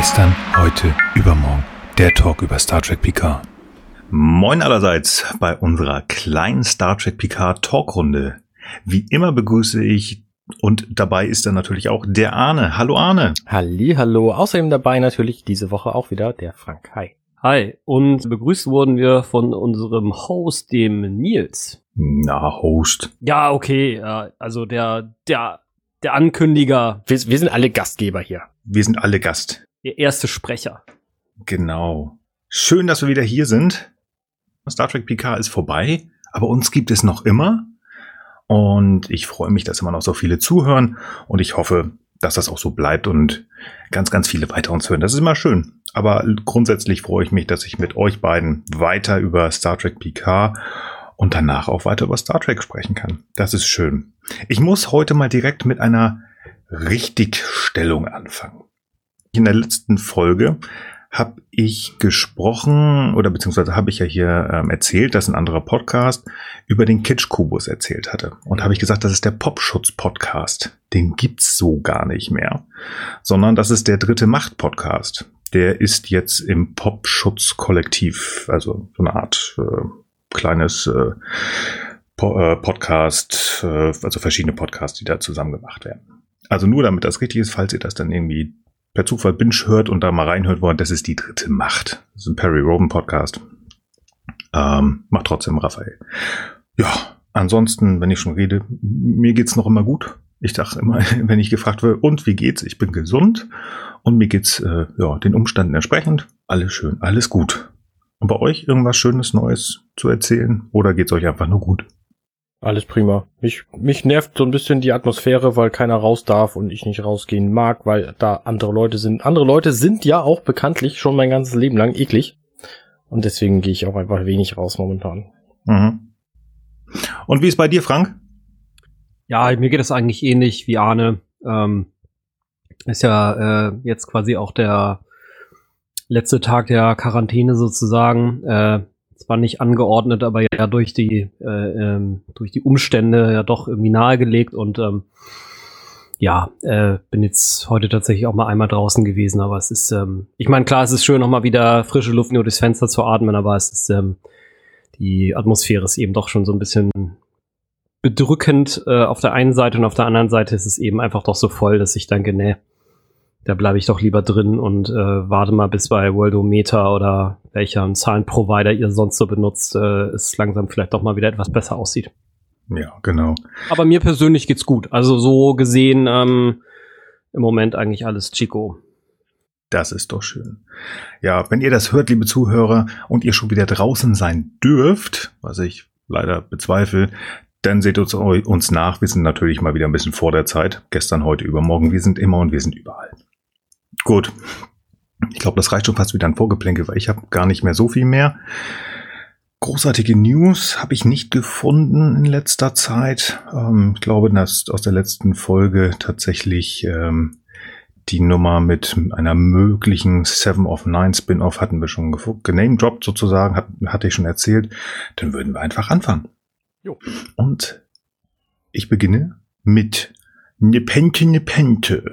Gestern, heute, übermorgen. Der Talk über Star Trek Picard. Moin allerseits bei unserer kleinen Star Trek Picard Talkrunde. Wie immer begrüße ich und dabei ist dann natürlich auch der Arne. Hallo Arne. Halli, hallo. Außerdem dabei natürlich diese Woche auch wieder der Frank. Hi. Hi. Und begrüßt wurden wir von unserem Host, dem Nils. Na, Host. Ja, okay. Also der, der, der Ankündiger. Wir, wir sind alle Gastgeber hier. Wir sind alle Gast. Der erste Sprecher. Genau. Schön, dass wir wieder hier sind. Star Trek PK ist vorbei, aber uns gibt es noch immer. Und ich freue mich, dass immer noch so viele zuhören. Und ich hoffe, dass das auch so bleibt und ganz, ganz viele weiter uns hören. Das ist immer schön. Aber grundsätzlich freue ich mich, dass ich mit euch beiden weiter über Star Trek PK und danach auch weiter über Star Trek sprechen kann. Das ist schön. Ich muss heute mal direkt mit einer Richtigstellung anfangen. In der letzten Folge habe ich gesprochen oder beziehungsweise habe ich ja hier ähm, erzählt, dass ein anderer Podcast über den Kitsch-Kubus erzählt hatte. Und habe ich gesagt, das ist der Popschutz-Podcast. Den gibt's so gar nicht mehr. Sondern das ist der dritte Macht-Podcast. Der ist jetzt im Popschutz-Kollektiv, also so eine Art äh, kleines äh, po äh, Podcast, äh, also verschiedene Podcasts, die da zusammen gemacht werden. Also nur damit das richtig ist, falls ihr das dann irgendwie per Zufall Binge hört und da mal reinhört wollen, das ist die dritte Macht. Das ist ein Perry Roden Podcast. Ähm, macht trotzdem Raphael. Ja, ansonsten, wenn ich schon rede, mir geht's noch immer gut. Ich dachte immer, wenn ich gefragt werde, und wie geht's? Ich bin gesund und mir geht's äh, ja den Umständen entsprechend. Alles schön, alles gut. Und bei euch irgendwas Schönes Neues zu erzählen oder geht's euch einfach nur gut? Alles prima. Mich, mich nervt so ein bisschen die Atmosphäre, weil keiner raus darf und ich nicht rausgehen mag, weil da andere Leute sind. Andere Leute sind ja auch bekanntlich schon mein ganzes Leben lang eklig. Und deswegen gehe ich auch einfach wenig raus momentan. Mhm. Und wie ist bei dir, Frank? Ja, mir geht es eigentlich ähnlich wie Arne. Ähm, ist ja äh, jetzt quasi auch der letzte Tag der Quarantäne sozusagen. Äh, zwar nicht angeordnet, aber ja durch die äh, ähm, durch die Umstände ja doch irgendwie nahegelegt und ähm, ja, äh, bin jetzt heute tatsächlich auch mal einmal draußen gewesen, aber es ist, ähm, ich meine, klar, es ist schön, noch mal wieder frische Luft nur durchs Fenster zu atmen, aber es ist, ähm, die Atmosphäre ist eben doch schon so ein bisschen bedrückend äh, auf der einen Seite und auf der anderen Seite ist es eben einfach doch so voll, dass ich denke, nee, da bleibe ich doch lieber drin und äh, warte mal, bis bei Worldometer oder welcher Zahlenprovider ihr sonst so benutzt, äh, es langsam vielleicht doch mal wieder etwas besser aussieht. Ja, genau. Aber mir persönlich geht's gut. Also so gesehen ähm, im Moment eigentlich alles Chico. Das ist doch schön. Ja, wenn ihr das hört, liebe Zuhörer, und ihr schon wieder draußen sein dürft, was ich leider bezweifle, dann seht uns, uns nach. Wir sind natürlich mal wieder ein bisschen vor der Zeit. Gestern, heute, übermorgen. Wir sind immer und wir sind überall. Gut. Ich glaube, das reicht schon fast wieder ein Vorgeplänkel, weil ich habe gar nicht mehr so viel mehr. Großartige News habe ich nicht gefunden in letzter Zeit. Ähm, ich glaube, dass aus der letzten Folge tatsächlich ähm, die Nummer mit einer möglichen Seven of Nine Spin-off hatten wir schon genamedroppt sozusagen, hat, hatte ich schon erzählt. Dann würden wir einfach anfangen. Jo. Und ich beginne mit Nepente, Nepente.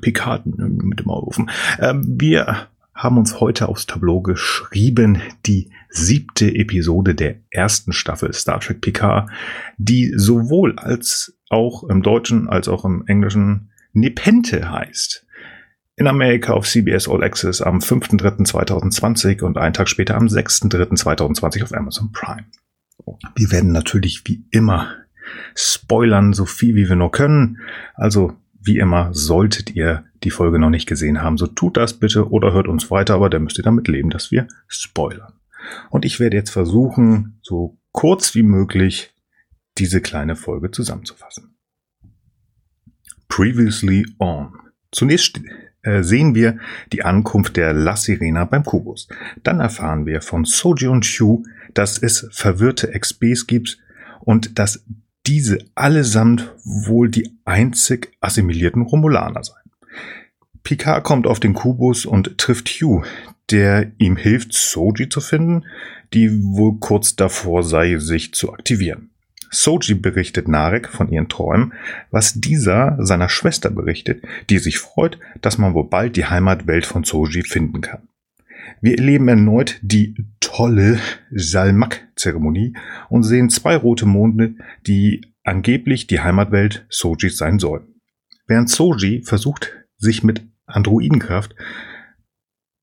Pikaden mit dem Aufrufen. Ähm, wir haben uns heute aufs Tableau geschrieben, die siebte Episode der ersten Staffel Star Trek Picard, die sowohl als auch im Deutschen als auch im Englischen Nepente heißt. In Amerika auf CBS All Access am 5.3.2020 und einen Tag später am 6.3.2020 auf Amazon Prime. Wir werden natürlich wie immer spoilern, so viel wie wir nur können. Also wie immer, solltet ihr die Folge noch nicht gesehen haben, so tut das bitte oder hört uns weiter, aber dann müsst ihr damit leben, dass wir spoilern. Und ich werde jetzt versuchen, so kurz wie möglich diese kleine Folge zusammenzufassen. Previously on. Zunächst äh, sehen wir die Ankunft der La Sirena beim Kubus. Dann erfahren wir von Soji und Chu, dass es verwirrte XBs gibt und dass diese allesamt wohl die einzig assimilierten Romulaner seien. Picard kommt auf den Kubus und trifft Hugh, der ihm hilft, Soji zu finden, die wohl kurz davor sei, sich zu aktivieren. Soji berichtet Narek von ihren Träumen, was dieser seiner Schwester berichtet, die sich freut, dass man wohl bald die Heimatwelt von Soji finden kann. Wir erleben erneut die tolle Salmak-Zeremonie und sehen zwei rote Monde, die angeblich die Heimatwelt Sojis sein sollen. Während Soji versucht, sich mit Androidenkraft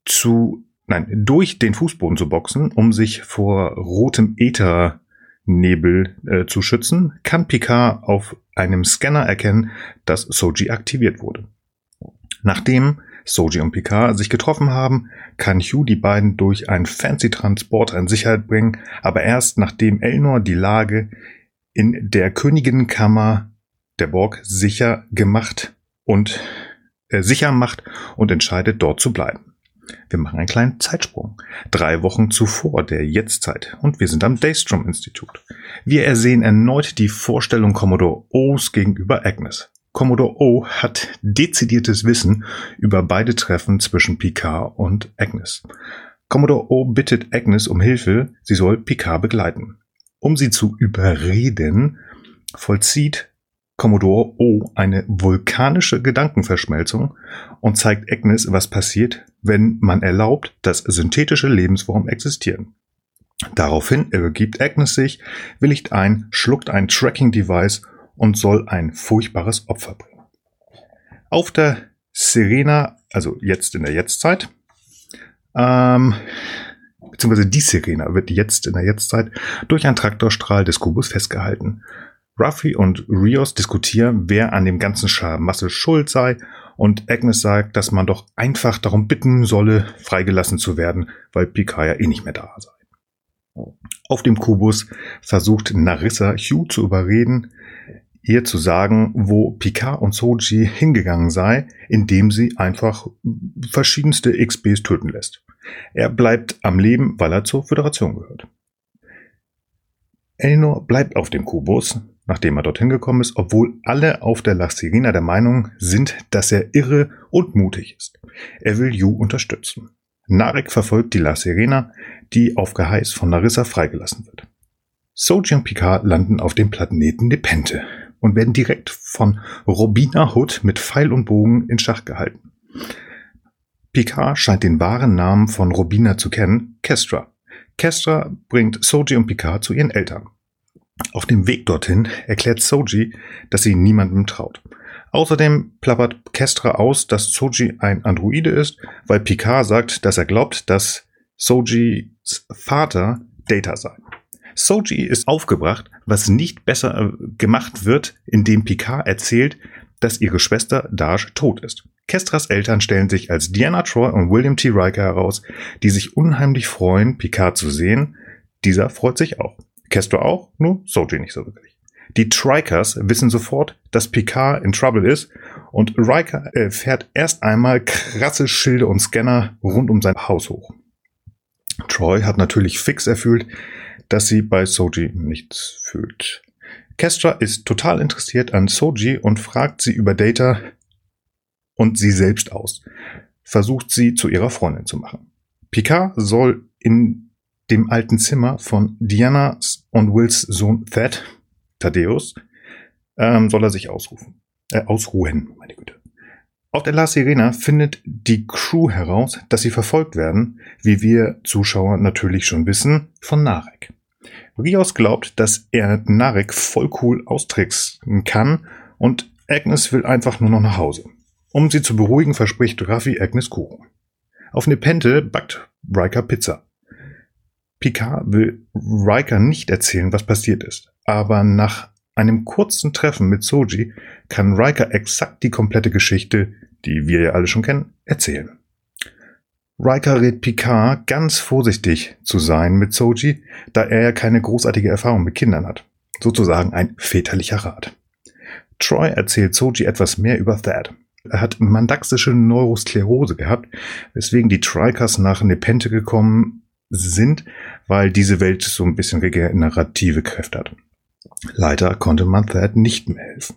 zu, nein, durch den Fußboden zu boxen, um sich vor rotem Äthernebel äh, zu schützen, kann Picard auf einem Scanner erkennen, dass Soji aktiviert wurde. Nachdem Soji und Picard sich getroffen haben, kann Hugh die beiden durch einen fancy Transporter in Sicherheit bringen, aber erst nachdem Elnor die Lage in der Königinnenkammer der Borg sicher gemacht und äh, sicher macht und entscheidet, dort zu bleiben. Wir machen einen kleinen Zeitsprung. Drei Wochen zuvor der Jetztzeit und wir sind am Daystrom Institut. Wir ersehen erneut die Vorstellung Commodore O's gegenüber Agnes. Commodore O hat dezidiertes Wissen über beide Treffen zwischen Picard und Agnes. Commodore O bittet Agnes um Hilfe, sie soll Picard begleiten. Um sie zu überreden, vollzieht Commodore O eine vulkanische Gedankenverschmelzung und zeigt Agnes, was passiert, wenn man erlaubt, dass synthetische Lebensformen existieren. Daraufhin übergibt Agnes sich, willigt ein, schluckt ein Tracking-Device und soll ein furchtbares Opfer bringen. Auf der Serena, also jetzt in der Jetztzeit, ähm, beziehungsweise die Serena wird jetzt in der Jetztzeit durch einen Traktorstrahl des Kubus festgehalten. Ruffy und Rios diskutieren, wer an dem ganzen Scharmassel schuld sei und Agnes sagt, dass man doch einfach darum bitten solle, freigelassen zu werden, weil Picard ja eh nicht mehr da sei. Auf dem Kubus versucht Narissa Hugh zu überreden, ihr zu sagen, wo Picard und Soji hingegangen sei, indem sie einfach verschiedenste XBs töten lässt. Er bleibt am Leben, weil er zur Föderation gehört. Elnor bleibt auf dem Kubus, nachdem er dorthin gekommen ist, obwohl alle auf der La Sirena der Meinung sind, dass er irre und mutig ist. Er will Yu unterstützen. Narek verfolgt die La Sirena, die auf Geheiß von Narissa freigelassen wird. Soji und Picard landen auf dem Planeten Nepente, und werden direkt von Robina Hood mit Pfeil und Bogen in Schach gehalten. Picard scheint den wahren Namen von Robina zu kennen, Kestra. Kestra bringt Soji und Picard zu ihren Eltern. Auf dem Weg dorthin erklärt Soji, dass sie niemandem traut. Außerdem plappert Kestra aus, dass Soji ein Androide ist, weil Picard sagt, dass er glaubt, dass Sojis Vater Data sei. Soji ist aufgebracht, was nicht besser äh, gemacht wird, indem Picard erzählt, dass ihre Schwester Darsh tot ist. Kestras Eltern stellen sich als Diana Troy und William T. Riker heraus, die sich unheimlich freuen, Picard zu sehen. Dieser freut sich auch. Kestra auch, nur Soji nicht so wirklich. Die Trikers wissen sofort, dass Picard in Trouble ist und Riker äh, fährt erst einmal krasse Schilde und Scanner rund um sein Haus hoch. Troy hat natürlich fix erfüllt, dass sie bei Soji nichts fühlt. Kestra ist total interessiert an Soji und fragt sie über Data und sie selbst aus. Versucht sie zu ihrer Freundin zu machen. Picard soll in dem alten Zimmer von Diana und Wills Sohn Thad, Thaddeus, ähm, soll er sich ausrufen. Äh, ausruhen, meine Güte. Auf der La Sirena findet die Crew heraus, dass sie verfolgt werden, wie wir Zuschauer natürlich schon wissen, von Narek. Rios glaubt, dass er Narek voll cool austricksen kann und Agnes will einfach nur noch nach Hause. Um sie zu beruhigen, verspricht Raffi Agnes Kuchen. Auf Nepente backt Riker Pizza. Picard will Riker nicht erzählen, was passiert ist, aber nach einem kurzen Treffen mit Soji kann Riker exakt die komplette Geschichte, die wir ja alle schon kennen, erzählen. Riker rät Picard, ganz vorsichtig zu sein mit Soji, da er ja keine großartige Erfahrung mit Kindern hat. Sozusagen ein väterlicher Rat. Troy erzählt Soji etwas mehr über Thad. Er hat mandaxische Neurosklerose gehabt, weswegen die Trikers nach Nepente gekommen sind, weil diese Welt so ein bisschen regenerative Kräfte hat. Leider konnte man Thad nicht mehr helfen.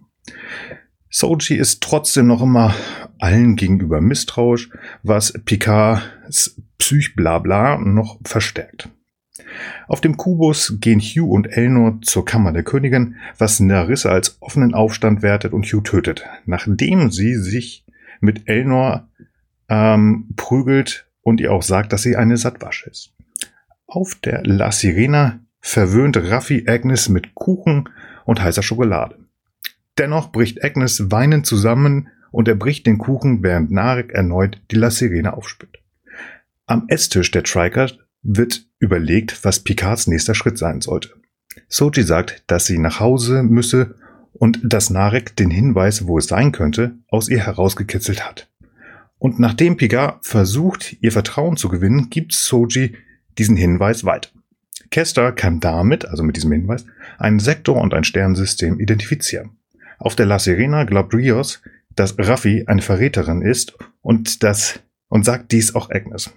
Soji ist trotzdem noch immer allen gegenüber misstrauisch, was Picards Psychblabla noch verstärkt. Auf dem Kubus gehen Hugh und Elnor zur Kammer der Königin, was Narissa als offenen Aufstand wertet und Hugh tötet, nachdem sie sich mit Elnor ähm, prügelt und ihr auch sagt, dass sie eine Sattwasche ist. Auf der La Sirena verwöhnt Raffi Agnes mit Kuchen und heißer Schokolade. Dennoch bricht Agnes weinend zusammen und er bricht den Kuchen, während Narek erneut die La Sirena aufspürt. Am Esstisch der Triker wird überlegt, was Picards nächster Schritt sein sollte. Soji sagt, dass sie nach Hause müsse und dass Narek den Hinweis, wo es sein könnte, aus ihr herausgekitzelt hat. Und nachdem Picard versucht, ihr Vertrauen zu gewinnen, gibt Soji diesen Hinweis weiter. Kester kann damit, also mit diesem Hinweis, einen Sektor und ein Sternensystem identifizieren. Auf der La Serena glaubt Rios, dass Raffi eine Verräterin ist und das und sagt dies auch Agnes.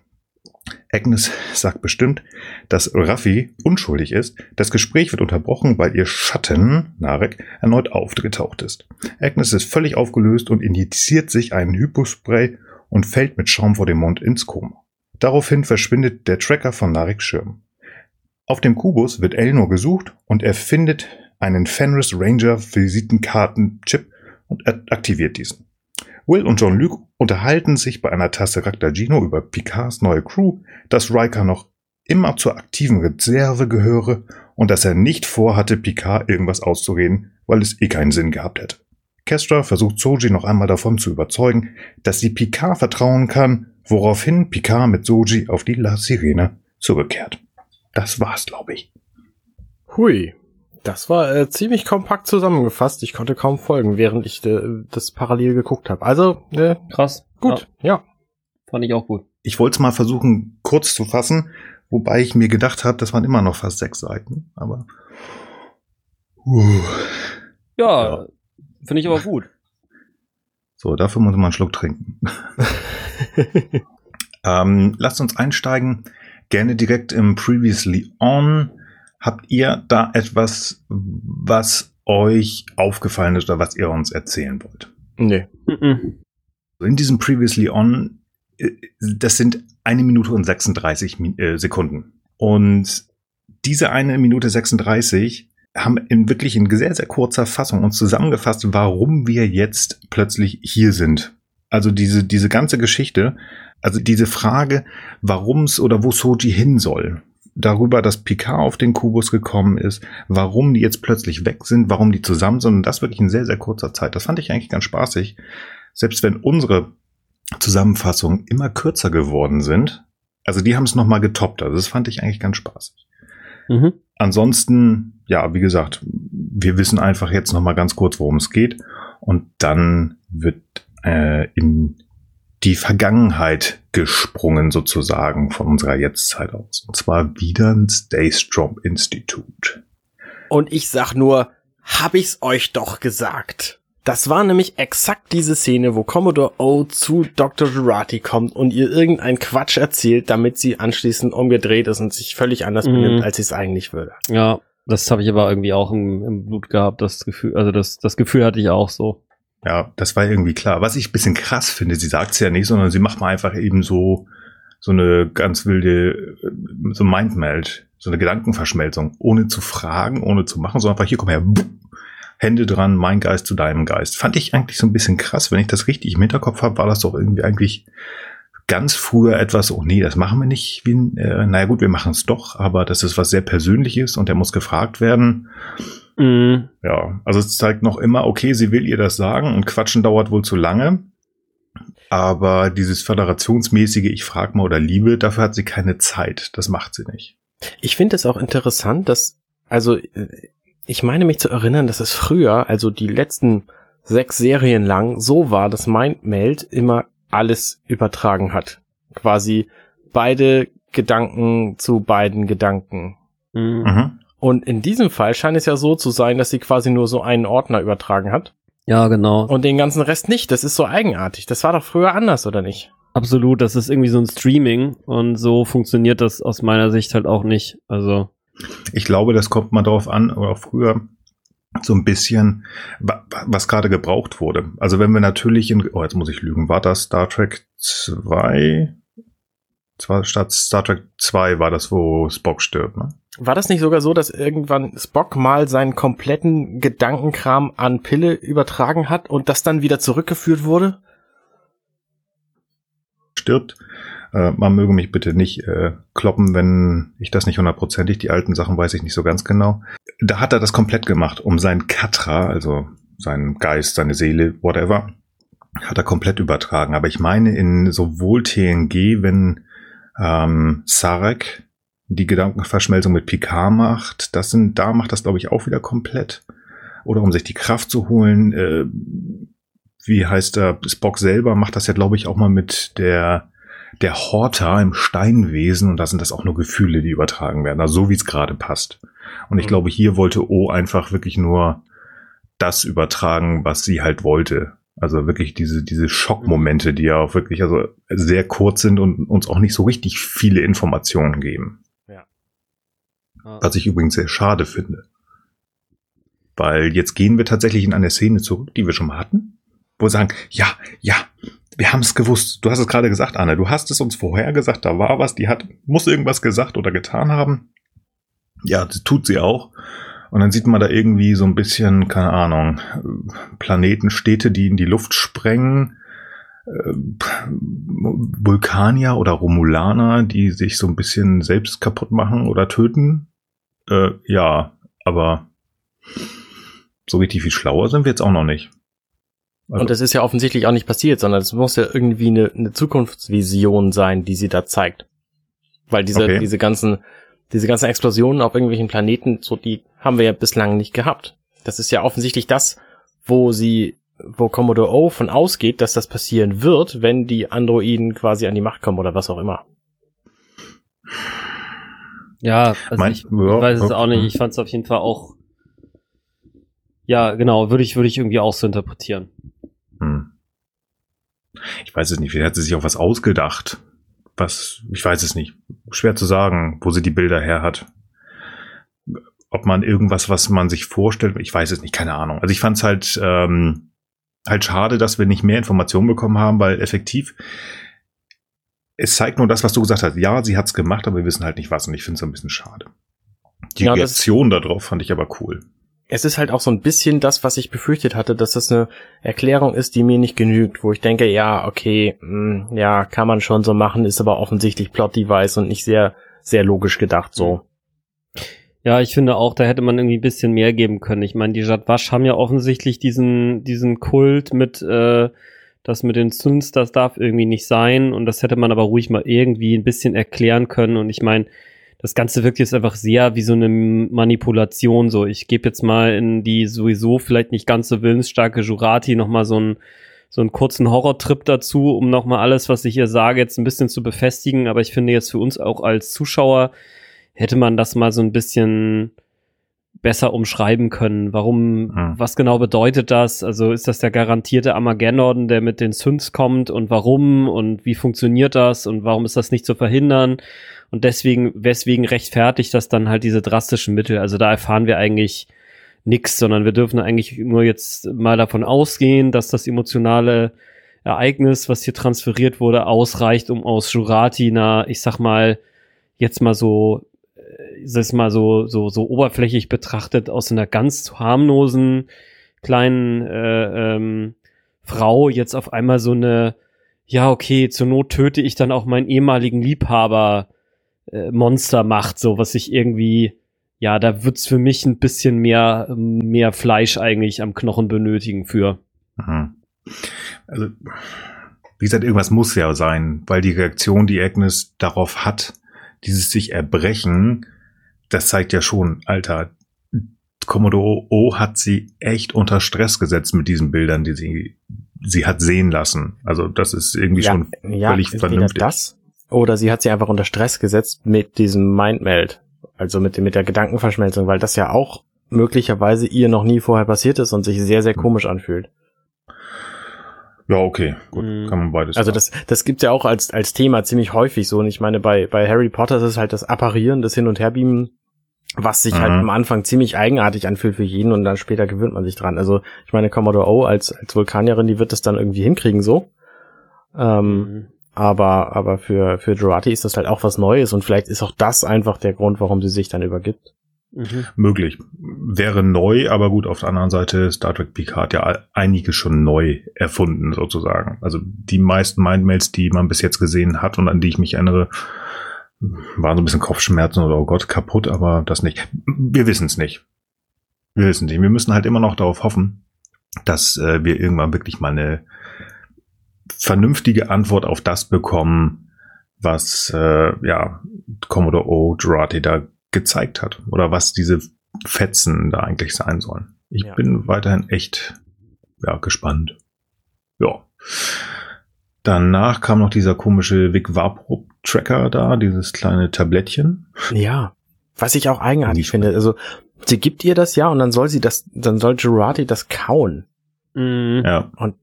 Agnes sagt bestimmt, dass Raffi unschuldig ist. Das Gespräch wird unterbrochen, weil ihr Schatten, Narek, erneut aufgetaucht ist. Agnes ist völlig aufgelöst und injiziert sich einen Hypospray und fällt mit Schaum vor dem Mund ins Koma. Daraufhin verschwindet der Tracker von Nareks Schirm. Auf dem Kubus wird Elnor gesucht und er findet einen Fenris Ranger Visitenkarten-Chip und aktiviert diesen. Will und John Luke unterhalten sich bei einer Tasse Raktagino über Picards neue Crew, dass Riker noch immer zur aktiven Reserve gehöre und dass er nicht vorhatte, Picard irgendwas auszureden, weil es eh keinen Sinn gehabt hätte. Kestra versucht Soji noch einmal davon zu überzeugen, dass sie Picard vertrauen kann, woraufhin Picard mit Soji auf die La Sirene zurückkehrt. Das war's, glaube ich. Hui. Das war äh, ziemlich kompakt zusammengefasst. Ich konnte kaum folgen, während ich äh, das parallel geguckt habe. Also, äh, Krass. gut, ja. ja. Fand ich auch gut. Ich wollte es mal versuchen, kurz zu fassen, wobei ich mir gedacht habe, das waren immer noch fast sechs Seiten. Aber. Uh. Ja, ja. finde ich aber gut. So, dafür muss man einen Schluck trinken. ähm, lasst uns einsteigen. Gerne direkt im Previously On. Habt ihr da etwas, was euch aufgefallen ist oder was ihr uns erzählen wollt? Nee. In diesem Previously On, äh, das sind eine Minute und 36 äh, Sekunden. Und diese eine Minute 36 haben in wirklich in sehr, sehr kurzer Fassung uns zusammengefasst, warum wir jetzt plötzlich hier sind. Also diese, diese ganze Geschichte, also diese Frage, warum es oder wo Soji hin soll, darüber, dass Picard auf den Kubus gekommen ist, warum die jetzt plötzlich weg sind, warum die zusammen sind. Und das wirklich in sehr, sehr kurzer Zeit. Das fand ich eigentlich ganz spaßig. Selbst wenn unsere Zusammenfassungen immer kürzer geworden sind, also die haben es nochmal getoppt. Also das fand ich eigentlich ganz spaßig. Mhm. Ansonsten, ja, wie gesagt, wir wissen einfach jetzt nochmal ganz kurz, worum es geht. Und dann wird äh, in die Vergangenheit gesprungen sozusagen von unserer Jetztzeit aus. Und zwar wieder ins Daystrom Institut. Und ich sag nur, hab ich's euch doch gesagt. Das war nämlich exakt diese Szene, wo Commodore O zu Dr. Jurati kommt und ihr irgendeinen Quatsch erzählt, damit sie anschließend umgedreht ist und sich völlig anders mhm. benimmt, als sie es eigentlich würde. Ja, das habe ich aber irgendwie auch im, im, Blut gehabt, das Gefühl, also das, das Gefühl hatte ich auch so. Ja, das war irgendwie klar. Was ich bisschen krass finde, sie sagt es ja nicht, sondern sie macht mal einfach eben so, so eine ganz wilde, so Mindmeld, so eine Gedankenverschmelzung, ohne zu fragen, ohne zu machen, sondern einfach hier, komm her, Hände dran, mein Geist zu deinem Geist. Fand ich eigentlich so ein bisschen krass. Wenn ich das richtig im Hinterkopf habe, war das doch irgendwie eigentlich ganz früher etwas, oh nee, das machen wir nicht. Wie, äh, naja gut, wir machen es doch, aber das ist was sehr Persönliches und der muss gefragt werden. Mhm. Ja, also es zeigt noch immer, okay, sie will ihr das sagen und Quatschen dauert wohl zu lange. Aber dieses föderationsmäßige, ich frag mal oder liebe, dafür hat sie keine Zeit. Das macht sie nicht. Ich finde es auch interessant, dass, also, ich meine mich zu erinnern, dass es früher, also die letzten sechs Serien lang, so war, dass Mindmeld immer alles übertragen hat. Quasi beide Gedanken zu beiden Gedanken. Mhm. Und in diesem Fall scheint es ja so zu sein, dass sie quasi nur so einen Ordner übertragen hat. Ja, genau. Und den ganzen Rest nicht. Das ist so eigenartig. Das war doch früher anders, oder nicht? Absolut. Das ist irgendwie so ein Streaming. Und so funktioniert das aus meiner Sicht halt auch nicht. Also. Ich glaube, das kommt mal drauf an, oder auch früher so ein bisschen, was gerade gebraucht wurde. Also wenn wir natürlich in, oh, jetzt muss ich lügen, war das Star Trek 2? Zwar statt Star Trek 2 war das, wo Spock stirbt, ne? War das nicht sogar so, dass irgendwann Spock mal seinen kompletten Gedankenkram an Pille übertragen hat und das dann wieder zurückgeführt wurde? Stirbt. Äh, man möge mich bitte nicht äh, kloppen, wenn ich das nicht hundertprozentig, die alten Sachen weiß ich nicht so ganz genau. Da hat er das komplett gemacht, um seinen Katra, also seinen Geist, seine Seele, whatever, hat er komplett übertragen. Aber ich meine, in sowohl TNG, wenn ähm, Sarek die Gedankenverschmelzung mit Picard macht, das sind, da macht das, glaube ich, auch wieder komplett. Oder um sich die Kraft zu holen, äh, wie heißt der, Spock selber macht das ja, glaube ich, auch mal mit der, der Horta im Steinwesen und da sind das auch nur Gefühle, die übertragen werden, also so wie es gerade passt. Und ich mhm. glaube, hier wollte O einfach wirklich nur das übertragen, was sie halt wollte. Also wirklich diese, diese Schockmomente, die ja auch wirklich also sehr kurz sind und uns auch nicht so richtig viele Informationen geben. Ja. Was ich übrigens sehr schade finde. Weil jetzt gehen wir tatsächlich in eine Szene zurück, die wir schon mal hatten, wo wir sagen, ja, ja, wir haben es gewusst. Du hast es gerade gesagt, Anne. Du hast es uns vorher gesagt, da war was, die hat, muss irgendwas gesagt oder getan haben. Ja, das tut sie auch. Und dann sieht man da irgendwie so ein bisschen, keine Ahnung, Planeten, Städte, die in die Luft sprengen. Äh, Vulkanier oder Romulaner, die sich so ein bisschen selbst kaputt machen oder töten. Äh, ja, aber so richtig viel schlauer sind wir jetzt auch noch nicht. Also und das ist ja offensichtlich auch nicht passiert, sondern es muss ja irgendwie eine, eine Zukunftsvision sein, die sie da zeigt. Weil diese, okay. diese ganzen diese ganzen Explosionen auf irgendwelchen Planeten, so die haben wir ja bislang nicht gehabt. Das ist ja offensichtlich das, wo sie, wo Commodore O von ausgeht, dass das passieren wird, wenn die Androiden quasi an die Macht kommen oder was auch immer. Ja, also mein, ich, ja, weiß es auch nicht. Ich fand es auf jeden Fall auch. Ja, genau, würde ich, würde ich irgendwie auch so interpretieren. Hm. Ich weiß es nicht, vielleicht hat sie sich auch was ausgedacht was, ich weiß es nicht. Schwer zu sagen, wo sie die Bilder her hat. Ob man irgendwas, was man sich vorstellt, ich weiß es nicht, keine Ahnung. Also ich fand es halt, ähm, halt schade, dass wir nicht mehr Informationen bekommen haben, weil effektiv es zeigt nur das, was du gesagt hast. Ja, sie hat's gemacht, aber wir wissen halt nicht was und ich finde es ein bisschen schade. Die ja, Reaktion darauf fand ich aber cool es ist halt auch so ein bisschen das, was ich befürchtet hatte, dass das eine Erklärung ist, die mir nicht genügt, wo ich denke, ja, okay, mh, hm, ja, kann man schon so machen, ist aber offensichtlich Plot-Device und nicht sehr, sehr logisch gedacht so. Ja, ich finde auch, da hätte man irgendwie ein bisschen mehr geben können. Ich meine, die Jadwasch haben ja offensichtlich diesen, diesen Kult mit, äh, das mit den Suns, das darf irgendwie nicht sein und das hätte man aber ruhig mal irgendwie ein bisschen erklären können und ich meine, das Ganze wirkt jetzt einfach sehr wie so eine Manipulation. So, ich gebe jetzt mal in die sowieso vielleicht nicht ganz so willensstarke Jurati nochmal so einen, so einen kurzen Horrortrip dazu, um nochmal alles, was ich hier sage, jetzt ein bisschen zu befestigen. Aber ich finde jetzt für uns auch als Zuschauer hätte man das mal so ein bisschen besser umschreiben können. Warum, hm. was genau bedeutet das? Also ist das der garantierte Armageddon, der mit den Synths kommt und warum und wie funktioniert das und warum ist das nicht zu verhindern? Und deswegen, weswegen rechtfertigt das dann halt diese drastischen Mittel? Also da erfahren wir eigentlich nichts, sondern wir dürfen eigentlich nur jetzt mal davon ausgehen, dass das emotionale Ereignis, was hier transferiert wurde, ausreicht, um aus Jurati na, ich sag mal, jetzt mal so, es mal so, so, so oberflächlich betrachtet, aus einer ganz harmlosen kleinen äh, ähm, Frau jetzt auf einmal so eine, ja, okay, zur Not töte ich dann auch meinen ehemaligen Liebhaber äh, Monster macht, so was ich irgendwie, ja, da wird's für mich ein bisschen mehr, mehr Fleisch eigentlich am Knochen benötigen für. Mhm. Also, wie gesagt, irgendwas muss ja sein, weil die Reaktion, die Agnes darauf hat, dieses sich erbrechen, das zeigt ja schon, Alter, Commodore O hat sie echt unter Stress gesetzt mit diesen Bildern, die sie, sie hat sehen lassen. Also das ist irgendwie ja, schon ja, völlig vernünftig. Das oder sie hat sie einfach unter Stress gesetzt mit diesem Mindmeld. Also mit, mit der Gedankenverschmelzung, weil das ja auch möglicherweise ihr noch nie vorher passiert ist und sich sehr, sehr komisch anfühlt. Ja, okay, gut, mhm. kann man beides. Also das, das gibt's ja auch als, als Thema ziemlich häufig so. Und ich meine, bei, bei Harry Potter ist es halt das Apparieren, das Hin- und Herbeamen, was sich halt mhm. halt am Anfang ziemlich eigenartig anfühlt für jeden und dann später gewöhnt man sich dran. Also ich meine, Commodore O als, als Vulkanierin, die wird das dann irgendwie hinkriegen so. Ähm, mhm. Aber, aber für, für Jurati ist das halt auch was Neues und vielleicht ist auch das einfach der Grund, warum sie sich dann übergibt. Mhm. Möglich. Wäre neu, aber gut, auf der anderen Seite Star Trek Picard ja einige schon neu erfunden, sozusagen. Also die meisten Mindmails, die man bis jetzt gesehen hat und an die ich mich erinnere, waren so ein bisschen Kopfschmerzen oder oh Gott, kaputt, aber das nicht. Wir wissen es nicht. Wir wissen nicht. Wir müssen halt immer noch darauf hoffen, dass äh, wir irgendwann wirklich mal eine vernünftige Antwort auf das bekommen, was äh, ja Commodore O. Jurati da gezeigt hat oder was diese Fetzen da eigentlich sein sollen. Ich ja. bin weiterhin echt ja, gespannt. Ja. Danach kam noch dieser komische Vic Vaporub Tracker da, dieses kleine Tablettchen. Ja. Was ich auch eigenartig finde. Also, sie gibt ihr das ja und dann soll sie das, dann soll Girardi das kauen. Mhm. Ja. Und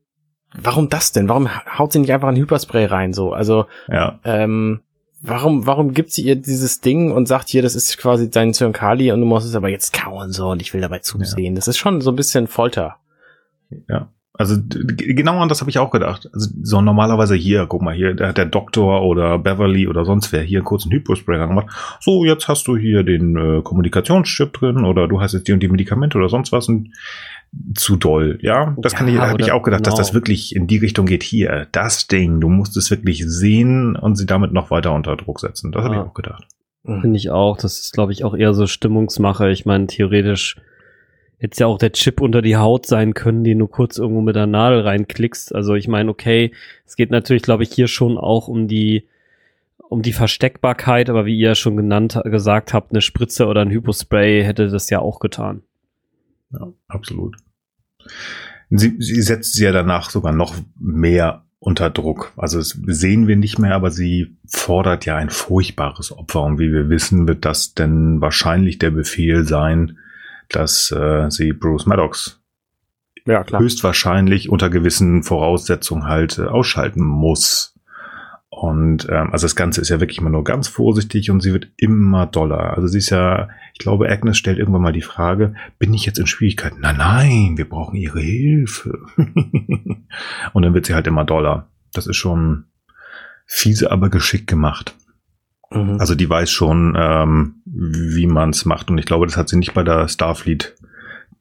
warum das denn? Warum haut sie nicht einfach ein Hyperspray rein so? Also, ja. ähm, warum, warum gibt sie ihr dieses Ding und sagt hier, das ist quasi dein Zyankali und du musst es aber jetzt kauen so und ich will dabei zusehen. Ja. Das ist schon so ein bisschen Folter. Ja. Also genau an das habe ich auch gedacht. Also so normalerweise hier, guck mal hier, da hat der Doktor oder Beverly oder sonst wer hier kurz einen Hypospray gemacht. So, jetzt hast du hier den äh, Kommunikationschip drin oder du hast jetzt die und die Medikamente oder sonst was und zu doll. Ja, das ja, kann ich, habe ich auch gedacht, genau. dass das genau. wirklich in die Richtung geht. Hier, das Ding, du musst es wirklich sehen und sie damit noch weiter unter Druck setzen. Das ja. habe ich auch gedacht. Finde ich auch. Das ist, glaube ich, auch eher so Stimmungsmache. Ich meine, theoretisch hätte ja auch der Chip unter die Haut sein können, den du kurz irgendwo mit der Nadel reinklickst. Also ich meine, okay, es geht natürlich, glaube ich, hier schon auch um die um die Versteckbarkeit, aber wie ihr schon genannt gesagt habt, eine Spritze oder ein Hypospray hätte das ja auch getan. Ja, absolut. Sie, sie setzt sie ja danach sogar noch mehr unter Druck. Also das sehen wir nicht mehr, aber sie fordert ja ein furchtbares Opfer. Und wie wir wissen, wird das denn wahrscheinlich der Befehl sein, dass äh, sie Bruce Maddox ja, klar. höchstwahrscheinlich unter gewissen Voraussetzungen halt äh, ausschalten muss. Und ähm, also das Ganze ist ja wirklich immer nur ganz vorsichtig und sie wird immer doller. Also sie ist ja, ich glaube, Agnes stellt irgendwann mal die Frage, bin ich jetzt in Schwierigkeiten? Nein, nein, wir brauchen ihre Hilfe. und dann wird sie halt immer doller. Das ist schon fiese, aber geschickt gemacht. Mhm. Also die weiß schon, ähm, wie man es macht. Und ich glaube, das hat sie nicht bei der Starfleet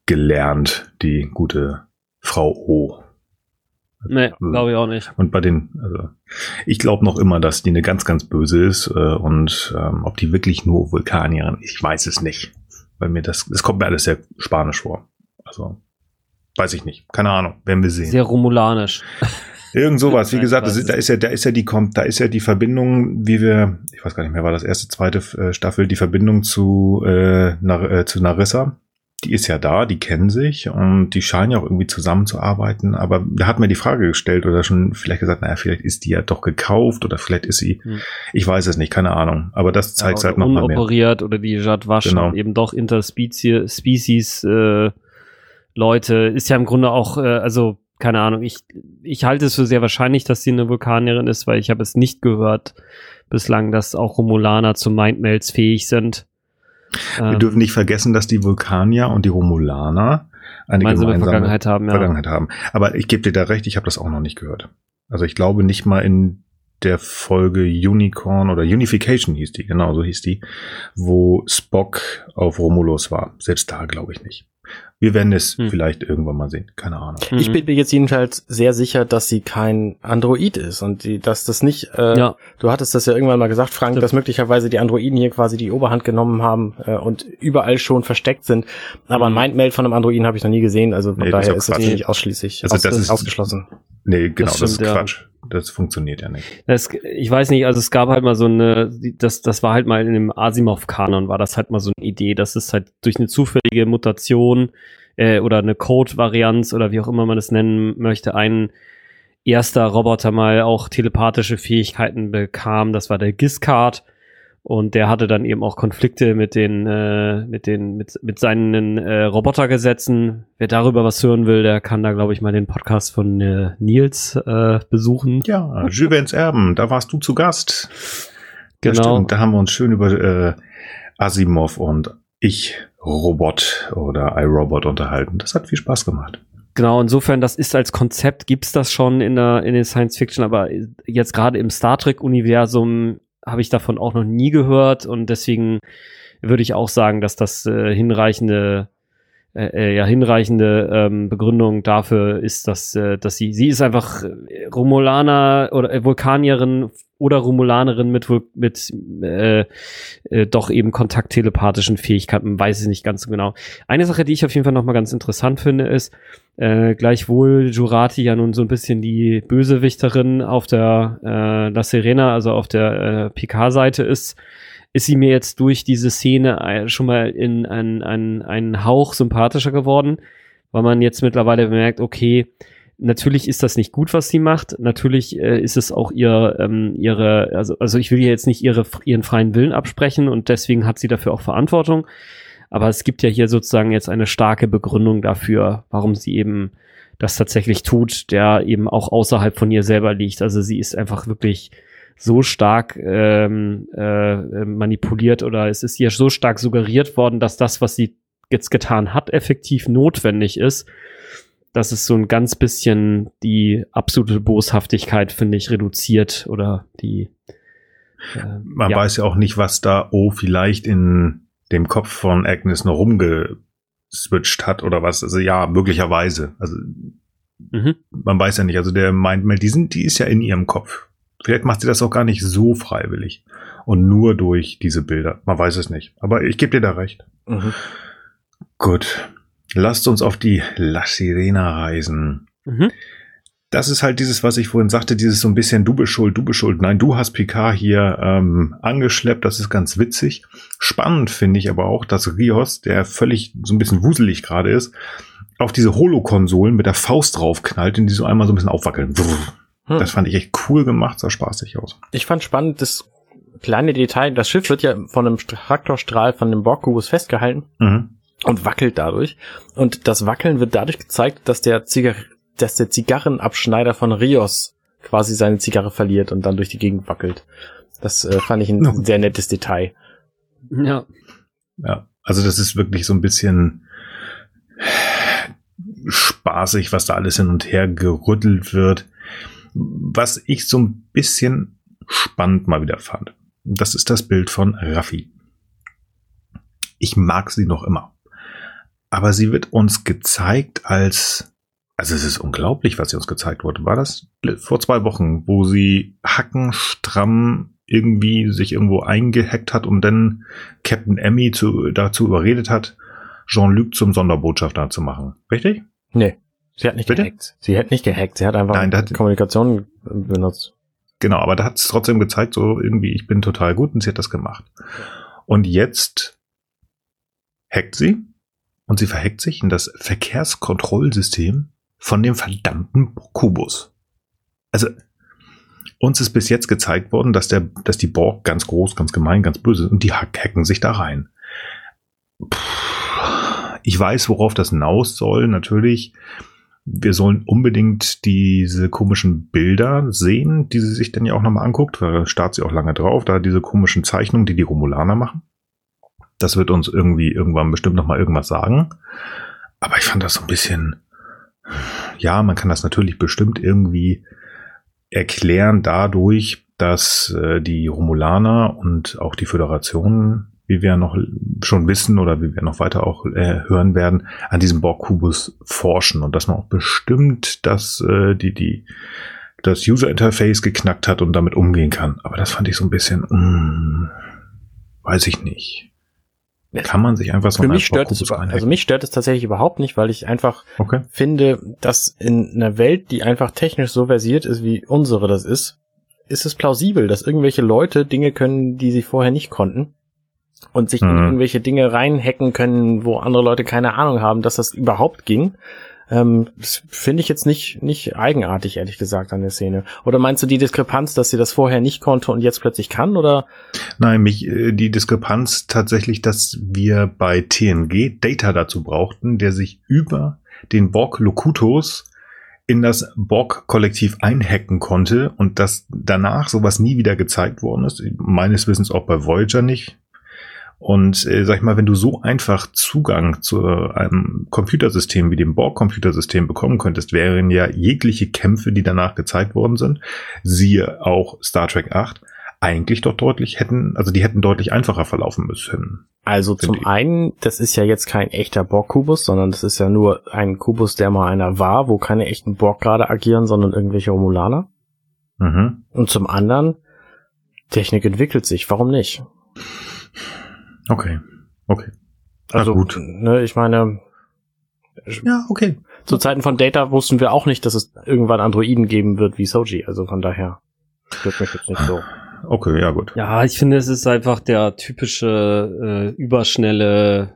gelernt, die gute Frau O. Nee, also, glaube ich auch nicht. Und bei den, also ich glaube noch immer, dass die eine ganz, ganz böse ist äh, und ähm, ob die wirklich nur Vulkanierin ich weiß es nicht. Weil mir das, das kommt mir alles sehr spanisch vor. Also weiß ich nicht. Keine Ahnung, werden wir sehen. Sehr romulanisch. Irgend sowas. Wie gesagt, ist, da ist ja, da ist ja die kommt, da ist ja die Verbindung, wie wir, ich weiß gar nicht mehr, war das erste, zweite äh, Staffel, die Verbindung zu äh, Nar äh, zu Narissa die ist ja da, die kennen sich und die scheinen ja auch irgendwie zusammenzuarbeiten. Aber da hat mir die Frage gestellt oder schon vielleicht gesagt, naja, vielleicht ist die ja doch gekauft oder vielleicht ist sie, hm. ich weiß es nicht, keine Ahnung. Aber das zeigt ja, halt noch mal mehr. Operiert oder die Jadwasch genau. eben doch Interspecies Species, äh, Leute, ist ja im Grunde auch, äh, also keine Ahnung, ich, ich halte es für sehr wahrscheinlich, dass sie eine Vulkanierin ist, weil ich habe es nicht gehört bislang, dass auch Romulaner zu Mindmails fähig sind. Wir ähm, dürfen nicht vergessen, dass die Vulkanier und die Romulaner eine gemeinsame Vergangenheit haben, ja. Vergangenheit haben. Aber ich gebe dir da recht, ich habe das auch noch nicht gehört. Also ich glaube nicht mal in der Folge Unicorn oder Unification hieß die, genau so hieß die, wo Spock auf Romulus war. Selbst da glaube ich nicht. Wir werden es hm. vielleicht irgendwann mal sehen. Keine Ahnung. Ich bin mir jetzt jedenfalls sehr sicher, dass sie kein Android ist und die, dass das nicht, äh, ja. du hattest das ja irgendwann mal gesagt, Frank, Stimmt. dass möglicherweise die Androiden hier quasi die Oberhand genommen haben äh, und überall schon versteckt sind. Aber ein mhm. Mindmail von einem Androiden habe ich noch nie gesehen, also von nee, daher ist das nicht ausschließlich also aus, das ist, ausgeschlossen. Nee, genau, das, stimmt, das ist Quatsch. Ja. Das funktioniert ja nicht. Das, ich weiß nicht, also es gab halt mal so eine, das, das war halt mal in dem Asimov-Kanon, war das halt mal so eine Idee, dass es halt durch eine zufällige Mutation äh, oder eine Code-Varianz oder wie auch immer man es nennen möchte, ein erster Roboter mal auch telepathische Fähigkeiten bekam. Das war der Giscard. Und der hatte dann eben auch Konflikte mit den, äh, mit den, mit, mit seinen äh, Robotergesetzen. Wer darüber was hören will, der kann da, glaube ich, mal den Podcast von äh, Nils äh, besuchen. Ja, Juvens Erben, da warst du zu Gast. Genau. Da haben wir uns schön über äh, Asimov und ich Robot oder iRobot unterhalten. Das hat viel Spaß gemacht. Genau, insofern, das ist als Konzept, gibt's das schon in der, in der Science Fiction, aber jetzt gerade im Star Trek-Universum habe ich davon auch noch nie gehört und deswegen würde ich auch sagen, dass das äh, hinreichende äh, äh, ja hinreichende ähm, Begründung dafür ist, dass äh, dass sie sie ist einfach äh, Romulaner oder äh, Vulkanierin oder Romulanerin mit mit äh, äh, doch eben kontakttelepathischen Fähigkeiten, weiß es nicht ganz so genau. Eine Sache, die ich auf jeden Fall noch mal ganz interessant finde, ist äh, gleichwohl Jurati ja nun so ein bisschen die Bösewichterin auf der äh, La Serena, also auf der äh, Picard-Seite ist ist sie mir jetzt durch diese Szene äh, schon mal in einen, einen, einen Hauch sympathischer geworden, weil man jetzt mittlerweile bemerkt, okay, natürlich ist das nicht gut, was sie macht. Natürlich äh, ist es auch ihr, ähm, ihre, also, also ich will ihr jetzt nicht ihre, ihren freien Willen absprechen und deswegen hat sie dafür auch Verantwortung. Aber es gibt ja hier sozusagen jetzt eine starke Begründung dafür, warum sie eben das tatsächlich tut, der eben auch außerhalb von ihr selber liegt. Also sie ist einfach wirklich so stark ähm, äh, manipuliert oder es ist ihr so stark suggeriert worden, dass das, was sie jetzt getan hat, effektiv notwendig ist. dass es so ein ganz bisschen die absolute Boshaftigkeit, finde ich, reduziert oder die. Äh, Man ja. weiß ja auch nicht, was da, oh, vielleicht in dem Kopf von Agnes noch rumgeswitcht hat oder was. Also ja, möglicherweise. Also mhm. man weiß ja nicht. Also der meint, die, sind, die ist ja in ihrem Kopf. Vielleicht macht sie das auch gar nicht so freiwillig und nur durch diese Bilder. Man weiß es nicht. Aber ich gebe dir da recht. Mhm. Gut. Lasst uns auf die La Sirena reisen. Mhm. Das ist halt dieses, was ich vorhin sagte, dieses so ein bisschen du bist schuld, du bist schuld. Nein, du hast Picard hier ähm, angeschleppt, das ist ganz witzig. Spannend finde ich aber auch, dass Rios, der völlig so ein bisschen wuselig gerade ist, auf diese Holo-Konsolen mit der Faust draufknallt und die so einmal so ein bisschen aufwackeln. Hm. Das fand ich echt cool gemacht, sah spaßig aus. Ich fand spannend, das kleine Detail, das Schiff wird ja von einem Traktorstrahl von dem Borgkubus festgehalten mhm. und wackelt dadurch. Und das Wackeln wird dadurch gezeigt, dass der, Zigar dass der Zigarrenabschneider von Rios quasi seine Zigarre verliert und dann durch die Gegend wackelt. Das äh, fand ich ein no. sehr nettes Detail. Ja. Ja, also das ist wirklich so ein bisschen spaßig, was da alles hin und her gerüttelt wird. Was ich so ein bisschen spannend mal wieder fand. Das ist das Bild von Raffi. Ich mag sie noch immer. Aber sie wird uns gezeigt als, also es ist unglaublich, was sie uns gezeigt wurde. War das vor zwei Wochen, wo sie hackenstramm irgendwie sich irgendwo eingehackt hat und dann Captain Emmy zu, dazu überredet hat, Jean-Luc zum Sonderbotschafter zu machen. Richtig? Nee. Sie hat nicht Bitte? gehackt. Sie hat nicht gehackt. Sie hat einfach Nein, hat, Kommunikation benutzt. Genau, aber da hat es trotzdem gezeigt, so irgendwie, ich bin total gut und sie hat das gemacht. Und jetzt hackt sie und sie verhackt sich in das Verkehrskontrollsystem von dem verdammten Kubus. Also, uns ist bis jetzt gezeigt worden, dass der, dass die Borg ganz groß, ganz gemein, ganz böse sind und die hacken sich da rein. Puh, ich weiß, worauf das hinaus soll, natürlich wir sollen unbedingt diese komischen Bilder sehen, die sie sich dann ja auch nochmal anguckt, da starrt sie auch lange drauf, da diese komischen Zeichnungen, die die Romulaner machen. Das wird uns irgendwie irgendwann bestimmt nochmal irgendwas sagen. Aber ich fand das so ein bisschen, ja, man kann das natürlich bestimmt irgendwie erklären dadurch, dass äh, die Romulaner und auch die Föderation wie wir noch schon wissen oder wie wir noch weiter auch äh, hören werden, an diesem Borg-Kubus forschen und dass man auch bestimmt, dass äh, die, die, das User-Interface geknackt hat und damit umgehen kann. Aber das fand ich so ein bisschen, mm, weiß ich nicht. Kann man sich einfach so Für mich stört es, also mich stört es tatsächlich überhaupt nicht, weil ich einfach okay. finde, dass in einer Welt, die einfach technisch so versiert ist, wie unsere das ist, ist es plausibel, dass irgendwelche Leute Dinge können, die sie vorher nicht konnten und sich mhm. in irgendwelche Dinge reinhacken können, wo andere Leute keine Ahnung haben, dass das überhaupt ging. Ähm, das finde ich jetzt nicht, nicht eigenartig, ehrlich gesagt, an der Szene. Oder meinst du die Diskrepanz, dass sie das vorher nicht konnte und jetzt plötzlich kann, oder? Nein, mich, äh, die Diskrepanz tatsächlich, dass wir bei TNG Data dazu brauchten, der sich über den Borg Locutus in das Borg-Kollektiv einhacken konnte und dass danach sowas nie wieder gezeigt worden ist. Meines Wissens auch bei Voyager nicht Und äh, sag ich mal, wenn du so einfach Zugang zu einem Computersystem wie dem Borg-Computersystem bekommen könntest, wären ja jegliche Kämpfe, die danach gezeigt worden sind, siehe auch Star Trek 8, eigentlich doch deutlich hätten, also die hätten deutlich einfacher verlaufen müssen. Also zum ich. einen, das ist ja jetzt kein echter Borg-Kubus, sondern das ist ja nur ein Kubus, der mal einer war, wo keine echten Borg gerade agieren, sondern irgendwelche Romulaner. Mhm. Und zum anderen, Technik entwickelt sich, warum nicht? Okay. Okay. Also gut. Ne, ich meine, Ja, okay. zu Zeiten von Data wussten wir auch nicht, dass es irgendwann Androiden geben wird wie Soji. Also von daher stört mich jetzt nicht so. Okay, ja gut. Ja, ich finde, es ist einfach der typische äh, überschnelle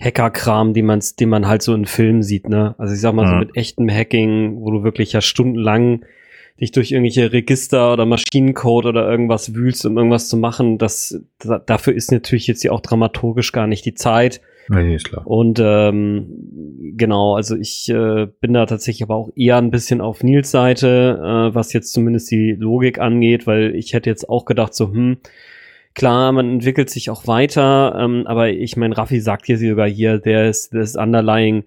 Hacker-Kram, den man, den man halt so in Filmen sieht, ne? Also ich sag mal so Mhm. mit echtem Hacking, wo du wirklich ja stundenlang dich durch irgendwelche Register oder Maschinencode oder irgendwas wühlst, um irgendwas zu machen, das da, dafür ist natürlich jetzt ja auch dramaturgisch gar nicht die Zeit. Nee, ist klar. Und ähm, genau, also ich äh, bin da tatsächlich aber auch eher ein bisschen auf Nils Seite, äh, was jetzt zumindest die Logik angeht, weil ich hätte jetzt auch gedacht, so, hm, klar, man entwickelt sich auch weiter, ähm, aber ich meine, Raffi sagt hier sogar hier, der ist das underlying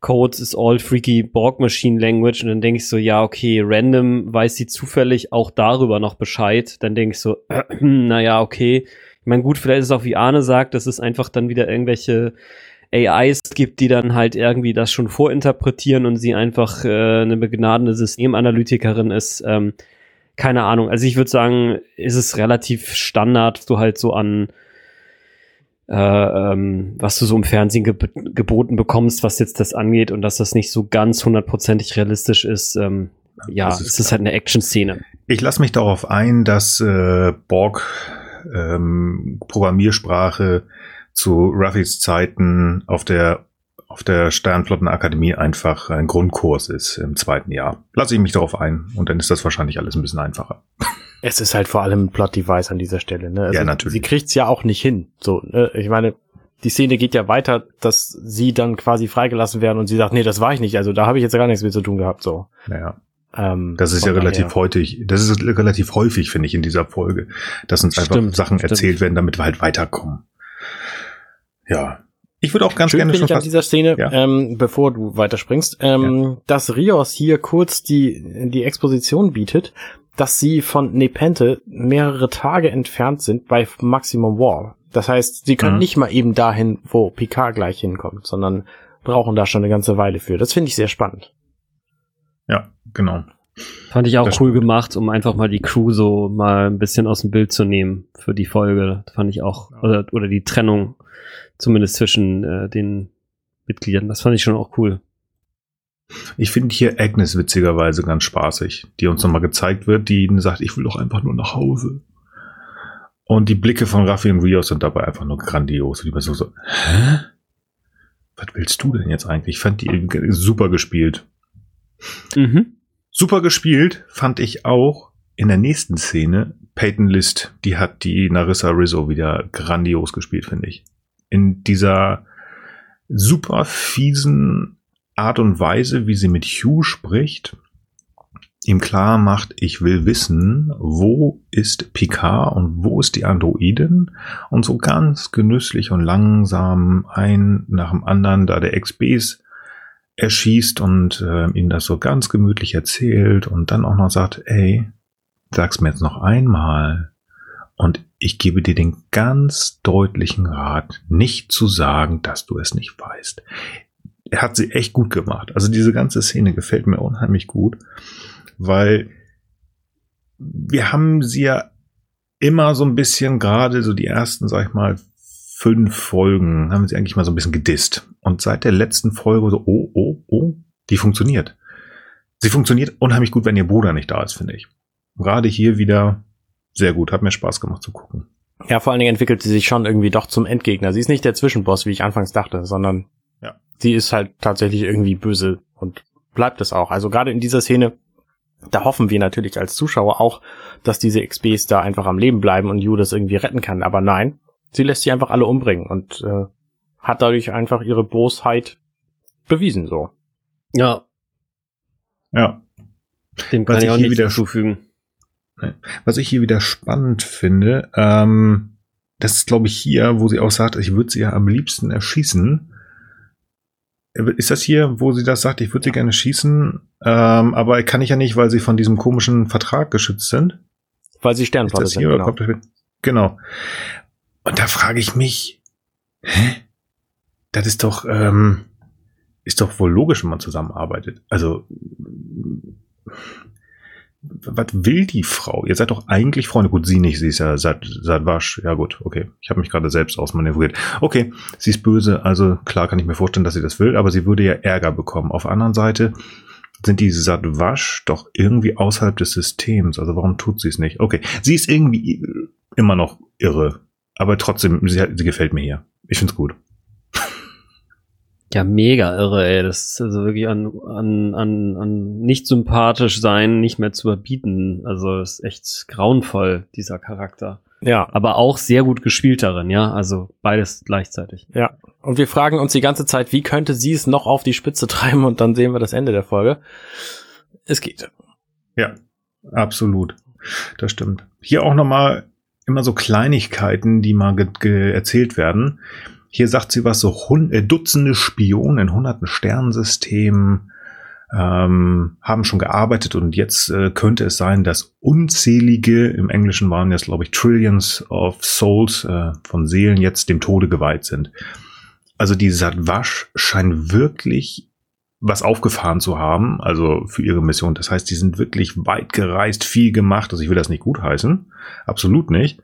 Codes is all freaky Borg Machine Language und dann denke ich so, ja, okay, random weiß sie zufällig auch darüber noch Bescheid. Dann denke ich so, äh, naja, okay. Ich meine, gut, vielleicht ist es auch wie Arne sagt, dass es einfach dann wieder irgendwelche AIs gibt, die dann halt irgendwie das schon vorinterpretieren und sie einfach äh, eine begnadene Systemanalytikerin ist. Ähm, keine Ahnung. Also ich würde sagen, ist es relativ Standard, du halt so an äh, ähm, was du so im Fernsehen ge geboten bekommst, was jetzt das angeht und dass das nicht so ganz hundertprozentig realistisch ist. Ähm, ja, Das ist es ist halt eine Action-Szene. Ich lasse mich darauf ein, dass äh, Borg ähm, Programmiersprache zu Ruffys Zeiten auf der auf der Sternflottenakademie einfach ein Grundkurs ist im zweiten Jahr. Lasse ich mich darauf ein und dann ist das wahrscheinlich alles ein bisschen einfacher. Es ist halt vor allem ein Plot-Device an dieser Stelle. Ne? Also Ja, natürlich. Sie kriegt's ja auch nicht hin. So, ne? ich meine, die Szene geht ja weiter, dass sie dann quasi freigelassen werden und sie sagt, nee, das war ich nicht. Also da habe ich jetzt gar nichts mit zu tun gehabt. So. Naja, Ähm, das ist ja relativ daher- häufig, das ist relativ häufig, finde ich, in dieser Folge, dass uns einfach Stimmt, Sachen stimmt. erzählt werden, damit wir halt weiterkommen. Ja. Ich würde auch ganz Schön gerne schon ich an dieser Szene, Ja. ähm, bevor du weiterspringst, ähm, dass Rios hier kurz die, die Exposition bietet, dass sie von Nepente mehrere Tage entfernt sind bei Maximum War. Das heißt, sie können Mhm. nicht mal eben dahin, wo Picard gleich hinkommt, sondern brauchen da schon eine ganze Weile für. Das finde ich sehr spannend. Ja, genau. Fand ich auch Das cool stimmt. gemacht, um einfach mal die Crew so mal ein bisschen aus dem Bild zu nehmen für die Folge. Das fand ich auch, oder, oder die Trennung zumindest zwischen äh, den Mitgliedern. Das fand ich schon auch cool. Ich finde hier Agnes witzigerweise ganz spaßig, die uns nochmal gezeigt wird, die ihnen sagt, ich will doch einfach nur nach Hause. Und die Blicke von Raffi und Rios sind dabei einfach nur grandios. Die war so, so, hä? Was willst du denn jetzt eigentlich? Ich fand die super gespielt. Mhm. Super gespielt fand ich auch in der nächsten Szene Peyton List. Die hat die Narissa Rizzo wieder grandios gespielt, finde ich. In dieser super fiesen Art und Weise, wie sie mit Hugh spricht, ihm klar macht, ich will wissen, wo ist Picard und wo ist die Androidin und so ganz genüsslich und langsam ein nach dem anderen da der XBs erschießt und äh, ihm das so ganz gemütlich erzählt und dann auch noch sagt, ey, sag's mir jetzt noch einmal und ich gebe dir den ganz deutlichen Rat, nicht zu sagen, dass du es nicht weißt. Hat sie echt gut gemacht. Also diese ganze Szene gefällt mir unheimlich gut, weil wir haben sie ja immer so ein bisschen, gerade so die ersten, sag ich mal, fünf Folgen, haben sie eigentlich mal so ein bisschen gedisst. Und seit der letzten Folge so, oh, oh, oh, die funktioniert. Sie funktioniert unheimlich gut, wenn ihr Bruder nicht da ist, finde ich. Gerade hier wieder sehr gut, hat mir Spaß gemacht zu gucken. Ja, vor allen Dingen entwickelt sie sich schon irgendwie doch zum Endgegner. Sie ist nicht der Zwischenboss, wie ich anfangs dachte, sondern Ja. sie ist halt tatsächlich irgendwie böse und bleibt es auch. Also gerade in dieser Szene, da hoffen wir natürlich als Zuschauer auch, dass diese XBs da einfach am Leben bleiben und Yu das irgendwie retten kann. Aber nein, sie lässt sie einfach alle umbringen und äh, hat dadurch einfach ihre Bosheit bewiesen so. Ja, Ja. dem Was kann ich ich auch hier nichts wieder- hinzufügen. Was ich hier wieder spannend finde, ähm, das ist, glaube ich, hier, wo sie auch sagt, ich würde sie ja am liebsten erschießen. Ist das hier, wo sie das sagt, ich würde sie gerne schießen, ähm, aber kann ich ja nicht, weil sie von diesem komischen Vertrag geschützt sind? Weil sie Sternflotte sind, hier, genau. genau. Und da frage ich mich, hä? Das ist doch, ähm, ist doch wohl logisch, wenn man zusammenarbeitet. Also, was will die Frau? Ihr seid doch eigentlich Freunde. Gut, sie nicht, sie ist ja seit, seit Wasch. Ja gut, okay. Ich habe mich gerade selbst ausmanövriert. Okay, sie ist böse, also klar kann ich mir vorstellen, dass sie das will, aber sie würde ja Ärger bekommen. Auf der anderen Seite sind die Sadwasch doch irgendwie außerhalb des Systems. Also warum tut sie es nicht? Okay, sie ist irgendwie immer noch irre. Aber trotzdem, sie, sie gefällt mir hier. Ich find's gut. Ja, mega irre, ey. Das ist also wirklich an, an, an, an nicht sympathisch sein, nicht mehr zu überbieten. Also ist echt grauenvoll, dieser Charakter. Ja. Aber auch sehr gut gespielt darin, ja. Also beides gleichzeitig. Ja. Und wir fragen uns die ganze Zeit, wie könnte sie es noch auf die Spitze treiben und dann sehen wir das Ende der Folge. Es geht. Ja, absolut. Das stimmt. Hier auch nochmal immer so Kleinigkeiten, die mal erzählt werden hier sagt sie was, so Hund äh, Dutzende Spionen in hunderten Sternsystemen ähm, haben schon gearbeitet und jetzt äh, könnte es sein, dass unzählige, im Englischen waren jetzt glaube ich Trillions of Souls äh, von Seelen jetzt dem Tode geweiht sind. Also die Sadwasch scheinen wirklich was aufgefahren zu haben, also für ihre Mission. Das heißt, die sind wirklich weit gereist, viel gemacht. Also ich will das nicht gutheißen, absolut nicht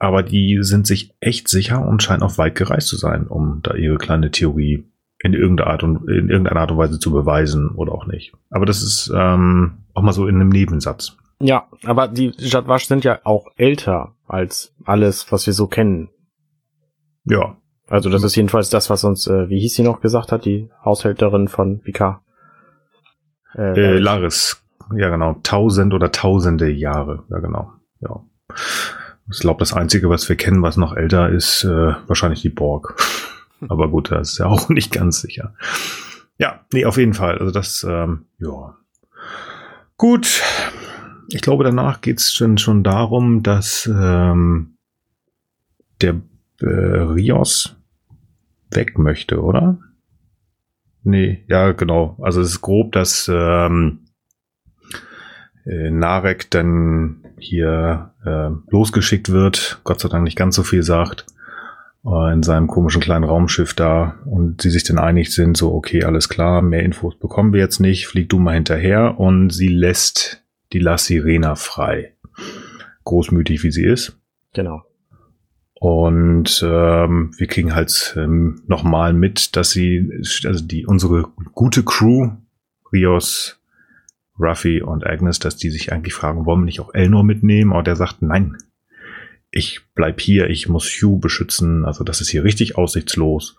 aber die sind sich echt sicher und scheinen auch weit gereist zu sein, um da ihre kleine Theorie in irgendeiner Art und in irgendeiner Art und Weise zu beweisen oder auch nicht. Aber das ist ähm, auch mal so in einem Nebensatz. Ja, aber die Jadwasch sind ja auch älter als alles, was wir so kennen. Ja. Also das ist jedenfalls das, was uns, äh, wie hieß sie noch gesagt hat, die Haushälterin von Picard. Äh, äh, Laris. Ja, genau. Tausend oder tausende Jahre. Ja, genau. Ja. Ich glaube, das Einzige, was wir kennen, was noch älter ist, äh, wahrscheinlich die Borg. Aber gut, das ist ja auch nicht ganz sicher. Ja, nee, auf jeden Fall. Also das, ähm, ja. Gut. Ich glaube, danach geht's schon, schon darum, dass ähm, der äh, Rios weg möchte, oder? Nee, ja, genau. Also es ist grob, dass ähm, äh, Narek dann hier äh, losgeschickt wird, Gott sei Dank nicht ganz so viel sagt, äh, in seinem komischen kleinen Raumschiff da und sie sich dann einig sind, so okay, alles klar, mehr Infos bekommen wir jetzt nicht, flieg du mal hinterher und sie lässt die La Sirena frei. Großmütig wie sie ist. Genau. Und ähm, wir kriegen halt ähm, nochmal mit, dass sie, also die unsere gute Crew, Rios, Ruffy und Agnes, dass die sich eigentlich fragen, wollen wir nicht auch Elnor mitnehmen? Aber der sagt, nein, ich bleib hier, ich muss Hugh beschützen, also das ist hier richtig aussichtslos.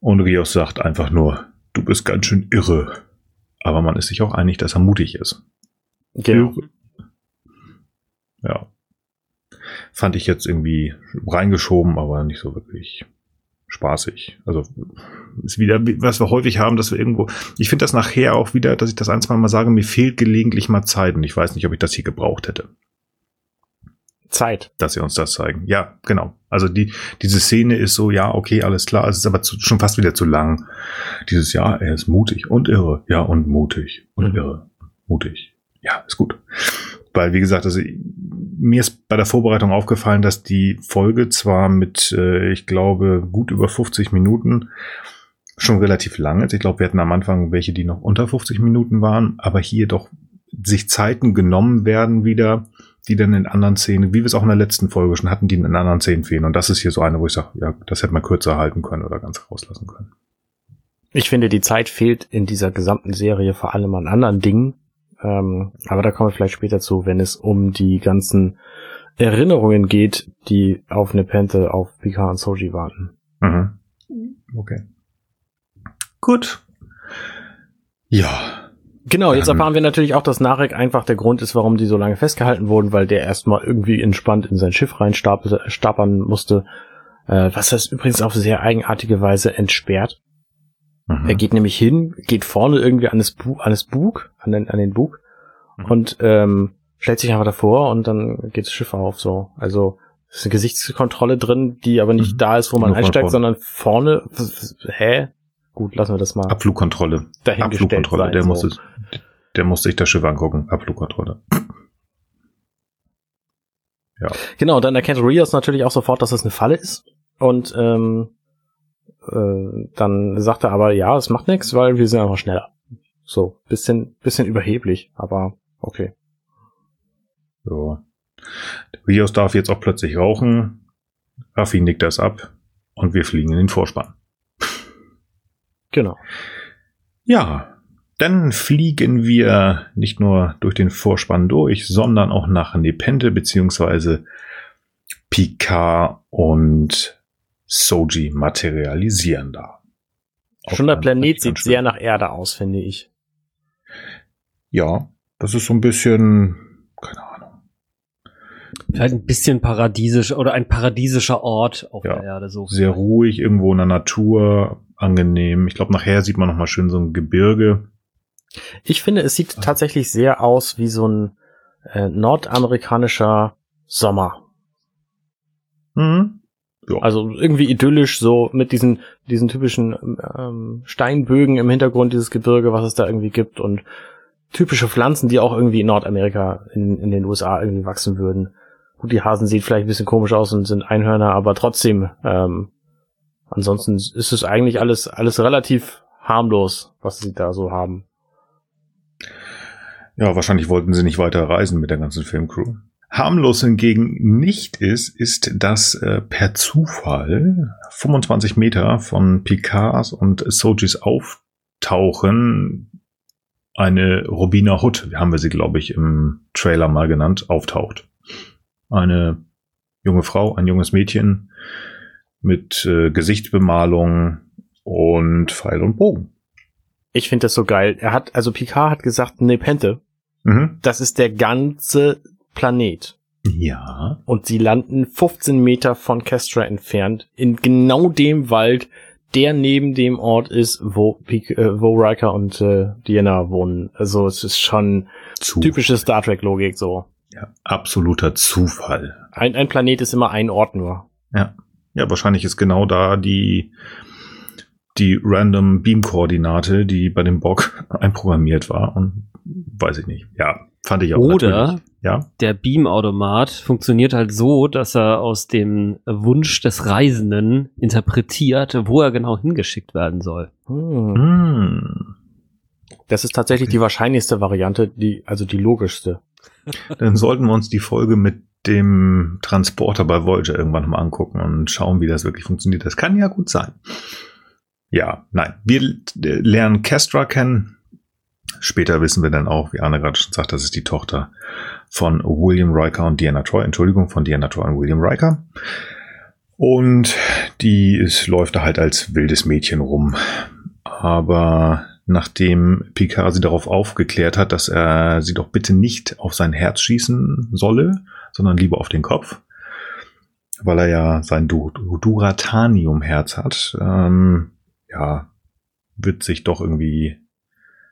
Und Rios sagt einfach nur, du bist ganz schön irre. Aber man ist sich auch einig, dass er mutig ist. Genau. Ja. Fand ich jetzt irgendwie reingeschoben, aber nicht so wirklich spaßig. Also ist wieder, was wir häufig haben, dass wir irgendwo. Ich finde das nachher auch wieder, dass ich das ein, zwei Mal sage, mir fehlt gelegentlich mal Zeit und ich weiß nicht, ob ich das hier gebraucht hätte. Zeit. Dass sie uns das zeigen. Ja, genau. Also die, diese Szene ist so, ja, okay, alles klar. Es ist aber zu, schon fast wieder zu lang. Dieses Ja, er ist mutig und irre. Ja, und mutig und mhm. irre. Mutig. Ja, ist gut. Weil, wie gesagt, also mir ist bei der Vorbereitung aufgefallen, dass die Folge zwar mit, äh, ich glaube, gut über 50 Minuten schon relativ lang ist. Ich glaube, wir hatten am Anfang welche, die noch unter 50 Minuten waren, aber hier doch sich Zeiten genommen werden wieder, die dann in anderen Szenen, wie wir es auch in der letzten Folge schon hatten, die in anderen Szenen fehlen. Und das ist hier so eine, wo ich sage, ja, das hätte man kürzer halten können oder ganz rauslassen können. Ich finde, die Zeit fehlt in dieser gesamten Serie vor allem an anderen Dingen, ähm, aber da kommen wir vielleicht später zu, wenn es um die ganzen Erinnerungen geht, die auf Nepenthe, auf Picard und Soji warten. Mhm. Okay. Gut. Ja. Genau, jetzt erfahren wir natürlich auch, dass Narek einfach der Grund ist, warum die so lange festgehalten wurden, weil der erstmal irgendwie entspannt in sein Schiff reinstapern musste. Äh, was das übrigens auf sehr eigenartige Weise entsperrt. Mhm. Er geht nämlich hin, geht vorne irgendwie an das, Bu an das Bug, an den, an den Bug mhm. und ähm, stellt sich einfach davor und dann geht das Schiff auf so. Also ist eine Gesichtskontrolle drin, die aber nicht Mhm. da ist, wo man Nur einsteigt, sondern vorne. Hä? Gut, lassen wir das mal Abflugkontrolle. Abflugkontrolle, sein. der, so. muss es, der muss sich das Schiff angucken. Abflugkontrolle. Genau, und dann erkennt Rios natürlich auch sofort, dass es eine Falle ist. Und ähm, äh, dann sagt er aber, ja, es macht nichts, weil wir sind einfach schneller. So, bisschen, bisschen überheblich, aber okay. So. Rios darf jetzt auch plötzlich rauchen. Raffi nickt das ab und wir fliegen in den Vorspann. Genau. Ja, dann fliegen wir nicht nur durch den Vorspann durch, sondern auch nach Nepente beziehungsweise Picard und Soji materialisieren da. Schon der Planet sieht schön. sehr nach Erde aus, finde ich. Ja, das ist so ein bisschen, keine Ahnung. Vielleicht ein bisschen paradiesisch oder ein paradiesischer Ort auf Ja. der Erde. So Sehr ruhig, irgendwo in der Natur, angenehm. Ich glaube, nachher sieht man noch mal schön so ein Gebirge. Ich finde, es sieht tatsächlich sehr aus wie so ein äh, nordamerikanischer Sommer. Mhm. Ja. Also irgendwie idyllisch, so mit diesen, diesen typischen ähm, Steinbögen im Hintergrund, dieses Gebirge, was es da irgendwie gibt und typische Pflanzen, die auch irgendwie in Nordamerika, in, in den USA irgendwie wachsen würden. Gut, die Hasen sehen vielleicht ein bisschen komisch aus und sind Einhörner, aber trotzdem, ähm, ansonsten ist es eigentlich alles, alles relativ harmlos, was sie da so haben. Ja, wahrscheinlich wollten sie nicht weiter reisen mit der ganzen Filmcrew. Harmlos hingegen nicht ist, ist, dass äh, per Zufall 25 Meter von Picards und Sojis Auftauchen eine Robina Hood, haben wir sie, glaube ich, im Trailer mal genannt, auftaucht. Eine junge Frau, ein junges Mädchen mit äh, Gesichtsbemalung und Pfeil und Bogen. Ich finde das so geil. Er hat, also Picard hat gesagt, Nepente, Mhm. das ist der ganze Planet. Ja. Und sie landen 15 Meter von Kestra entfernt, in genau dem Wald, der neben dem Ort ist, wo, äh, wo Riker und äh, Diana wohnen. Also es ist schon Zu typische Star Trek-Logik so. Ja, absoluter Zufall. Ein, ein Planet ist immer ein Ort nur. Ja. Ja, wahrscheinlich ist genau da die, die random Beam-Koordinate, die bei dem Bock einprogrammiert war. Und weiß ich nicht. Ja, fand ich auch. Oder natürlich. Ja. der Beam-Automat funktioniert halt so, dass er aus dem Wunsch des Reisenden interpretiert, wo er genau hingeschickt werden soll. Hm. Hm. Das ist tatsächlich die wahrscheinlichste Variante, die, also die logischste. Dann sollten wir uns die Folge mit dem Transporter bei Voyager irgendwann mal angucken und schauen, wie das wirklich funktioniert. Das kann ja gut sein. Ja, nein. Wir lernen Kestra kennen. Später wissen wir dann auch, wie Arne gerade schon sagt, das ist die Tochter von William Riker und Diana Troy. Entschuldigung, von Diana Troy und William Riker. Und die ist, läuft da halt als wildes Mädchen rum. Aber nachdem Picard sie darauf aufgeklärt hat, dass er sie doch bitte nicht auf sein Herz schießen solle, sondern lieber auf den Kopf, weil er ja sein Du- Duratanium-Herz hat, ähm, ja, wird sich doch irgendwie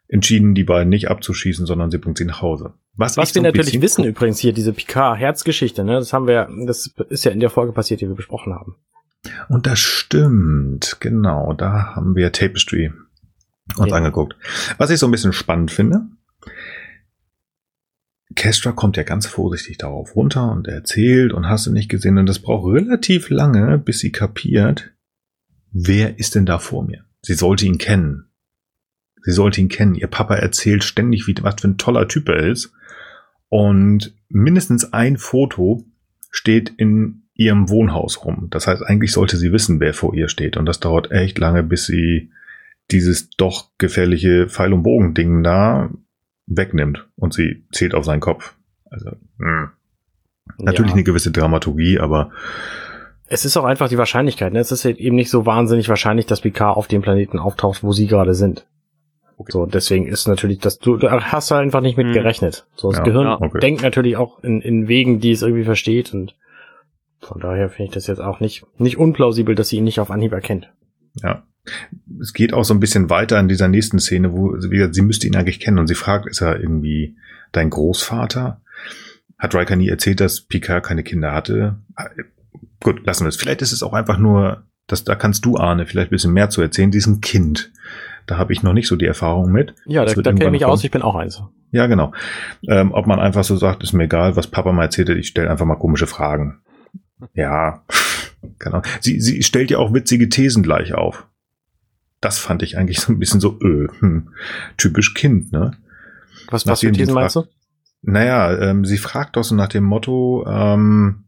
entschieden, die beiden nicht abzuschießen, sondern sie bringt sie nach Hause. Was ich wir so natürlich wissen übrigens hier, diese Picard-Herzgeschichte, ne, das haben wir, das ist ja in der Folge passiert, die wir besprochen haben. Und das stimmt, genau. Da haben wir Tapestry uns Ja. angeguckt. Was ich so ein bisschen spannend finde, Kestra kommt ja ganz vorsichtig darauf runter und erzählt und hast du nicht gesehen und das braucht relativ lange, bis sie kapiert, wer ist denn da vor mir? Sie sollte ihn kennen. Sie sollte ihn kennen. Ihr Papa erzählt ständig, wie, was für ein toller Typ er ist. Und mindestens ein Foto steht in ihrem Wohnhaus rum. Das heißt, eigentlich sollte sie wissen, wer vor ihr steht. Und das dauert echt lange, bis sie dieses doch gefährliche Pfeil- und Bogen-Ding da wegnimmt. Und sie zählt auf seinen Kopf. Also, mh. natürlich ja. eine gewisse Dramaturgie, aber Es ist auch einfach die Wahrscheinlichkeit, ne? Es ist eben nicht so wahnsinnig wahrscheinlich, dass Picard auf dem Planeten auftaucht, wo sie gerade sind. So, deswegen ist natürlich, dass du, da hast du einfach nicht mit Hm. gerechnet. So, das Ja, Gehirn ja, okay. denkt natürlich auch in, in Wegen, die es irgendwie versteht und von daher finde ich das jetzt auch nicht, nicht unplausibel, dass sie ihn nicht auf Anhieb erkennt. Ja. Es geht auch so ein bisschen weiter in dieser nächsten Szene, wo sie, wie gesagt, sie müsste ihn eigentlich kennen und sie fragt, ist er irgendwie dein Großvater? hat Riker nie erzählt, dass Picard keine Kinder hatte? Gut, lassen wir es. Vielleicht ist es auch einfach nur, dass da kannst du, Arne, vielleicht ein bisschen mehr zu erzählen. Diesen Kind. Da habe ich noch nicht so die Erfahrung mit. Ja, da, da kenne ich mich aus, ich bin auch eins. Ja, genau. Ähm, ob man einfach so sagt, ist mir egal, was Papa mal erzählt hat, ich stelle einfach mal komische Fragen. Ja, genau. Sie, sie stellt ja auch witzige Thesen gleich auf. Das fand ich eigentlich so ein bisschen so, öh, hm, typisch Kind, ne? Was, was für Thesen meinst du? Naja, ähm, sie fragt doch so nach dem Motto, ähm,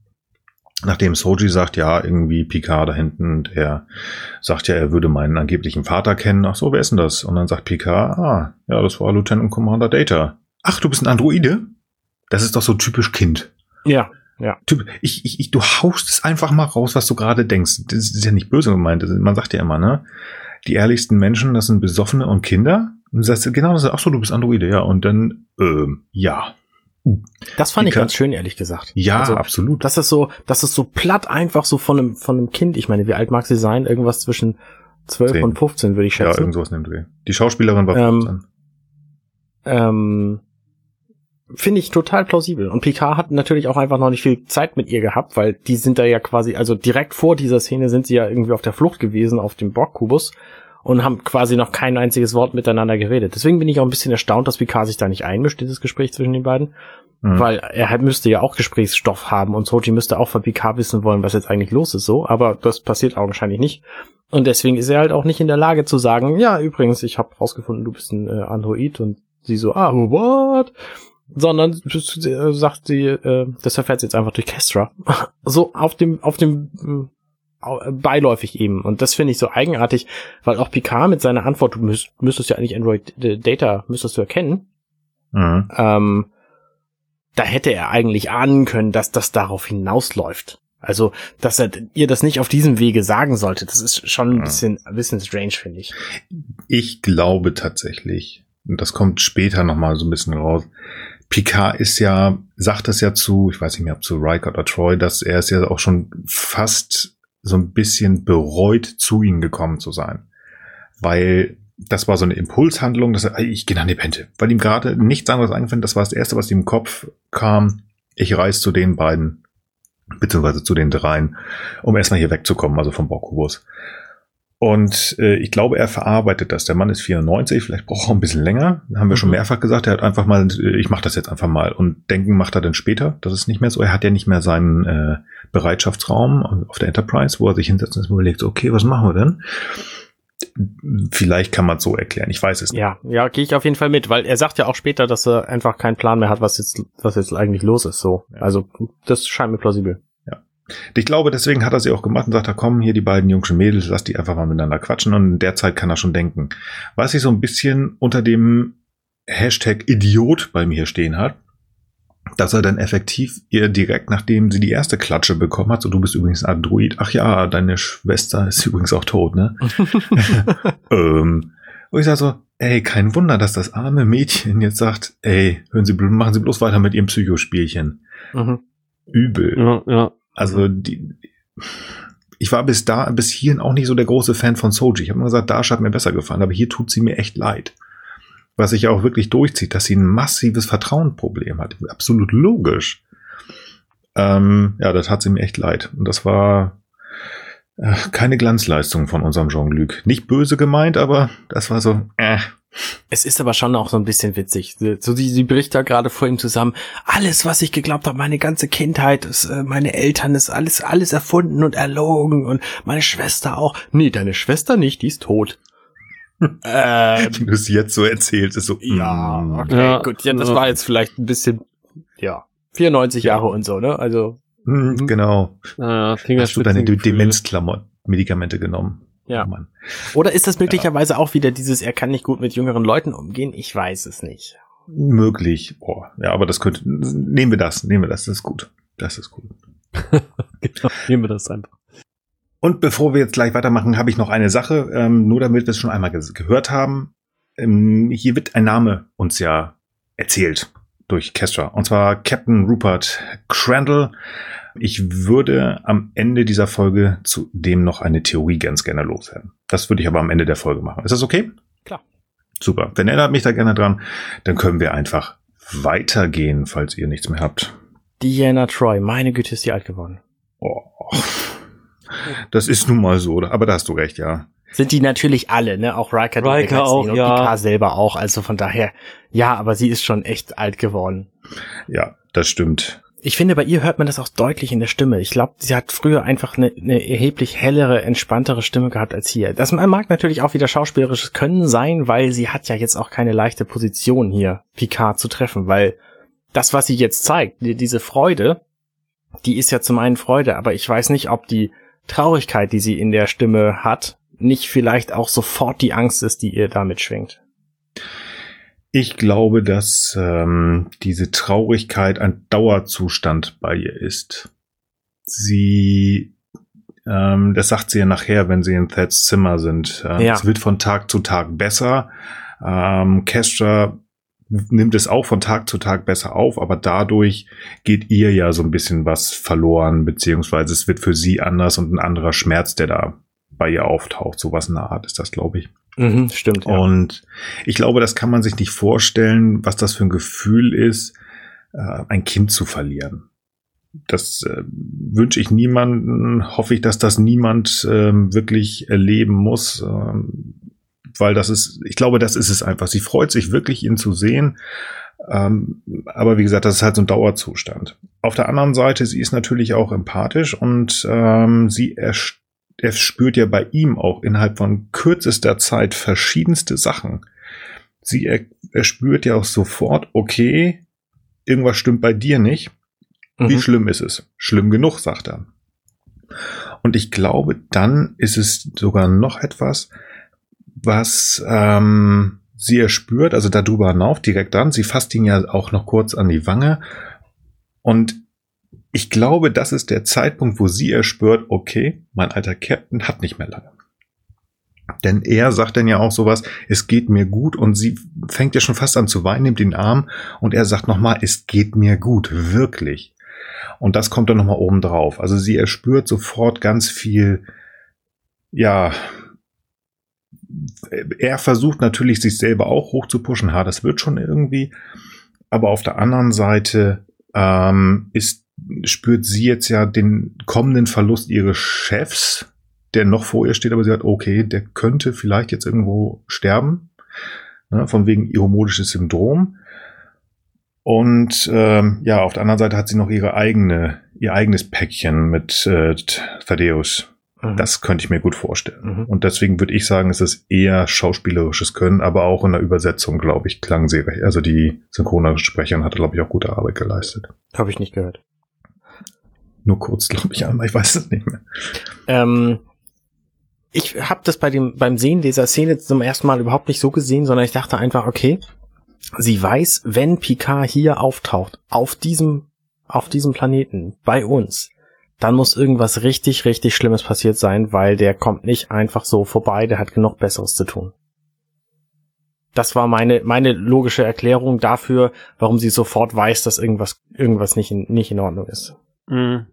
nachdem Soji sagt, ja, irgendwie Picard da hinten, der sagt ja, er würde meinen angeblichen Vater kennen. Ach so, wer ist denn das? Und dann sagt Picard, ah, ja, das war Lieutenant Commander Data. Ach, du bist ein Androide? Das ist doch so typisch Kind. Ja, ja. Typ, ich, ich, ich, du haust es einfach mal raus, was du gerade denkst. Das ist ja nicht böse gemeint. Man sagt ja immer, ne? Die ehrlichsten Menschen, das sind Besoffene und Kinder. Und du sagst, genau, das ist, ach so, du bist Androide, ja. Und dann, ähm, ja. Das fand ich ganz schön, ehrlich gesagt. Ja, also, absolut. Das ist so, das ist so platt einfach so von einem, von einem Kind. Ich meine, wie alt mag sie sein? Irgendwas zwischen 12 10. und 15, würde ich schätzen. Ja, irgendwas nimmt Dreh. Die Schauspielerin war 15. Ähm, ähm, Finde ich total plausibel. Und Picard hat natürlich auch einfach noch nicht viel Zeit mit ihr gehabt, weil die sind da ja quasi, also direkt vor dieser Szene sind sie ja irgendwie auf der Flucht gewesen auf dem Borg-Kubus und haben quasi noch kein einziges Wort miteinander geredet. Deswegen bin ich auch ein bisschen erstaunt, dass Picard sich da nicht einmischt, dieses Gespräch zwischen den beiden. Mhm. Weil er halt müsste ja auch Gesprächsstoff haben und Sochi müsste auch von Picard wissen wollen, was jetzt eigentlich los ist, so. Aber das passiert augenscheinlich nicht. Und deswegen ist er halt auch nicht in der Lage zu sagen, ja, übrigens, ich habe rausgefunden, du bist ein äh, Android und sie so, ah, what? Sondern äh, sagt sie, äh, das erfährt sie jetzt einfach durch Kestra. so auf dem, auf dem äh, beiläufig eben. Und das finde ich so eigenartig, weil auch Picard mit seiner Antwort, du müsst, müsstest ja eigentlich Android äh, Data, müsstest du erkennen. Mhm. Ähm, da hätte er eigentlich ahnen können, dass das darauf hinausläuft. Also, dass er ihr das nicht auf diesem Wege sagen sollte, das ist schon ein bisschen, ein bisschen strange, finde ich. Ich glaube tatsächlich, und das kommt später nochmal so ein bisschen raus, Picard ist ja, sagt es ja zu, ich weiß nicht mehr, ob zu Riker oder Troy, dass er es ja auch schon fast so ein bisschen bereut, zu ihnen gekommen zu sein. Weil das war so eine Impulshandlung, dass er, ich gehe nach Nepente, weil ihm gerade nichts anderes eingefallen, das war das erste, was ihm im Kopf kam. Ich reise zu den beiden, beziehungsweise zu den dreien, um erstmal hier wegzukommen, also vom Borkubus. Und äh, ich glaube, er verarbeitet das. Der Mann ist 94, vielleicht braucht er ein bisschen länger. Haben wir mhm. schon mehrfach gesagt. Er hat einfach mal, äh, ich mache das jetzt einfach mal. Und denken macht er dann später. Das ist nicht mehr so. Er hat ja nicht mehr seinen äh, Bereitschaftsraum auf der Enterprise, wo er sich hinsetzt und überlegt, okay, was machen wir denn? Vielleicht kann man es so erklären. Ich weiß es nicht. Ja, ja, gehe ich auf jeden Fall mit, weil er sagt ja auch später, dass er einfach keinen Plan mehr hat, was jetzt, was jetzt eigentlich los ist. So, also das scheint mir plausibel. Ich glaube, deswegen hat er sie auch gemacht und sagt, da kommen hier die beiden jungen Mädels, lass die einfach mal miteinander quatschen und in der Zeit kann er schon denken. Was ich so ein bisschen unter dem Hashtag Idiot bei mir stehen hat, dass er dann effektiv ihr direkt, nachdem sie die erste Klatsche bekommen hat, so du bist übrigens ein Android, ach ja, deine Schwester ist übrigens auch tot, ne? ähm, und ich sage so, ey, kein Wunder, dass das arme Mädchen jetzt sagt, ey, hören Sie, machen Sie bloß weiter mit Ihrem Psychospielchen. Mhm. Übel. Ja, ja. Also die, ich war bis da, bis hierhin auch nicht so der große Fan von Soji. Ich habe immer gesagt, Dash hat mir besser gefallen, aber hier tut sie mir echt leid was sich ja auch wirklich durchzieht, dass sie ein massives Vertrauensproblem hat. Absolut logisch. Ähm, ja, das hat sie mir echt leid. Und das war äh, keine Glanzleistung von unserem Jean-Luc. Nicht böse gemeint, aber das war so, äh. Es ist aber schon auch so ein bisschen witzig. So, sie, sie bricht da gerade vor ihm zusammen. Alles, was ich geglaubt habe, meine ganze Kindheit, ist, äh, meine Eltern, ist alles, alles erfunden und erlogen und meine Schwester auch. Nee, deine Schwester nicht, die ist tot äh, Wie du es jetzt so erzählst, ist so. Ja, okay, ja, gut. Ja, das ja. war jetzt vielleicht ein bisschen, ja, 94 Jahre und so, ne? Also. Mhm, genau. Ja, Hast du deine Demenzklammer-Medikamente genommen? Ja. Oh Oder ist das möglicherweise ja. auch wieder dieses, er kann nicht gut mit jüngeren Leuten umgehen? Ich weiß es nicht. Möglich. Boah. Ja, aber das könnte, nehmen wir das, nehmen wir das, das ist gut. Das ist gut. genau, nehmen wir das einfach. Und bevor wir jetzt gleich weitermachen, habe ich noch eine Sache, ähm, nur damit wir es schon einmal ge gehört haben. Ähm, hier wird ein Name uns ja erzählt durch Kestra, und zwar Captain Rupert Crandall. Ich würde am Ende dieser Folge zu dem noch eine Theorie ganz gerne loswerden. Das würde ich aber am Ende der Folge machen. Ist das okay? Klar. Super. Dann erinnert mich da gerne dran. Dann können wir einfach weitergehen, falls ihr nichts mehr habt. Diana Troy, meine Güte, ist die alt geworden. Oh. Das ist nun mal so, aber da hast du recht, ja. Sind die natürlich alle, ne? Auch Riker, Riker auch, und ja. Picard selber auch. Also von daher, ja, aber sie ist schon echt alt geworden. Ja, das stimmt. Ich finde, bei ihr hört man das auch deutlich in der Stimme. Ich glaube, sie hat früher einfach eine, eine erheblich hellere, entspanntere Stimme gehabt als hier. Das mag natürlich auch wieder schauspielerisches Können sein, weil sie hat ja jetzt auch keine leichte Position hier, Picard zu treffen, weil das, was sie jetzt zeigt, die- diese Freude, die ist ja zum einen Freude, aber ich weiß nicht, ob die Traurigkeit, die sie in der Stimme hat, nicht vielleicht auch sofort die Angst ist, die ihr damit schwingt. Ich glaube, dass ähm, diese Traurigkeit ein Dauerzustand bei ihr ist. Sie, ähm, das sagt sie ja nachher, wenn sie in Theds Zimmer sind. Ähm, Ja. Es wird von Tag zu Tag besser. Ähm, Kestra nimmt es auch von Tag zu Tag besser auf, aber dadurch geht ihr ja so ein bisschen was verloren, beziehungsweise es wird für sie anders und ein anderer Schmerz, der da bei ihr auftaucht. Sowas in der Art ist das, glaube ich. Mhm, stimmt. Ja. Und ich glaube, das kann man sich nicht vorstellen, was das für ein Gefühl ist, äh, ein Kind zu verlieren. Das äh, wünsche ich niemanden, hoffe ich, dass das niemand ähm, wirklich erleben muss, ähm, weil das ist, ich glaube, das ist es einfach. Sie freut sich wirklich, ihn zu sehen. Ähm, aber wie gesagt, das ist halt so ein Dauerzustand. Auf der anderen Seite, sie ist natürlich auch empathisch und sie erst er spürt ja bei ihm auch innerhalb von kürzester Zeit verschiedenste Sachen. Sie er, er spürt ja auch sofort, okay, irgendwas stimmt bei dir nicht. Wie Mhm. schlimm ist es? Schlimm genug, sagt er. Und ich glaube, dann ist es sogar noch etwas, was ähm, sie erspürt, also darüber hinauf, direkt dann. Sie fasst ihn ja auch noch kurz an die Wange. Und ich glaube, das ist der Zeitpunkt, wo sie erspürt, okay, mein alter Captain hat nicht mehr lange. Denn er sagt dann ja auch sowas, es geht mir gut und sie fängt ja schon fast an zu weinen, nimmt den Arm und er sagt nochmal, es geht mir gut, wirklich. Und das kommt dann nochmal oben drauf. Also sie erspürt sofort ganz viel, ja, er versucht natürlich sich selber auch hoch zu pushen. Ha, das wird schon irgendwie. Aber auf der anderen Seite ähm, ist, spürt sie jetzt ja den kommenden Verlust ihres Chefs, der noch vor ihr steht, aber sie sagt, okay, der könnte vielleicht jetzt irgendwo sterben, ne, von wegen ihromodisches Syndrom. Und ähm, ja, auf der anderen Seite hat sie noch ihre eigene, ihr eigenes Päckchen mit äh, Thaddeus. Mhm. Das könnte ich mir gut vorstellen. Mhm. Und deswegen würde ich sagen, es ist eher schauspielerisches Können, aber auch in der Übersetzung, glaube ich, klang sie recht. Also die Synchronsprecherin hatte, glaube ich, auch gute Arbeit geleistet. Habe ich nicht gehört. Nur kurz, glaube ich, einmal, ich weiß es nicht mehr. Ähm, ich habe das bei dem beim Sehen dieser Szene zum ersten Mal überhaupt nicht so gesehen, sondern ich dachte einfach, okay, sie weiß, wenn Picard hier auftaucht, auf diesem auf diesem Planeten bei uns, dann muss irgendwas richtig richtig Schlimmes passiert sein, weil der kommt nicht einfach so vorbei, der hat genug Besseres zu tun. Das war meine meine logische Erklärung dafür, warum sie sofort weiß, dass irgendwas irgendwas nicht in, nicht in Ordnung ist. Mhm.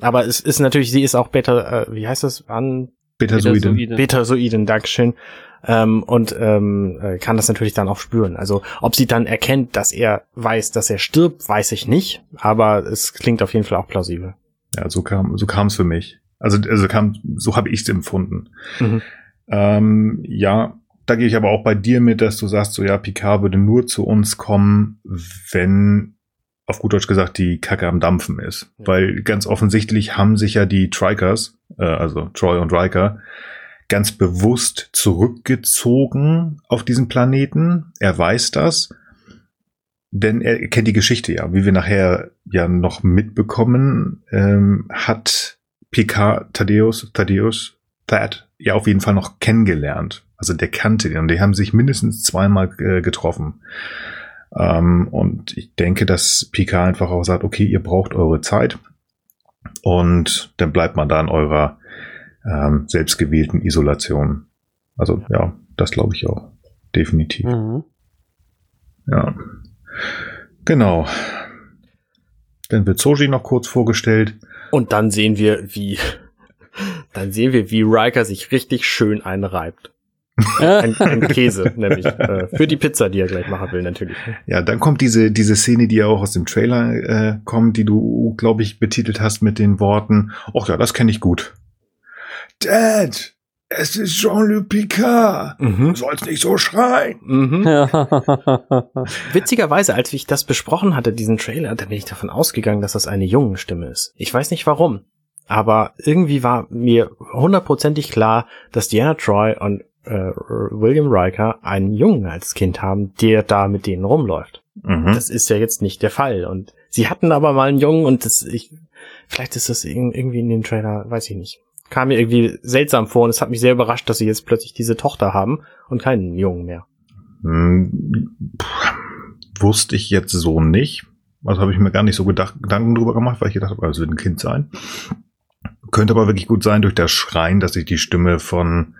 Aber es ist natürlich, sie ist auch Beta, äh, wie heißt das, an Betasoiden. Betasoiden. Betasoiden, Dankeschön. Ähm, und ähm, äh, kann das natürlich dann auch spüren. Also ob sie dann erkennt, dass er weiß, dass er stirbt, weiß ich nicht. Aber es klingt auf jeden Fall auch plausibel. Ja, so kam so kam es für mich. Also, also kam, so habe ich es empfunden. Mhm. Ähm, ja, da gehe ich aber auch bei dir mit, dass du sagst, so ja, Picard würde nur zu uns kommen, wenn auf gut Deutsch gesagt die Kacke am Dampfen ist. Ja. Weil ganz offensichtlich haben sich ja die Trikers, äh, also Troy und Riker, ganz bewusst zurückgezogen auf diesen Planeten. Er weiß das, denn er kennt die Geschichte ja. Wie wir nachher ja noch mitbekommen, ähm, hat Picard Thaddeus, Thaddeus, Thad ja auf jeden Fall noch kennengelernt. Also der kannte den und die haben sich mindestens zweimal äh, getroffen. Ähm, und ich denke, dass Picard einfach auch sagt, okay, ihr braucht eure Zeit und dann bleibt man da in eurer ähm, selbstgewählten Isolation. Also ja, das glaube ich auch. Definitiv. Mhm. Ja. Genau. Dann wird Soji noch kurz vorgestellt. Und dann sehen wir, wie dann sehen wir, wie Riker sich richtig schön einreibt. Ein, ein Käse, nämlich äh, für die Pizza, die er gleich machen will, natürlich. Ja, dann kommt diese, diese Szene, die ja auch aus dem Trailer äh, kommt, die du, glaube ich, betitelt hast mit den Worten, ach ja, das kenne ich gut. Dad, es ist Jean-Luc Picard. Mhm. Du sollst nicht so schreien. Mhm. Witzigerweise, als ich das besprochen hatte, diesen Trailer, da bin ich davon ausgegangen, dass das eine Jungenstimme ist. Ich weiß nicht warum. Aber irgendwie war mir hundertprozentig klar, dass Diana Troy und äh, William Riker einen Jungen als Kind haben, der da mit denen rumläuft. Mhm. Das ist ja jetzt nicht der Fall. Und sie hatten aber mal einen Jungen und das, ich, vielleicht ist das irgendwie in dem Trailer, weiß ich nicht kam mir irgendwie seltsam vor und es hat mich sehr überrascht, dass sie jetzt plötzlich diese Tochter haben und keinen Jungen mehr. Hm, wusste ich jetzt so nicht. Also habe ich mir gar nicht so gedacht, Gedanken drüber gemacht, weil ich gedacht habe, es wird ein Kind sein. Könnte aber wirklich gut sein durch das Schreien, dass sich die Stimme von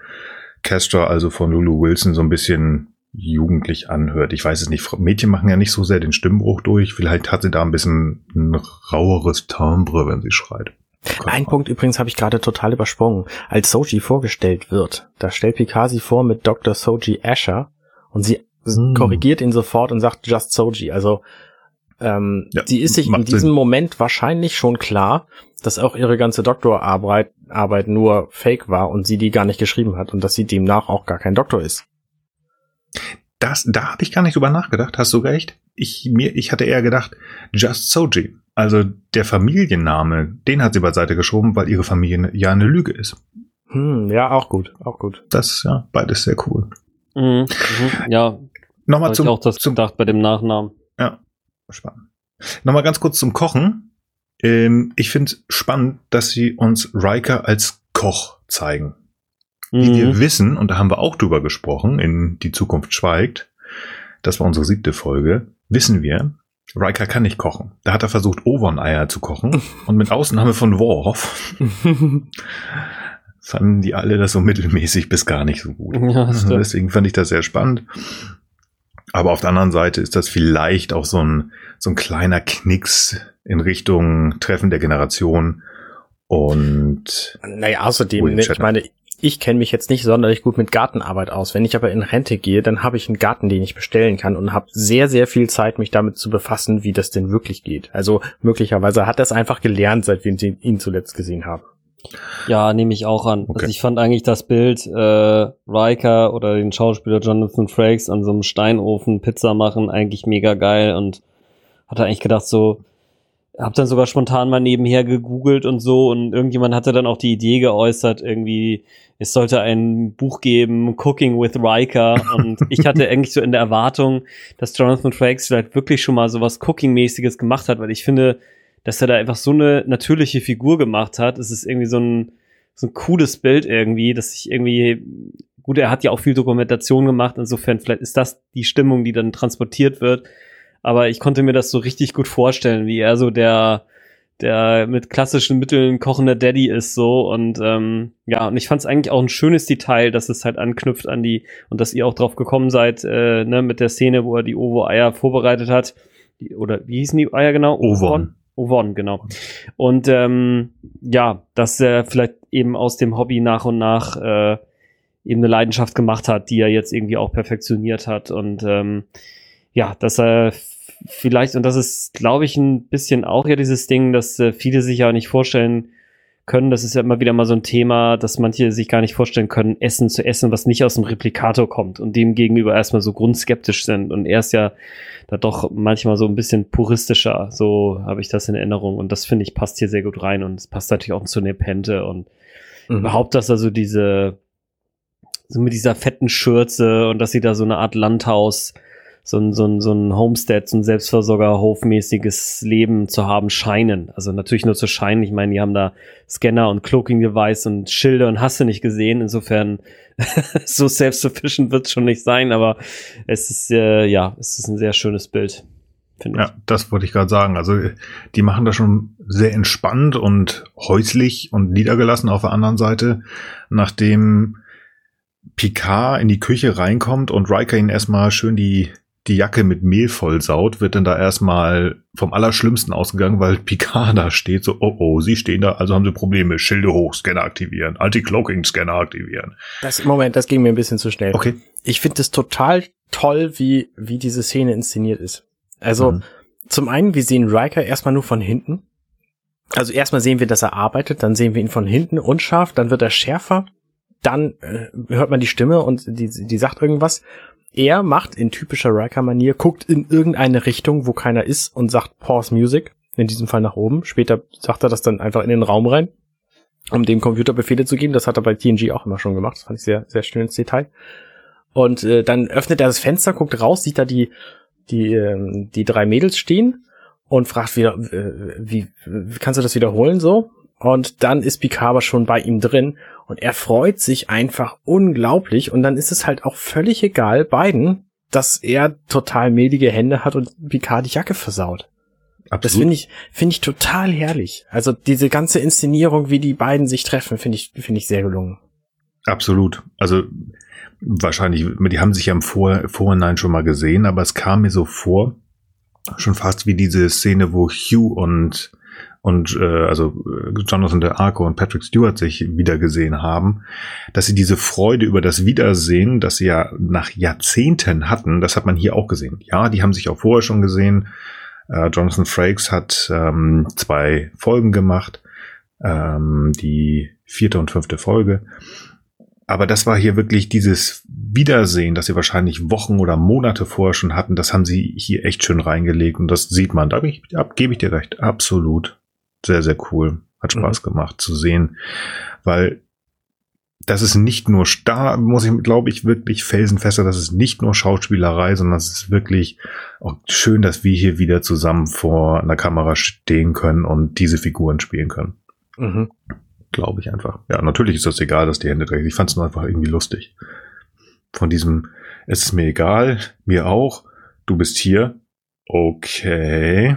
Castor, also von Lulu Wilson, so ein bisschen jugendlich anhört. Ich weiß es nicht. Mädchen machen ja nicht so sehr den Stimmbruch durch. Vielleicht hat sie da ein bisschen ein raueres Timbre, wenn sie schreit. Ein Punkt übrigens habe ich gerade total übersprungen. Als Soji vorgestellt wird, da stellt Picard sie vor mit Dr. Soji Asher und sie hm. korrigiert ihn sofort und sagt Just Soji. Also ähm, ja, sie ist sich in diesem Sinn. Moment wahrscheinlich schon klar, dass auch ihre ganze Doktorarbeit Arbeit nur Fake war und sie die gar nicht geschrieben hat und dass sie demnach auch gar kein Doktor ist. Das, da habe ich gar nicht drüber nachgedacht. Hast du recht? Ich mir, ich hatte eher gedacht Just Soji. Also der Familienname, den hat sie beiseite geschoben, weil ihre Familie ja eine Lüge ist. Hm, ja, auch gut, auch gut. Das ja beides sehr cool. Mhm, mhm, ja. Nochmal zum, ich auch das zum, gedacht bei dem Nachnamen. Ja, spannend. Nochmal ganz kurz zum Kochen. Ähm, ich finde spannend, dass sie uns Riker als Koch zeigen. Mhm. Wie wir wissen, und da haben wir auch drüber gesprochen, in Die Zukunft schweigt, das war unsere siebte Folge, wissen wir, Riker kann nicht kochen. Da hat er versucht, Ovon-Eier zu kochen. Und mit Ausnahme von Worf fanden die alle das so mittelmäßig bis gar nicht so gut. Ja, Deswegen fand ich das sehr spannend. Aber auf der anderen Seite ist das vielleicht auch so ein, so ein kleiner Knicks in Richtung Treffen der Generation. Und naja, außerdem, ne, ich meine, ich kenne mich jetzt nicht sonderlich gut mit Gartenarbeit aus. Wenn ich aber in Rente gehe, dann habe ich einen Garten, den ich bestellen kann und habe sehr, sehr viel Zeit, mich damit zu befassen, wie das denn wirklich geht. Also möglicherweise hat er es einfach gelernt, seit wir ihn zuletzt gesehen haben. Ja, nehme ich auch an. Okay. Also ich fand eigentlich das Bild äh, Riker oder den Schauspieler Jonathan Frakes an so einem Steinofen Pizza machen eigentlich mega geil und hatte eigentlich gedacht so, hab dann sogar spontan mal nebenher gegoogelt und so und irgendjemand hatte dann auch die Idee geäußert, irgendwie, es sollte ein Buch geben, Cooking with Riker und ich hatte eigentlich so in der Erwartung, dass Jonathan Frakes vielleicht wirklich schon mal so was Cooking-mäßiges gemacht hat, weil ich finde, dass er da einfach so eine natürliche Figur gemacht hat. Es ist irgendwie so ein, so ein cooles Bild irgendwie, dass ich irgendwie, gut, er hat ja auch viel Dokumentation gemacht, insofern vielleicht ist das die Stimmung, die dann transportiert wird aber ich konnte mir das so richtig gut vorstellen, wie er so der der mit klassischen Mitteln kochender Daddy ist so und ähm, ja und ich fand es eigentlich auch ein schönes Detail, dass es halt anknüpft an die und dass ihr auch drauf gekommen seid äh, ne, mit der Szene, wo er die Ovo Eier vorbereitet hat die, oder wie hießen die Eier genau? Ovon. Ovon, genau. Und ähm, ja, dass er vielleicht eben aus dem Hobby nach und nach äh, eben eine Leidenschaft gemacht hat, die er jetzt irgendwie auch perfektioniert hat und ähm, ja, dass er vielleicht, und das ist, glaube ich, ein bisschen auch ja dieses Ding, dass äh, viele sich ja nicht vorstellen können, das ist ja immer wieder mal so ein Thema, dass manche sich gar nicht vorstellen können, Essen zu essen, was nicht aus dem Replikator kommt und dem gegenüber erstmal so grundskeptisch sind. Und er ist ja da doch manchmal so ein bisschen puristischer, so habe ich das in Erinnerung. Und das finde ich passt hier sehr gut rein und es passt natürlich auch zu Nepente und mhm. überhaupt, dass er so diese, so mit dieser fetten Schürze und dass sie da so eine Art Landhaus so ein, so ein, so ein Homestead, so ein Selbstversorger-hofmäßiges Leben zu haben scheinen. Also natürlich nur zu scheinen. Ich meine, die haben da Scanner und Cloaking-Device und Schilder und hast du nicht gesehen. Insofern so self-sufficient wird es schon nicht sein, aber es ist, äh, ja, es ist ein sehr schönes Bild. Ja, das wollte ich gerade sagen. Also die machen das schon sehr entspannt und häuslich und niedergelassen auf der anderen Seite, nachdem Picard in die Küche reinkommt und Riker ihn erstmal schön die die Jacke mit Mehl vollsaut, wird dann da erstmal vom Allerschlimmsten ausgegangen, weil Picard da steht, so, oh oh, sie stehen da, also haben sie Probleme, Schilde hoch, Scanner aktivieren, Anti-Cloaking-Scanner aktivieren. Das, Moment, das ging mir ein bisschen zu schnell. Okay. Ich finde es total toll, wie, wie diese Szene inszeniert ist. Also, mhm. zum einen, wir sehen Riker erstmal nur von hinten. Also erstmal sehen wir, dass er arbeitet, dann sehen wir ihn von hinten unscharf, dann wird er schärfer, dann äh, hört man die Stimme und die, die sagt irgendwas er macht in typischer Riker-Manier, guckt in irgendeine Richtung, wo keiner ist und sagt Pause Music, in diesem Fall nach oben. Später sagt er das dann einfach in den Raum rein, um dem Computer Befehle zu geben. Das hat er bei TNG auch immer schon gemacht. Das fand ich sehr, sehr schön ins Detail. Und äh, dann öffnet er das Fenster, guckt raus, sieht da die, die, äh, die drei Mädels stehen und fragt wieder, äh, wie, wie kannst du das wiederholen so? Und dann ist Picard aber schon bei ihm drin und er freut sich einfach unglaublich und dann ist es halt auch völlig egal beiden, dass er total mehlige Hände hat und Picard die Jacke versaut. Absolut. Das finde ich, finde ich total herrlich. Also diese ganze Inszenierung, wie die beiden sich treffen, finde ich, finde ich sehr gelungen. Absolut. Also wahrscheinlich, die haben sich ja im Vor Vorhinein schon mal gesehen, aber es kam mir so vor, schon fast wie diese Szene, wo Hugh und und äh, also äh, Jonathan de Arco und Patrick Stewart sich wiedergesehen haben, dass sie diese Freude über das Wiedersehen, das sie ja nach Jahrzehnten hatten, das hat man hier auch gesehen. Ja, die haben sich auch vorher schon gesehen. Äh, Jonathan Frakes hat ähm, zwei Folgen gemacht, ähm, die vierte und fünfte Folge. Aber das war hier wirklich dieses Wiedersehen, das sie wahrscheinlich Wochen oder Monate vorher schon hatten. Das haben sie hier echt schön reingelegt und das sieht man. Da gebe ich dir recht. Absolut sehr, sehr cool. Hat Spaß mhm. gemacht zu sehen, weil das ist nicht nur starr, muss ich, glaube ich, wirklich felsenfester, das ist nicht nur Schauspielerei, sondern es ist wirklich auch schön, dass wir hier wieder zusammen vor einer Kamera stehen können und diese Figuren spielen können. Mhm. Glaube ich einfach. Ja, natürlich ist das egal, dass die Hände dreckig. Ich fand es nur einfach irgendwie lustig. Von diesem, es ist mir egal, mir auch, du bist hier. Okay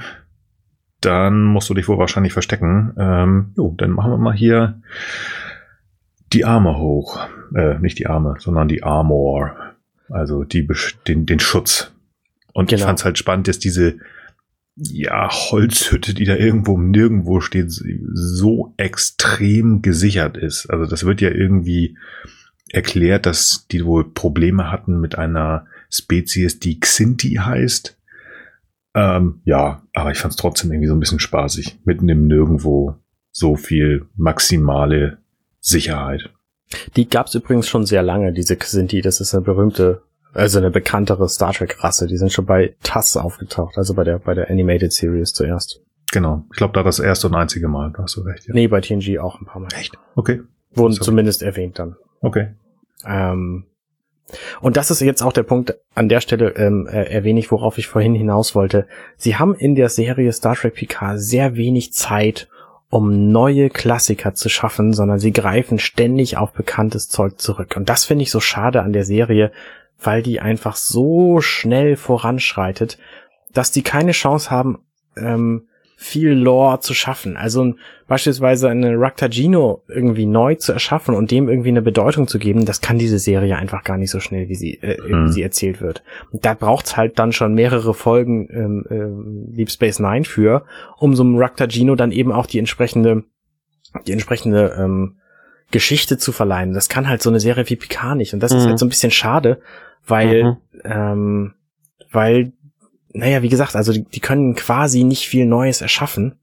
dann musst du dich wohl wahrscheinlich verstecken. Ähm, jo, dann machen wir mal hier die Arme hoch. Äh, nicht die Arme, sondern die Armor. Also die, den, den Schutz. Und genau. ich fand es halt spannend, dass diese ja, Holzhütte, die da irgendwo nirgendwo steht, so extrem gesichert ist. Also das wird ja irgendwie erklärt, dass die wohl Probleme hatten mit einer Spezies, die Xinti heißt. Ähm, ja, aber ich fand es trotzdem irgendwie so ein bisschen spaßig. Mitten im Nirgendwo so viel maximale Sicherheit. Die gab es übrigens schon sehr lange, diese Xinti. Das ist eine berühmte, also eine bekanntere Star Trek-Rasse. Die sind schon bei TAS aufgetaucht, also bei der, bei der Animated Series zuerst. Genau. Ich glaube, da das erste und einzige Mal. Da hast du recht. Ja. Nee, bei TNG auch ein paar Mal. Echt? Okay. Wurden Sorry. zumindest erwähnt dann. Okay. Ähm, und das ist jetzt auch der Punkt an der Stelle ähm, äh, erwähne ich, worauf ich vorhin hinaus wollte. Sie haben in der Serie Star Trek Picard sehr wenig Zeit, um neue Klassiker zu schaffen, sondern sie greifen ständig auf bekanntes Zeug zurück. Und das finde ich so schade an der Serie, weil die einfach so schnell voranschreitet, dass die keine Chance haben, ähm, viel Lore zu schaffen. Also beispielsweise eine Raktagino irgendwie neu zu erschaffen und dem irgendwie eine Bedeutung zu geben, das kann diese Serie einfach gar nicht so schnell, wie sie, äh, mhm. wie sie erzählt wird. Und da braucht's halt dann schon mehrere Folgen ähm, äh, Deep Space Nine für, um so einem Raktagino dann eben auch die entsprechende, die entsprechende ähm, Geschichte zu verleihen. Das kann halt so eine Serie wie Picard nicht. Und das mhm. ist halt so ein bisschen schade, weil, mhm. ähm, weil naja, wie gesagt, also die, die können quasi nicht viel Neues erschaffen,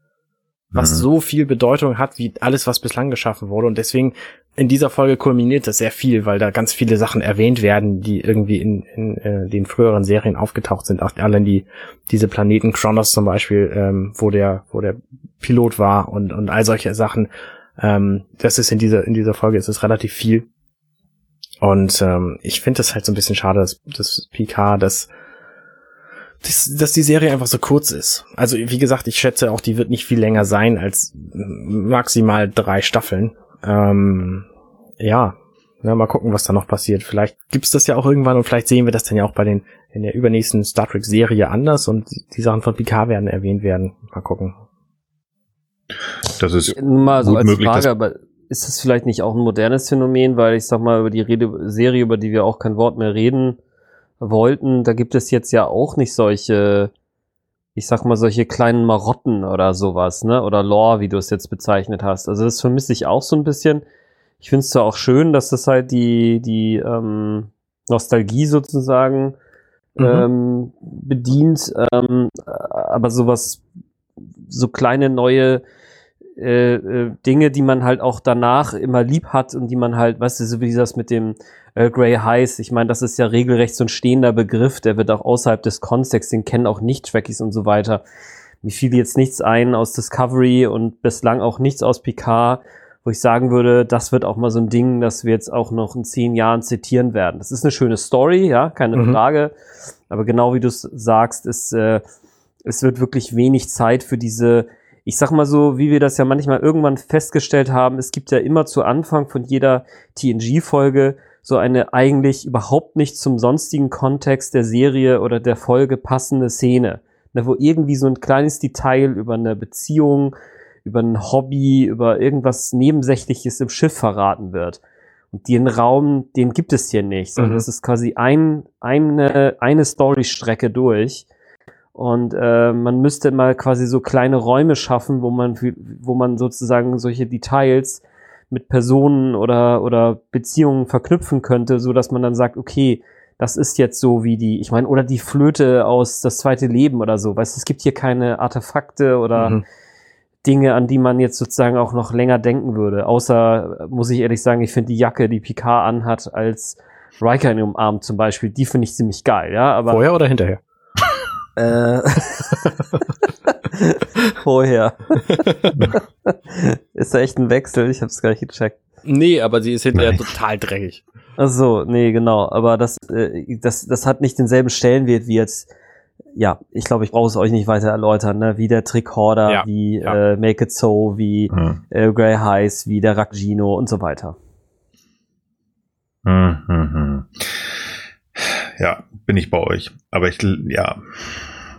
was mhm. so viel Bedeutung hat wie alles, was bislang geschaffen wurde. Und deswegen in dieser Folge kulminiert das sehr viel, weil da ganz viele Sachen erwähnt werden, die irgendwie in, in äh, den früheren Serien aufgetaucht sind. Auch allein die diese Planeten Kronos zum Beispiel, ähm, wo der wo der Pilot war und und all solche Sachen. Ähm, das ist in dieser in dieser Folge ist es relativ viel. Und ähm, ich finde das halt so ein bisschen schade, dass, dass PK das dass, dass die Serie einfach so kurz ist. Also wie gesagt, ich schätze auch, die wird nicht viel länger sein als maximal drei Staffeln. Ähm, ja, ja, mal gucken, was da noch passiert. Vielleicht gibt's das ja auch irgendwann und vielleicht sehen wir das dann ja auch bei den in der übernächsten Star Trek Serie anders und die Sachen von Picard werden erwähnt werden. Mal gucken. Das ist mal so als möglich, Frage, aber ist das vielleicht nicht auch ein modernes Phänomen, weil ich sag mal über die Rede Serie, über die wir auch kein Wort mehr reden, wollten, da gibt es jetzt ja auch nicht solche, ich sag mal, solche kleinen Marotten oder sowas, ne? Oder Lore, wie du es jetzt bezeichnet hast. Also das vermisse ich auch so ein bisschen. Ich finde es zwar auch schön, dass das halt die, die ähm, Nostalgie sozusagen mhm. ähm, bedient, ähm, aber sowas, so kleine neue äh, äh, Dinge, die man halt auch danach immer lieb hat und die man halt, weißt du, so wie das mit dem Earl Grey heißt. Ich meine, das ist ja regelrecht so ein stehender Begriff, der wird auch außerhalb des Kontexts, den kennen auch Nicht-Trackies und so weiter. Mir fiel jetzt nichts ein aus Discovery und bislang auch nichts aus Picard, wo ich sagen würde, das wird auch mal so ein Ding, das wir jetzt auch noch in zehn Jahren zitieren werden. Das ist eine schöne Story, ja, keine mhm. Frage. Aber genau wie du es sagst, ist, äh, es wird wirklich wenig Zeit für diese, ich sag mal so, wie wir das ja manchmal irgendwann festgestellt haben, es gibt ja immer zu Anfang von jeder TNG-Folge so eine eigentlich überhaupt nicht zum sonstigen Kontext der Serie oder der Folge passende Szene, ne, wo irgendwie so ein kleines Detail über eine Beziehung, über ein Hobby, über irgendwas Nebensächliches im Schiff verraten wird. Und den Raum, den gibt es hier nicht, sondern mhm. es ist quasi ein, eine, eine Storystrecke durch. Und äh, man müsste mal quasi so kleine Räume schaffen, wo man, wo man sozusagen solche Details mit Personen oder, oder Beziehungen verknüpfen könnte, so dass man dann sagt, okay, das ist jetzt so wie die, ich meine, oder die Flöte aus das zweite Leben oder so. Weißt es gibt hier keine Artefakte oder mhm. Dinge, an die man jetzt sozusagen auch noch länger denken würde. Außer, muss ich ehrlich sagen, ich finde die Jacke, die Picard anhat, als Riker in ihrem Arm zum Beispiel, die finde ich ziemlich geil, ja. Aber Vorher oder hinterher? Äh, vorher. ist da echt ein Wechsel? Ich habe es gar nicht gecheckt. Nee, aber sie ist hinterher Nein. total dreckig. Ach so, nee, genau. Aber das, äh, das, das hat nicht denselben Stellenwert wie jetzt. Ja, ich glaube, ich brauche es euch nicht weiter erläutern, ne? Wie der Tricorder, ja, wie ja. Äh, Make It So, wie mhm. äh, Grey Heiß, wie der Rakgino und so weiter. Mhm. Ja, bin ich bei euch. Aber ich, ja,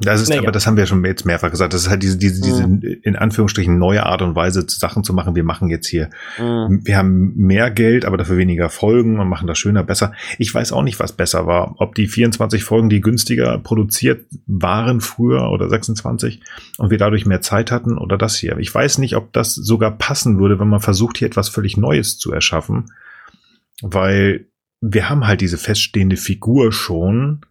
das ist, naja. aber das haben wir schon jetzt mehrfach gesagt. Das ist halt diese, diese, diese mhm. in Anführungsstrichen neue Art und Weise, Sachen zu machen. Wir machen jetzt hier, mhm. wir haben mehr Geld, aber dafür weniger Folgen und machen das schöner, besser. Ich weiß auch nicht, was besser war. Ob die 24 Folgen, die günstiger produziert waren früher oder 26 und wir dadurch mehr Zeit hatten oder das hier. Ich weiß nicht, ob das sogar passen würde, wenn man versucht, hier etwas völlig Neues zu erschaffen. Weil wir haben halt diese feststehende Figur schon,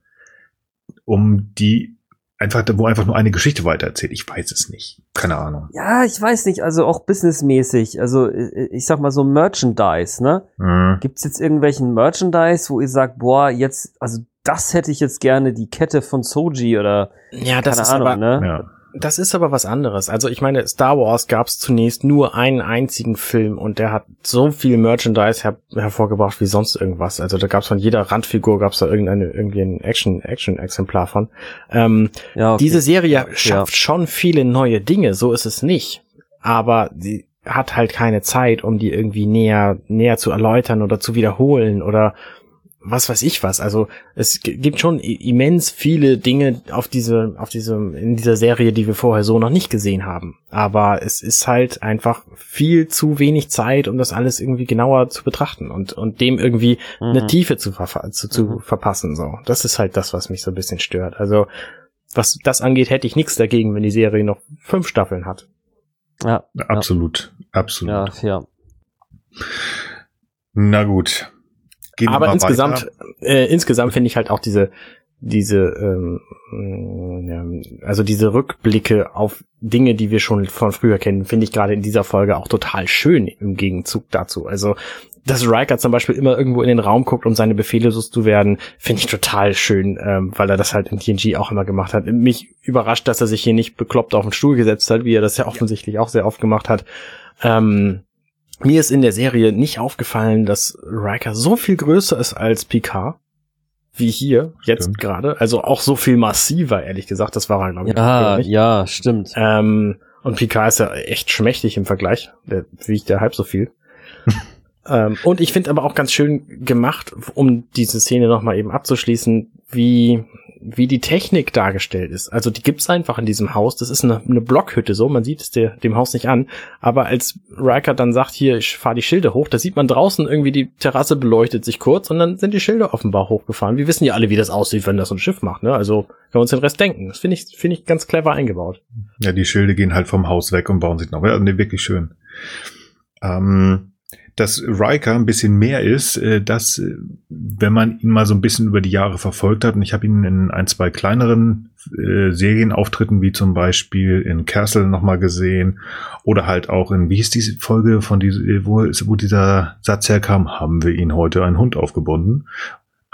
um die einfach, wo einfach nur eine Geschichte weitererzählt. Ich weiß es nicht. Keine Ahnung. Ja, ich weiß nicht. Also auch businessmäßig. Also äh, ich sag mal so Merchandise, ne? Mhm. Gibt's jetzt irgendwelchen Merchandise, wo ihr sagt, boah, jetzt, also das hätte ich jetzt gerne, die Kette von Soji oder ja, das keine ist Ahnung, aber, ne? Ja. Das ist aber was anderes. Also ich meine, Star Wars gab es zunächst nur einen einzigen Film und der hat so viel Merchandise her hervorgebracht wie sonst irgendwas. Also da gab es von jeder Randfigur gab es da irgendeine irgendwie ein Action Action Exemplar von. Ähm, ja, okay. Diese Serie schafft ja. schon viele neue Dinge. So ist es nicht. Aber sie hat halt keine Zeit, um die irgendwie näher näher zu erläutern oder zu wiederholen oder was weiß ich was. Also es gibt schon immens viele Dinge auf diese, auf diese, in dieser Serie, die wir vorher so noch nicht gesehen haben. Aber es ist halt einfach viel zu wenig Zeit, um das alles irgendwie genauer zu betrachten und, und dem irgendwie mhm. eine Tiefe zu, zu, zu mhm. verpassen. So, das ist halt das, was mich so ein bisschen stört. Also was das angeht, hätte ich nichts dagegen, wenn die Serie noch fünf Staffeln hat. Ja, absolut, ja. absolut. Ja, ja. Na gut, Gehen Aber insgesamt, äh, insgesamt finde ich halt auch diese, diese, ähm, ja, also diese Rückblicke auf Dinge, die wir schon von früher kennen, finde ich gerade in dieser Folge auch total schön im Gegenzug dazu. Also, dass Riker zum Beispiel immer irgendwo in den Raum guckt, um seine Befehle loszuwerden, finde ich total schön, ähm, weil er das halt in TNG auch immer gemacht hat. Mich überrascht, dass er sich hier nicht bekloppt auf den Stuhl gesetzt hat, wie er das ja offensichtlich auch sehr oft gemacht hat. Ähm, mir ist in der Serie nicht aufgefallen, dass Riker so viel größer ist als Picard. Wie hier, jetzt gerade. Also auch so viel massiver, ehrlich gesagt. Das war er, glaube ich. Ja, ja, stimmt. Ähm, und Picard ist ja echt schmächtig im Vergleich. Der wiegt ja halb so viel. ähm, und ich finde aber auch ganz schön gemacht, um diese Szene nochmal eben abzuschließen, wie wie die Technik dargestellt ist. Also die gibt's einfach in diesem Haus. Das ist eine, eine Blockhütte so, man sieht es der, dem Haus nicht an. Aber als Riker dann sagt, hier, ich fahre die Schilde hoch, da sieht man draußen irgendwie die Terrasse beleuchtet sich kurz und dann sind die Schilde offenbar hochgefahren. Wir wissen ja alle, wie das aussieht, wenn das so ein Schiff macht. Ne? Also können wir uns den Rest denken. Das finde ich, finde ich ganz clever eingebaut. Ja, die Schilde gehen halt vom Haus weg und bauen sich noch. Ja, nee, wirklich schön. Ähm, dass Riker ein bisschen mehr ist, äh, dass, äh, wenn man ihn mal so ein bisschen über die Jahre verfolgt hat, und ich habe ihn in ein, zwei kleineren äh, Serienauftritten, wie zum Beispiel in Castle nochmal gesehen, oder halt auch in, wie hieß diese Folge von diese, wo, wo dieser Satz herkam, haben wir ihn heute einen Hund aufgebunden.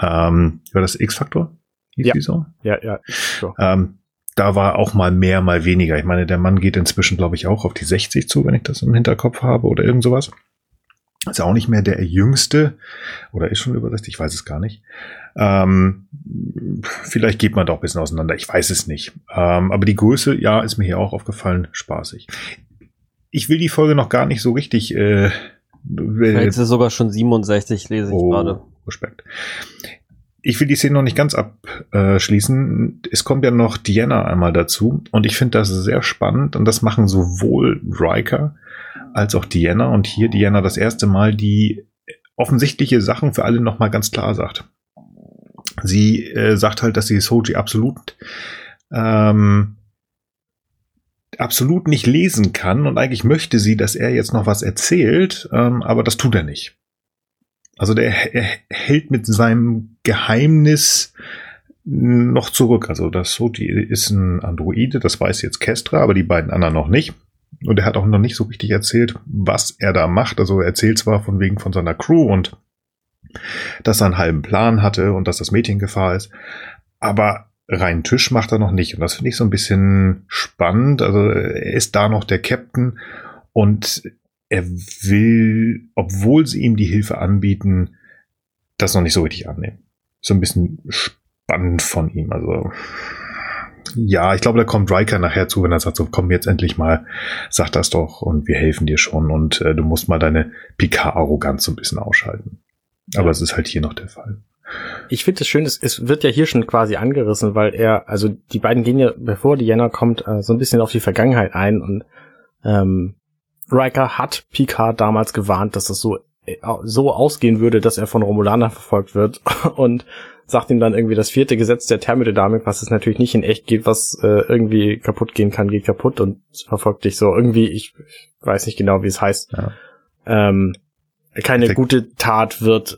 Ähm, war das X-Faktor? Ja. so? ja, ja. So. Ähm, da war auch mal mehr, mal weniger. Ich meine, der Mann geht inzwischen, glaube ich, auch auf die 60 zu, wenn ich das im Hinterkopf habe oder irgend sowas. Ist auch nicht mehr der Jüngste oder ist schon über 60, ich weiß es gar nicht. Ähm, vielleicht geht man doch ein bisschen auseinander, ich weiß es nicht. Ähm, aber die Größe, ja, ist mir hier auch aufgefallen, spaßig. Ich will die Folge noch gar nicht so richtig. Äh, Vielleicht ist es sogar schon 67, lese ich oh, gerade. Respekt. Ich will die Szene noch nicht ganz abschließen. Es kommt ja noch Diana einmal dazu und ich finde das sehr spannend und das machen sowohl Riker als auch Diana und hier Diana das erste Mal die offensichtliche Sachen für alle nochmal ganz klar sagt. Sie äh, sagt halt, dass sie Soji absolut ähm, absolut nicht lesen kann und eigentlich möchte sie, dass er jetzt noch was erzählt, ähm, aber das tut er nicht. Also der er hält mit seinem Geheimnis noch zurück. Also das Soji ist ein Androide, das weiß jetzt Kestra, aber die beiden anderen noch nicht. Und er hat auch noch nicht so richtig erzählt, was er da macht. Also er erzählt zwar von wegen von seiner Crew und dass er einen halben Plan hatte und dass das Mädchen Gefahr ist, aber rein Tisch macht er noch nicht. Und das finde ich so ein bisschen spannend. Also er ist da noch der Captain und er will, obwohl sie ihm die Hilfe anbieten, das noch nicht so richtig annehmen. So ein bisschen spannend von ihm. Also ja, ich glaube, da kommt Riker nachher zu, wenn er sagt, so komm jetzt endlich mal, sag das doch und wir helfen dir schon und äh, du musst mal deine Picard-Arroganz so ein bisschen ausschalten. Aber es ist halt hier noch der Fall. Ich finde es schön, es, es wird ja hier schon quasi angerissen, weil er, also die beiden gehen ja, bevor Diana kommt, äh, so ein bisschen auf die Vergangenheit ein und ähm, Riker hat Picard damals gewarnt, dass das so äh, so ausgehen würde, dass er von Romulaner verfolgt wird und sagt ihm dann irgendwie das vierte Gesetz der Thermodynamik, was es natürlich nicht in echt geht, was äh, irgendwie kaputt gehen kann, geht kaputt und verfolgt dich so irgendwie, ich weiß nicht genau, wie es heißt. Ja. Ähm, keine gute Tat wird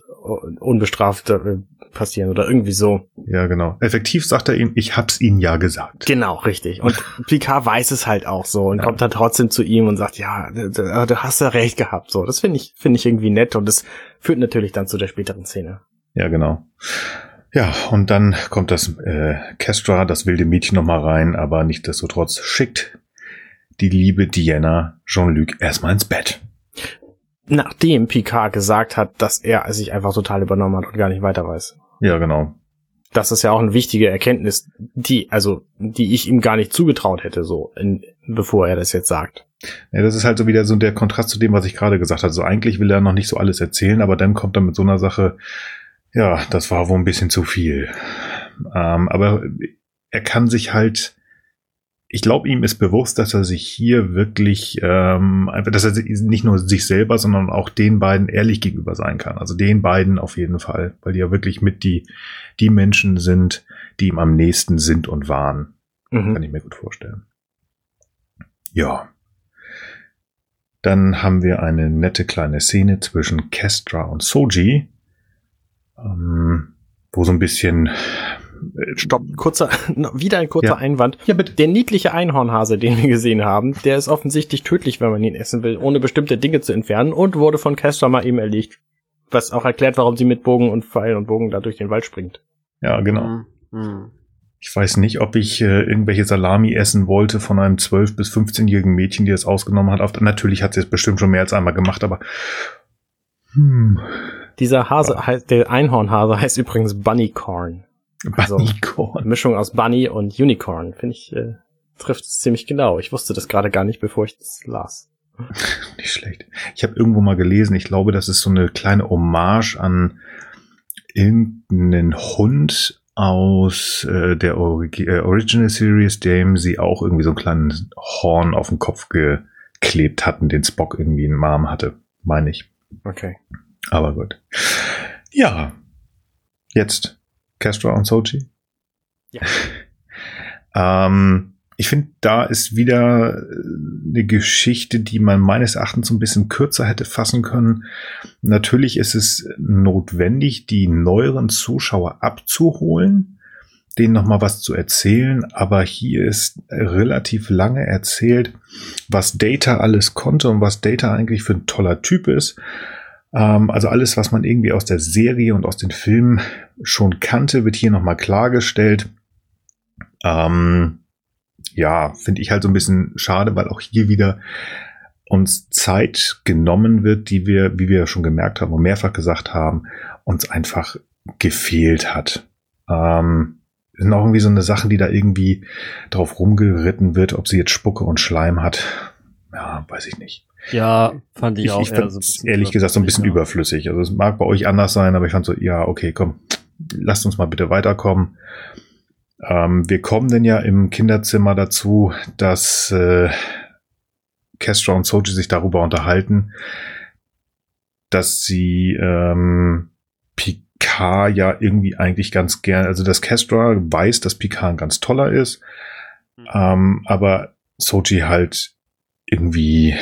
unbestraft äh, passieren oder irgendwie so. Ja, genau. Effektiv sagt er ihm, ich hab's ihnen ja gesagt. Genau, richtig. Und Picard weiß es halt auch so und ja. kommt dann trotzdem zu ihm und sagt, ja, du, du hast ja recht gehabt. So, das finde ich, finde ich irgendwie nett und das führt natürlich dann zu der späteren Szene. Ja, genau. Ja, und dann kommt das äh, Kestra, das wilde Mädchen nochmal rein, aber nichtsdestotrotz schickt die liebe Diana Jean-Luc erstmal ins Bett. Nachdem Picard gesagt hat, dass er sich einfach total übernommen hat und gar nicht weiter weiß. Ja, genau. Das ist ja auch eine wichtige Erkenntnis, die, also, die ich ihm gar nicht zugetraut hätte, so, in, bevor er das jetzt sagt. Ja, das ist halt so wieder so der Kontrast zu dem, was ich gerade gesagt habe. So eigentlich will er noch nicht so alles erzählen, aber dann kommt er mit so einer Sache, ja, das war wohl ein bisschen zu viel. Ähm, aber er kann sich halt, ich glaube, ihm ist bewusst, dass er sich hier wirklich, ähm, einfach, dass er nicht nur sich selber, sondern auch den beiden ehrlich gegenüber sein kann. Also den beiden auf jeden Fall, weil die ja wirklich mit die, die Menschen sind, die ihm am nächsten sind und waren. Mhm. Kann ich mir gut vorstellen. Ja. Dann haben wir eine nette kleine Szene zwischen Kestra und Soji, ähm, wo so ein bisschen äh, Stopp, kurzer, wieder ein kurzer ja. Einwand. Ja, bitte. Der niedliche Einhornhase, den wir gesehen haben, der ist offensichtlich tödlich, wenn man ihn essen will, ohne bestimmte Dinge zu entfernen und wurde von Castor mal eben erlegt. Was auch erklärt, warum sie mit Bogen und Pfeil und Bogen da durch den Wald springt. Ja, genau. Mhm. Ich weiß nicht, ob ich äh, irgendwelche Salami essen wollte von einem 12- bis 15-jährigen Mädchen, die es ausgenommen hat. Natürlich hat sie es bestimmt schon mehr als einmal gemacht, aber hm, dieser Hase ja. heißt, der Einhornhase heißt übrigens Bunnycorn. Also Bunnycorn. Mischung aus Bunny und Unicorn. Finde ich, äh, trifft es ziemlich genau. Ich wusste das gerade gar nicht, bevor ich das las. Nicht schlecht. Ich habe irgendwo mal gelesen, ich glaube, das ist so eine kleine Hommage an irgendeinen Hund aus äh, der Orig äh, Original Series, dem sie auch irgendwie so einen kleinen Horn auf den Kopf geklebt hatten, den Spock irgendwie in Arm hatte, meine ich. Okay. Aber gut. Ja. Jetzt Castra und Sochi. Ja. ähm, ich finde, da ist wieder äh, eine Geschichte, die man meines Erachtens so ein bisschen kürzer hätte fassen können. Natürlich ist es notwendig, die neueren Zuschauer abzuholen, denen nochmal was zu erzählen, aber hier ist relativ lange erzählt, was Data alles konnte und was Data eigentlich für ein toller Typ ist. Ähm, also alles, was man irgendwie aus der Serie und aus den Filmen schon kannte, wird hier nochmal klargestellt. Ähm, ja, finde ich halt so ein bisschen schade, weil auch hier wieder uns Zeit genommen wird, die wir, wie wir schon gemerkt haben und mehrfach gesagt haben, uns einfach gefehlt hat. Ähm, sind auch irgendwie so eine Sache, die da irgendwie drauf rumgeritten wird, ob sie jetzt Spucke und Schleim hat. Ja, weiß ich nicht. Ja, fand ich, ich auch. Ich fand so ehrlich gesagt so ein bisschen überflüssig. Also es mag bei euch anders sein, aber ich fand so, ja, okay, komm, lasst uns mal bitte weiterkommen. Ähm, wir kommen denn ja im Kinderzimmer dazu, dass äh, Kestra und Soji sich darüber unterhalten, dass sie ähm, Picard ja irgendwie eigentlich ganz gern, also dass Kestra weiß, dass Picard ein ganz toller ist, mhm. ähm, aber Soji halt irgendwie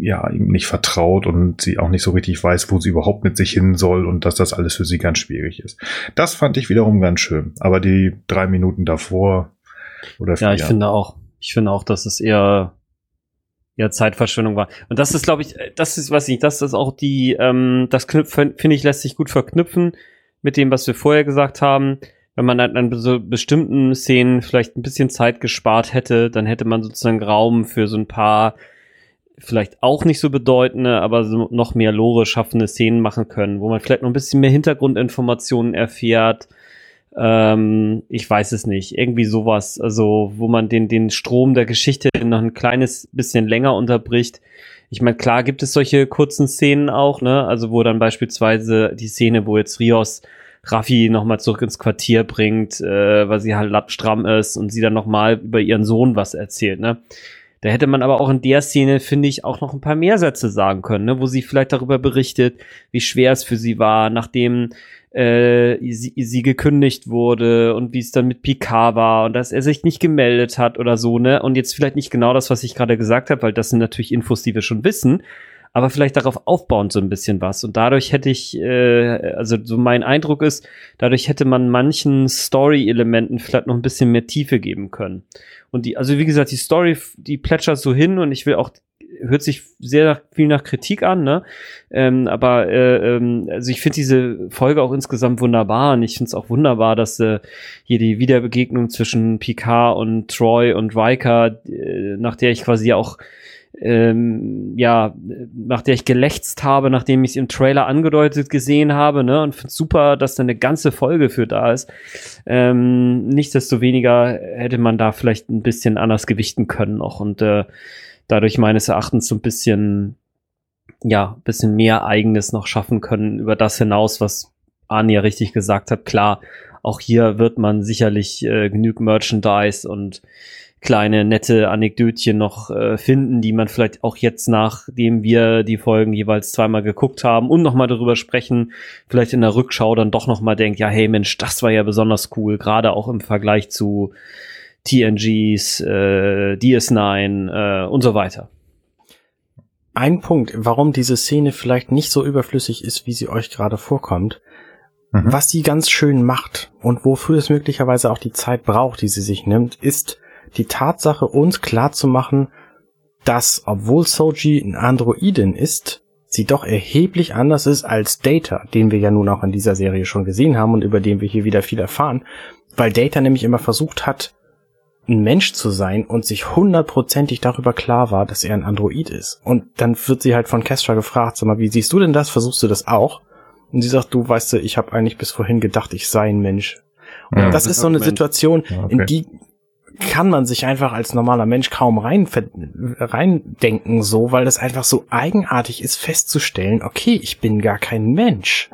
ja ihm nicht vertraut und sie auch nicht so richtig weiß, wo sie überhaupt mit sich hin soll und dass das alles für sie ganz schwierig ist. Das fand ich wiederum ganz schön. Aber die drei Minuten davor oder vier, Ja, ich finde auch, ich finde auch, dass es eher ja Zeitverschwendung war. Und das ist, glaube ich, das ist, weiß ich nicht, das ist auch die, ähm, das finde ich lässt sich gut verknüpfen mit dem, was wir vorher gesagt haben wenn man halt an so bestimmten Szenen vielleicht ein bisschen Zeit gespart hätte, dann hätte man sozusagen Raum für so ein paar vielleicht auch nicht so bedeutende, aber so noch mehr Lore schaffende Szenen machen können, wo man vielleicht noch ein bisschen mehr Hintergrundinformationen erfährt. Ähm, ich weiß es nicht. Irgendwie sowas. Also, wo man den, den Strom der Geschichte noch ein kleines bisschen länger unterbricht. Ich meine, klar gibt es solche kurzen Szenen auch, ne? Also, wo dann beispielsweise die Szene, wo jetzt Rios Raffi nochmal zurück ins Quartier bringt, äh, weil sie halt lappstramm ist und sie dann nochmal über ihren Sohn was erzählt, ne? Da hätte man aber auch in der Szene, finde ich, auch noch ein paar mehr Sätze sagen können, ne? wo sie vielleicht darüber berichtet, wie schwer es für sie war, nachdem äh, sie, sie gekündigt wurde und wie es dann mit Picard war und dass er sich nicht gemeldet hat oder so, ne? Und jetzt vielleicht nicht genau das, was ich gerade gesagt habe, weil das sind natürlich Infos, die wir schon wissen aber vielleicht darauf aufbauend so ein bisschen was. Und dadurch hätte ich, äh, also so mein Eindruck ist, dadurch hätte man manchen Story-Elementen vielleicht noch ein bisschen mehr Tiefe geben können. Und die, also wie gesagt, die Story, die plätschert so hin und ich will auch hört sich sehr viel nach Kritik an, ne? Ähm, aber äh, ähm, also ich finde diese Folge auch insgesamt wunderbar und ich finde es auch wunderbar, dass äh, hier die Wiederbegegnung zwischen Picard und Troy und Riker, äh, nach der ich quasi auch ähm, ja, nach der ich gelächzt habe, nachdem ich es im Trailer angedeutet gesehen habe, ne, und finde super, dass da eine ganze Folge für da ist. Ähm, nichtsdestoweniger hätte man da vielleicht ein bisschen anders gewichten können noch und äh, dadurch meines Erachtens so ein bisschen, ja, bisschen mehr Eigenes noch schaffen können über das hinaus, was Arne ja richtig gesagt hat. Klar, auch hier wird man sicherlich äh, genug Merchandise und kleine nette Anekdötchen noch äh, finden, die man vielleicht auch jetzt, nachdem wir die Folgen jeweils zweimal geguckt haben und nochmal darüber sprechen, vielleicht in der Rückschau dann doch nochmal denkt, ja, hey Mensch, das war ja besonders cool, gerade auch im Vergleich zu TNGs, äh, DS9 äh, und so weiter. Ein Punkt, warum diese Szene vielleicht nicht so überflüssig ist, wie sie euch gerade vorkommt, mhm. was sie ganz schön macht und wofür es möglicherweise auch die Zeit braucht, die sie sich nimmt, ist, die Tatsache, uns klar zu machen, dass, obwohl Soji ein Androidin ist, sie doch erheblich anders ist als Data, den wir ja nun auch in dieser Serie schon gesehen haben und über den wir hier wieder viel erfahren, weil Data nämlich immer versucht hat, ein Mensch zu sein und sich hundertprozentig darüber klar war, dass er ein Android ist. Und dann wird sie halt von Kestra gefragt, sag mal, wie siehst du denn das? Versuchst du das auch? Und sie sagt, du weißt du, ich habe eigentlich bis vorhin gedacht, ich sei ein Mensch. Und ja, das ist so eine Situation, okay. in die kann man sich einfach als normaler Mensch kaum rein, reindenken so, weil das einfach so eigenartig ist festzustellen, okay, ich bin gar kein Mensch.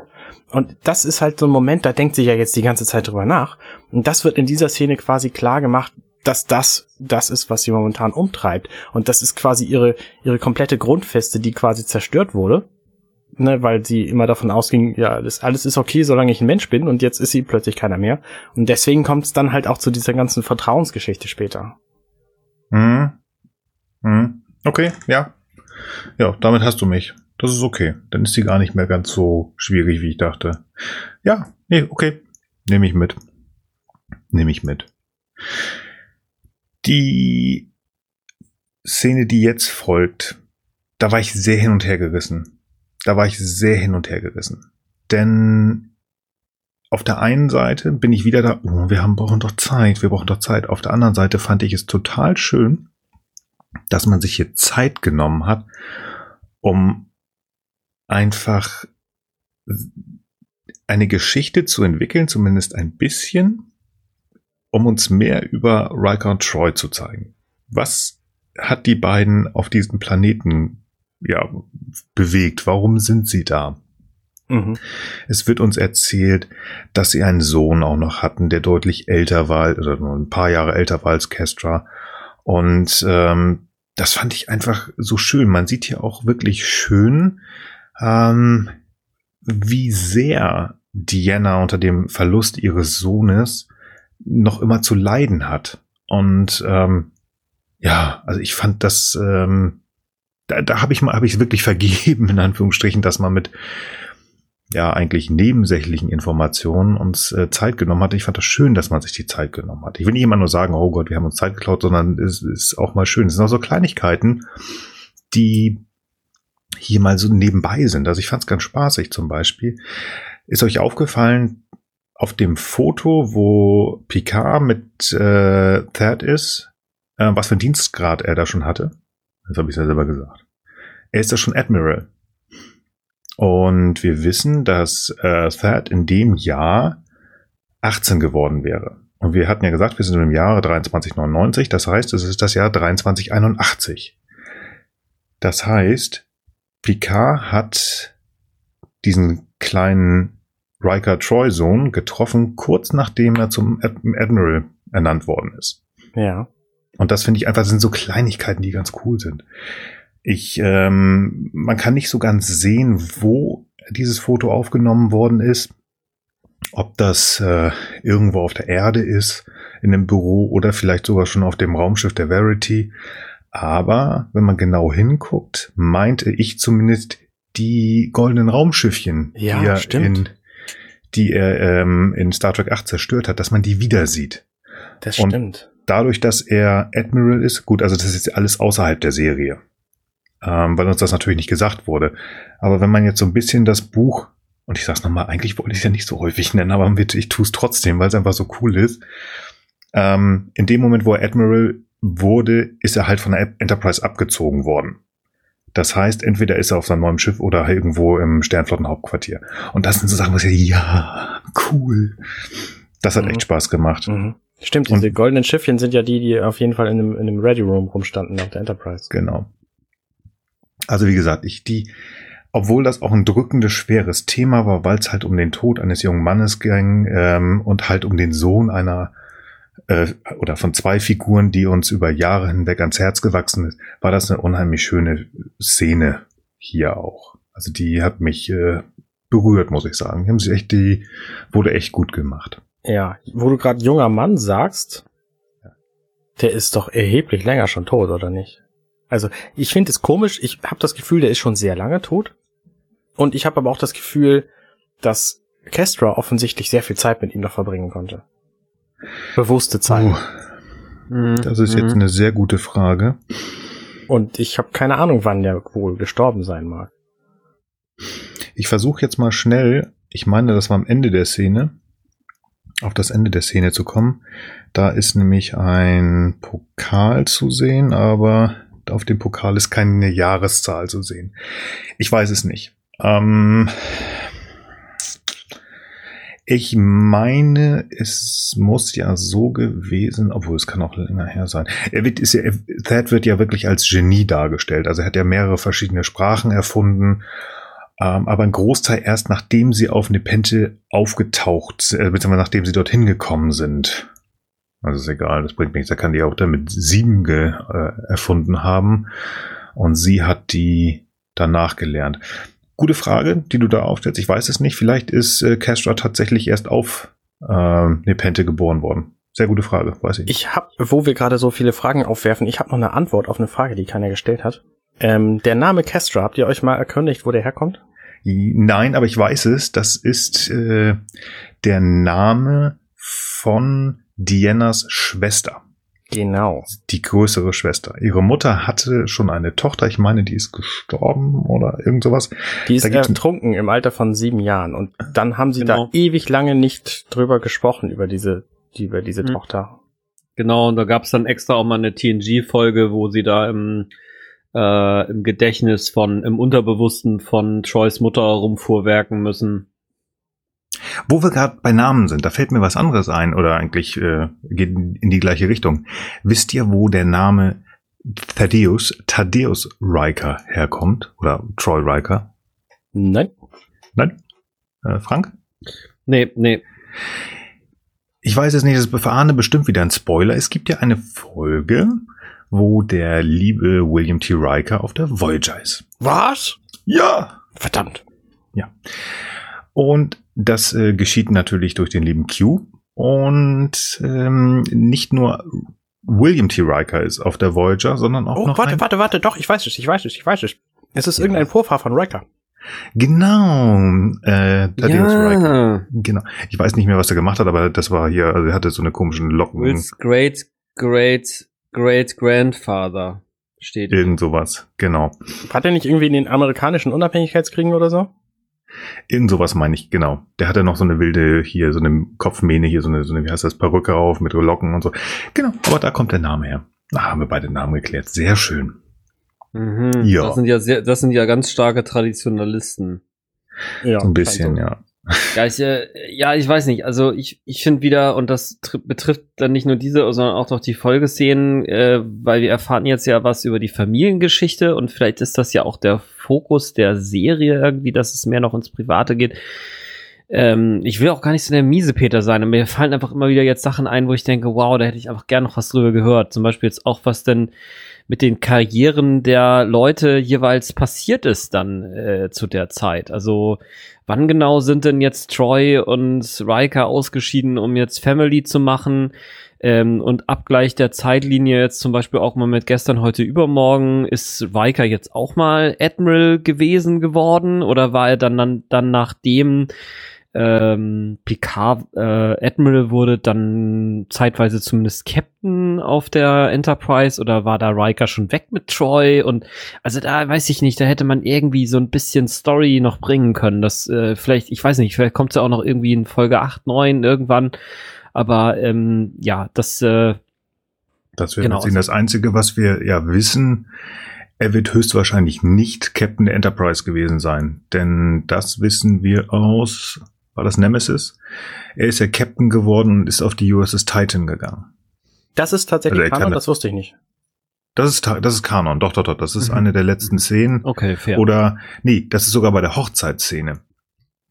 Und das ist halt so ein Moment, da denkt sie ja jetzt die ganze Zeit drüber nach. Und das wird in dieser Szene quasi klar gemacht, dass das das ist, was sie momentan umtreibt. Und das ist quasi ihre, ihre komplette Grundfeste, die quasi zerstört wurde. Ne, weil sie immer davon ausging, ja, das alles ist okay, solange ich ein Mensch bin und jetzt ist sie plötzlich keiner mehr. Und deswegen kommt es dann halt auch zu dieser ganzen Vertrauensgeschichte später. Mhm. Mhm. Okay, ja. Ja, damit hast du mich. Das ist okay. Dann ist sie gar nicht mehr ganz so schwierig, wie ich dachte. Ja, nee, okay. Nehme ich mit. Nehme ich mit. Die Szene, die jetzt folgt, da war ich sehr hin und her gerissen. Da war ich sehr hin und her gerissen. Denn auf der einen Seite bin ich wieder da, oh, wir haben, brauchen doch Zeit, wir brauchen doch Zeit. Auf der anderen Seite fand ich es total schön, dass man sich hier Zeit genommen hat, um einfach eine Geschichte zu entwickeln, zumindest ein bisschen, um uns mehr über Riker und Troy zu zeigen. Was hat die beiden auf diesem Planeten ja, bewegt? Warum sind sie da? Mhm. Es wird uns erzählt, dass sie einen Sohn auch noch hatten, der deutlich älter war, oder nur ein paar Jahre älter war als Kestra. Und ähm, das fand ich einfach so schön. Man sieht hier auch wirklich schön, ähm, wie sehr Diana unter dem Verlust ihres Sohnes noch immer zu leiden hat. Und ähm, ja, also ich fand das, ähm, da, da habe ich mal, habe ich wirklich vergeben, in Anführungsstrichen, dass man mit ja eigentlich nebensächlichen Informationen uns äh, Zeit genommen hat. Ich fand das schön, dass man sich die Zeit genommen hat. Ich will nicht immer nur sagen, oh Gott, wir haben uns Zeit geklaut, sondern es ist auch mal schön. Es sind auch so Kleinigkeiten, die hier mal so nebenbei sind. Also ich fand es ganz spaßig zum Beispiel. Ist euch aufgefallen, auf dem Foto, wo Picard mit äh, Thad ist, äh, was für einen Dienstgrad er da schon hatte? Das habe ich ja selber gesagt. Er ist da schon Admiral. Und wir wissen, dass äh, Thad in dem Jahr 18 geworden wäre. Und wir hatten ja gesagt, wir sind im Jahre 2399, das heißt, es ist das Jahr 2381. Das heißt, Picard hat diesen kleinen Riker Troy Sohn getroffen, kurz nachdem er zum Admiral ernannt worden ist. Ja. Und das finde ich einfach, sind so Kleinigkeiten, die ganz cool sind. Ich, ähm, man kann nicht so ganz sehen, wo dieses Foto aufgenommen worden ist. Ob das äh, irgendwo auf der Erde ist, in einem Büro oder vielleicht sogar schon auf dem Raumschiff der Verity. Aber wenn man genau hinguckt, meinte ich zumindest die goldenen Raumschiffchen, ja, die er, stimmt. in, die er ähm, in Star Trek 8 zerstört hat, dass man die wieder sieht. Das Und stimmt. Dadurch, dass er Admiral ist, gut, also das ist jetzt alles außerhalb der Serie, ähm, weil uns das natürlich nicht gesagt wurde. Aber wenn man jetzt so ein bisschen das Buch, und ich sag's nochmal, eigentlich wollte ich es ja nicht so häufig nennen, aber ich tue es trotzdem, weil es einfach so cool ist. Ähm, in dem Moment, wo er Admiral wurde, ist er halt von der Enterprise abgezogen worden. Das heißt, entweder ist er auf seinem neuen Schiff oder irgendwo im Sternflottenhauptquartier. Und das sind so Sachen, was ja, ja, cool. Das hat mhm. echt Spaß gemacht. Mhm. Stimmt, diese Und, goldenen Schiffchen sind ja die, die auf jeden Fall in einem, in einem Ready Room rumstanden auf der Enterprise. Genau. Also wie gesagt, ich die, obwohl das auch ein drückendes, schweres Thema war, weil es halt um den Tod eines jungen Mannes ging ähm, und halt um den Sohn einer äh, oder von zwei Figuren, die uns über Jahre hinweg ans Herz gewachsen ist, war das eine unheimlich schöne Szene hier auch. Also die hat mich äh, berührt, muss ich sagen. Die haben sie echt, die wurde echt gut gemacht. Ja, wo du gerade junger Mann sagst, der ist doch erheblich länger schon tot, oder nicht? Also ich finde es komisch. Ich habe das Gefühl, der ist schon sehr lange tot. Und ich habe aber auch das Gefühl, dass Kestra offensichtlich sehr viel Zeit mit ihm noch verbringen konnte. Bewusste Zeit. Uh, das ist jetzt mhm. eine sehr gute Frage. Und ich habe keine Ahnung, wann der wohl gestorben sein mag. Ich versuche jetzt mal schnell, ich meine, das war am Ende der Szene, auf das Ende der Szene zu kommen. Da ist nämlich ein Pokal zu sehen, aber auf dem Pokal ist keine Jahreszahl zu sehen. Ich weiß es nicht. Ähm, ich meine, es muss ja so gewesen, obwohl es kann auch länger her sein. Er wird, ist ja, Thad wird ja wirklich als Genie dargestellt. Also er hat ja mehrere verschiedene Sprachen erfunden. Ähm, aber ein Großteil erst nachdem sie auf Nepente aufgetaucht, äh, beziehungsweise nachdem sie dorthin gekommen sind. Also ist egal, das bringt nichts. Er kann die auch damit sieben ge, äh, erfunden haben. Und sie hat die danach gelernt. Gute Frage, die du da aufstellst. Ich weiß es nicht. Vielleicht ist äh, Castra tatsächlich erst auf äh, Nepente geboren worden. Sehr gute Frage, weiß ich. Ich habe, wo wir gerade so viele Fragen aufwerfen, ich habe noch eine Antwort auf eine Frage, die keiner gestellt hat. Ähm, der Name Castra, habt ihr euch mal erkundigt, wo der herkommt? Nein, aber ich weiß es. Das ist äh, der Name von Dienas Schwester. Genau. Die größere Schwester. Ihre Mutter hatte schon eine Tochter. Ich meine, die ist gestorben oder irgend sowas. Die ist ertrunken im Alter von sieben Jahren. Und dann haben sie genau. da ewig lange nicht drüber gesprochen, über diese, über diese mhm. Tochter. Genau, und da gab es dann extra auch mal eine TNG-Folge, wo sie da im, äh, im Gedächtnis von, im Unterbewussten von Troys Mutter rumfuhrwerken müssen. Wo wir gerade bei Namen sind, da fällt mir was anderes ein oder eigentlich äh, geht in die gleiche Richtung. Wisst ihr, wo der Name Thaddeus, Thaddeus Riker herkommt? Oder Troy Riker? Nein. Nein? Äh, Frank? Nee, nee. Ich weiß es nicht, das Arne bestimmt wieder ein Spoiler. Es gibt ja eine Folge, wo der liebe William T. Riker auf der Voyager ist. Was? Ja! Verdammt. Ja. Und das äh, geschieht natürlich durch den lieben Q. Und ähm, nicht nur William T. Riker ist auf der Voyager, sondern auch oh, noch. Warte, warte, warte, doch, ich weiß es, ich weiß es, ich weiß es. Es ist ja. irgendein Vorfahr von Riker. Genau, äh, Thaddeus ja. Riker. Genau. Ich weiß nicht mehr, was er gemacht hat, aber das war hier, also er hatte so eine komischen Locken. Great, great, great grandfather steht. Irgend sowas, genau. Hat er nicht irgendwie in den amerikanischen Unabhängigkeitskriegen oder so? Irgend sowas meine ich, genau. Der hatte noch so eine wilde, hier, so eine Kopfmähne, hier, so eine, so eine, wie heißt das, Perücke auf mit Locken und so. Genau, aber da kommt der Name her. Da haben wir beide Namen geklärt. Sehr schön. Mhm, ja. Das sind ja sehr, das sind ja ganz starke Traditionalisten. Ja, ein bisschen, also. ja. Ja, ich, äh, ja, ich weiß nicht. Also ich, ich finde wieder, und das betrifft dann nicht nur diese, sondern auch noch die Folgeszenen, äh, weil wir erfahren jetzt ja was über die Familiengeschichte und vielleicht ist das ja auch der Fokus der Serie irgendwie, dass es mehr noch ins Private geht. Ähm, ich will auch gar nicht so der Miesepeter sein, aber mir fallen einfach immer wieder jetzt Sachen ein, wo ich denke, wow, da hätte ich einfach gern noch was drüber gehört. Zum Beispiel jetzt auch, was denn mit den Karrieren der Leute jeweils passiert ist dann äh, zu der Zeit. Also wann genau sind denn jetzt Troy und Riker ausgeschieden, um jetzt Family zu machen? Ähm, und Abgleich der Zeitlinie jetzt zum Beispiel auch mal mit gestern, heute, übermorgen, ist Riker jetzt auch mal Admiral gewesen geworden oder war er dann, dann, dann nachdem ähm, Picard äh, Admiral wurde dann zeitweise zumindest Captain auf der Enterprise oder war da Riker schon weg mit Troy? Und also da weiß ich nicht, da hätte man irgendwie so ein bisschen Story noch bringen können, das äh, vielleicht, ich weiß nicht, vielleicht kommt es ja auch noch irgendwie in Folge 8, 9 irgendwann, aber ähm, ja, das äh, das wäre genau. das Einzige, was wir ja wissen, er wird höchstwahrscheinlich nicht Captain der Enterprise gewesen sein, denn das wissen wir aus war das Nemesis. Er ist ja Captain geworden und ist auf die USS Titan gegangen. Das ist tatsächlich also Kanon, das wusste ich nicht. Das ist, das ist Kanon, doch, doch, doch. Das ist mhm. eine der letzten Szenen. Okay, fair. Oder, nee, das ist sogar bei der Hochzeitsszene.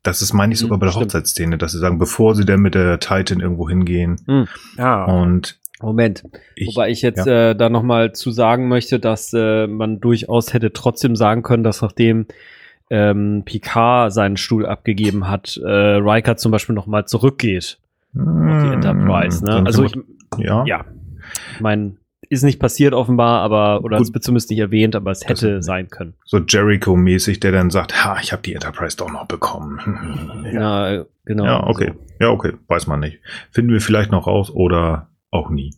Das ist, meine ich, sogar mhm, bei der stimmt. Hochzeitsszene, dass sie sagen, bevor sie dann mit der Titan irgendwo hingehen. Mhm. Ja. Und Moment. Ich, Wobei ich jetzt ja. äh, da nochmal zu sagen möchte, dass äh, man durchaus hätte trotzdem sagen können, dass nachdem ähm, Picard seinen Stuhl abgegeben hat, äh, Riker zum Beispiel nochmal zurückgeht mmh, auf die Enterprise. Ne? Also ich, ja. ja, ich meine, ist nicht passiert offenbar, aber oder es wird zumindest nicht erwähnt, aber es hätte das, sein können. So Jericho-mäßig, der dann sagt, ha, ich habe die Enterprise doch noch bekommen. ja. ja, genau. Ja, okay. So. Ja, okay, weiß man nicht. Finden wir vielleicht noch raus oder auch nie.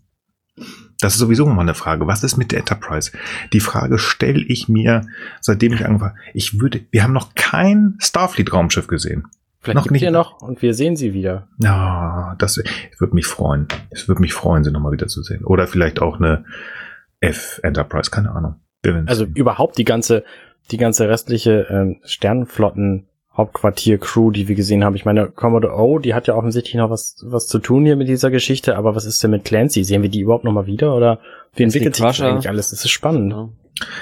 Das ist sowieso mal eine Frage. Was ist mit der Enterprise? Die Frage stelle ich mir, seitdem ich angefangen habe. Ich würde, wir haben noch kein Starfleet-Raumschiff gesehen. Vielleicht noch nicht. noch und wir sehen sie wieder. Ja, das würde mich freuen. Es würde mich freuen, sie nochmal wieder zu sehen. Oder vielleicht auch eine F Enterprise, keine Ahnung. Also überhaupt die ganze, die ganze restliche ähm, Sternenflotten Hauptquartier-Crew, die wir gesehen haben. Ich meine, Commodore O, die hat ja offensichtlich noch was, was zu tun hier mit dieser Geschichte, aber was ist denn mit Clancy? Sehen wir die überhaupt noch mal wieder oder wie entwickelt sich das eigentlich alles? Das ist spannend. Ja.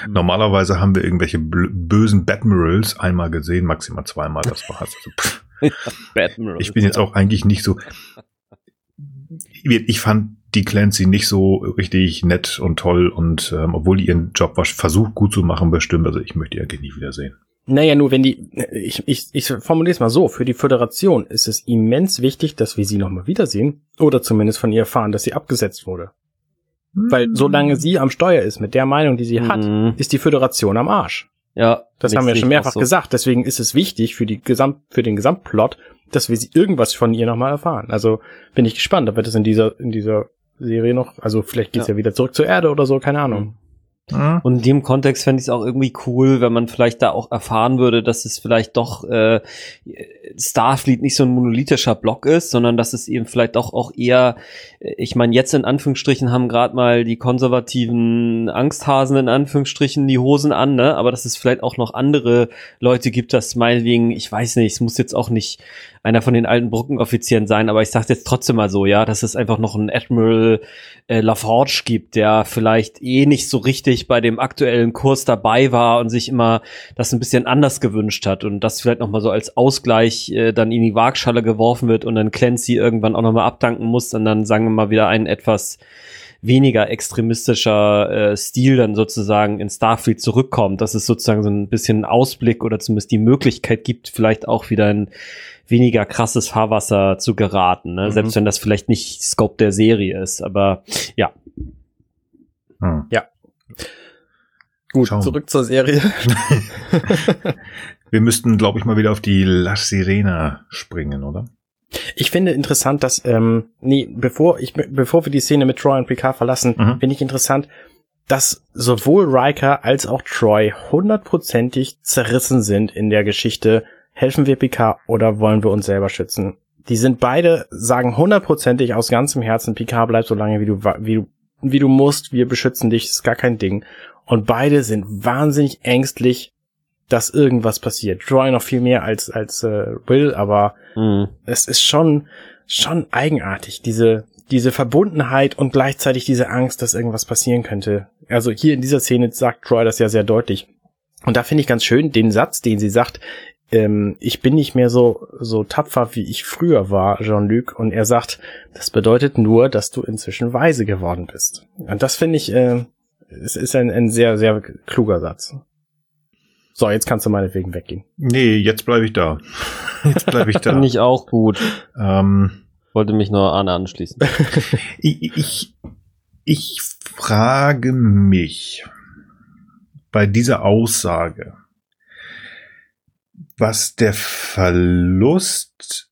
Normalerweise haben wir irgendwelche bösen Batmirals einmal gesehen, maximal zweimal, das war's. Also, ich bin jetzt auch eigentlich nicht so, ich fand die Clancy nicht so richtig nett und toll und ähm, obwohl die ihren Job was versucht gut zu machen, bestimmt, also ich möchte die ja nie wiedersehen. Naja, nur wenn die, ich, ich, ich formuliere es mal so, für die Föderation ist es immens wichtig, dass wir sie nochmal wiedersehen oder zumindest von ihr erfahren, dass sie abgesetzt wurde. Mhm. Weil solange sie am Steuer ist, mit der Meinung, die sie mhm. hat, ist die Föderation am Arsch. Ja. Das haben wir schon mehrfach so. gesagt. Deswegen ist es wichtig für die Gesamt, für den Gesamtplot, dass wir sie irgendwas von ihr nochmal erfahren. Also bin ich gespannt, ob wir das in dieser, in dieser Serie noch, also vielleicht geht's ja. ja wieder zurück zur Erde oder so, keine Ahnung. Mhm. Mhm. Und in dem Kontext fände ich es auch irgendwie cool, wenn man vielleicht da auch erfahren würde, dass es vielleicht doch äh, Starfleet nicht so ein monolithischer Block ist, sondern dass es eben vielleicht auch, auch eher, äh, ich meine, jetzt in Anführungsstrichen haben gerade mal die konservativen Angsthasen in Anführungsstrichen die Hosen an, ne? Aber dass es vielleicht auch noch andere Leute gibt, dass meinetwegen, ich weiß nicht, es muss jetzt auch nicht einer von den alten Brückenoffizieren sein, aber ich sage jetzt trotzdem mal so, ja, dass es einfach noch einen Admiral äh, LaForge gibt, der vielleicht eh nicht so richtig bei dem aktuellen Kurs dabei war und sich immer das ein bisschen anders gewünscht hat und das vielleicht noch mal so als Ausgleich äh, dann in die Waagschale geworfen wird und dann Clancy irgendwann auch noch mal abdanken muss und dann sagen wir mal wieder ein etwas weniger extremistischer äh, Stil dann sozusagen in Starfleet zurückkommt, dass es sozusagen so ein bisschen Ausblick oder zumindest die Möglichkeit gibt, vielleicht auch wieder ein weniger krasses Fahrwasser zu geraten, ne? Mhm. selbst wenn das vielleicht nicht Scope der Serie ist, aber ja. Hm. Ja. Gut, Schauen. zurück zur Serie. wir müssten, glaube ich, mal wieder auf die La Sirena springen, oder? Ich finde interessant, dass, ähm, nee, bevor ich, bevor wir die Szene mit Troy und Picard verlassen, mhm. finde ich interessant, dass sowohl Riker als auch Troy hundertprozentig zerrissen sind in der Geschichte helfen wir Picard oder wollen wir uns selber schützen? Die sind beide, sagen hundertprozentig aus ganzem Herzen, Picard bleibt so lange wie du, wie du, wie du musst, wir beschützen dich, ist gar kein Ding. Und beide sind wahnsinnig ängstlich, dass irgendwas passiert. Troy noch viel mehr als, als äh, Will, aber mhm. es ist schon, schon eigenartig, diese, diese Verbundenheit und gleichzeitig diese Angst, dass irgendwas passieren könnte. Also hier in dieser Szene sagt Troy das ja sehr deutlich. Und da finde ich ganz schön den Satz, den sie sagt, ähm, ich bin nicht mehr so, so tapfer, wie ich früher war, Jean-Luc. Und er sagt, das bedeutet nur, dass du inzwischen weise geworden bist. Und das finde ich, äh, es ist ein, ein sehr, sehr kluger Satz. So, jetzt kannst du meinetwegen weggehen. Nee, jetzt bleibe ich da. Jetzt bleibe ich da. Finde ich auch gut. Ähm, Wollte mich nur Arne anschließen. ich, ich, ich frage mich bei dieser Aussage, was der Verlust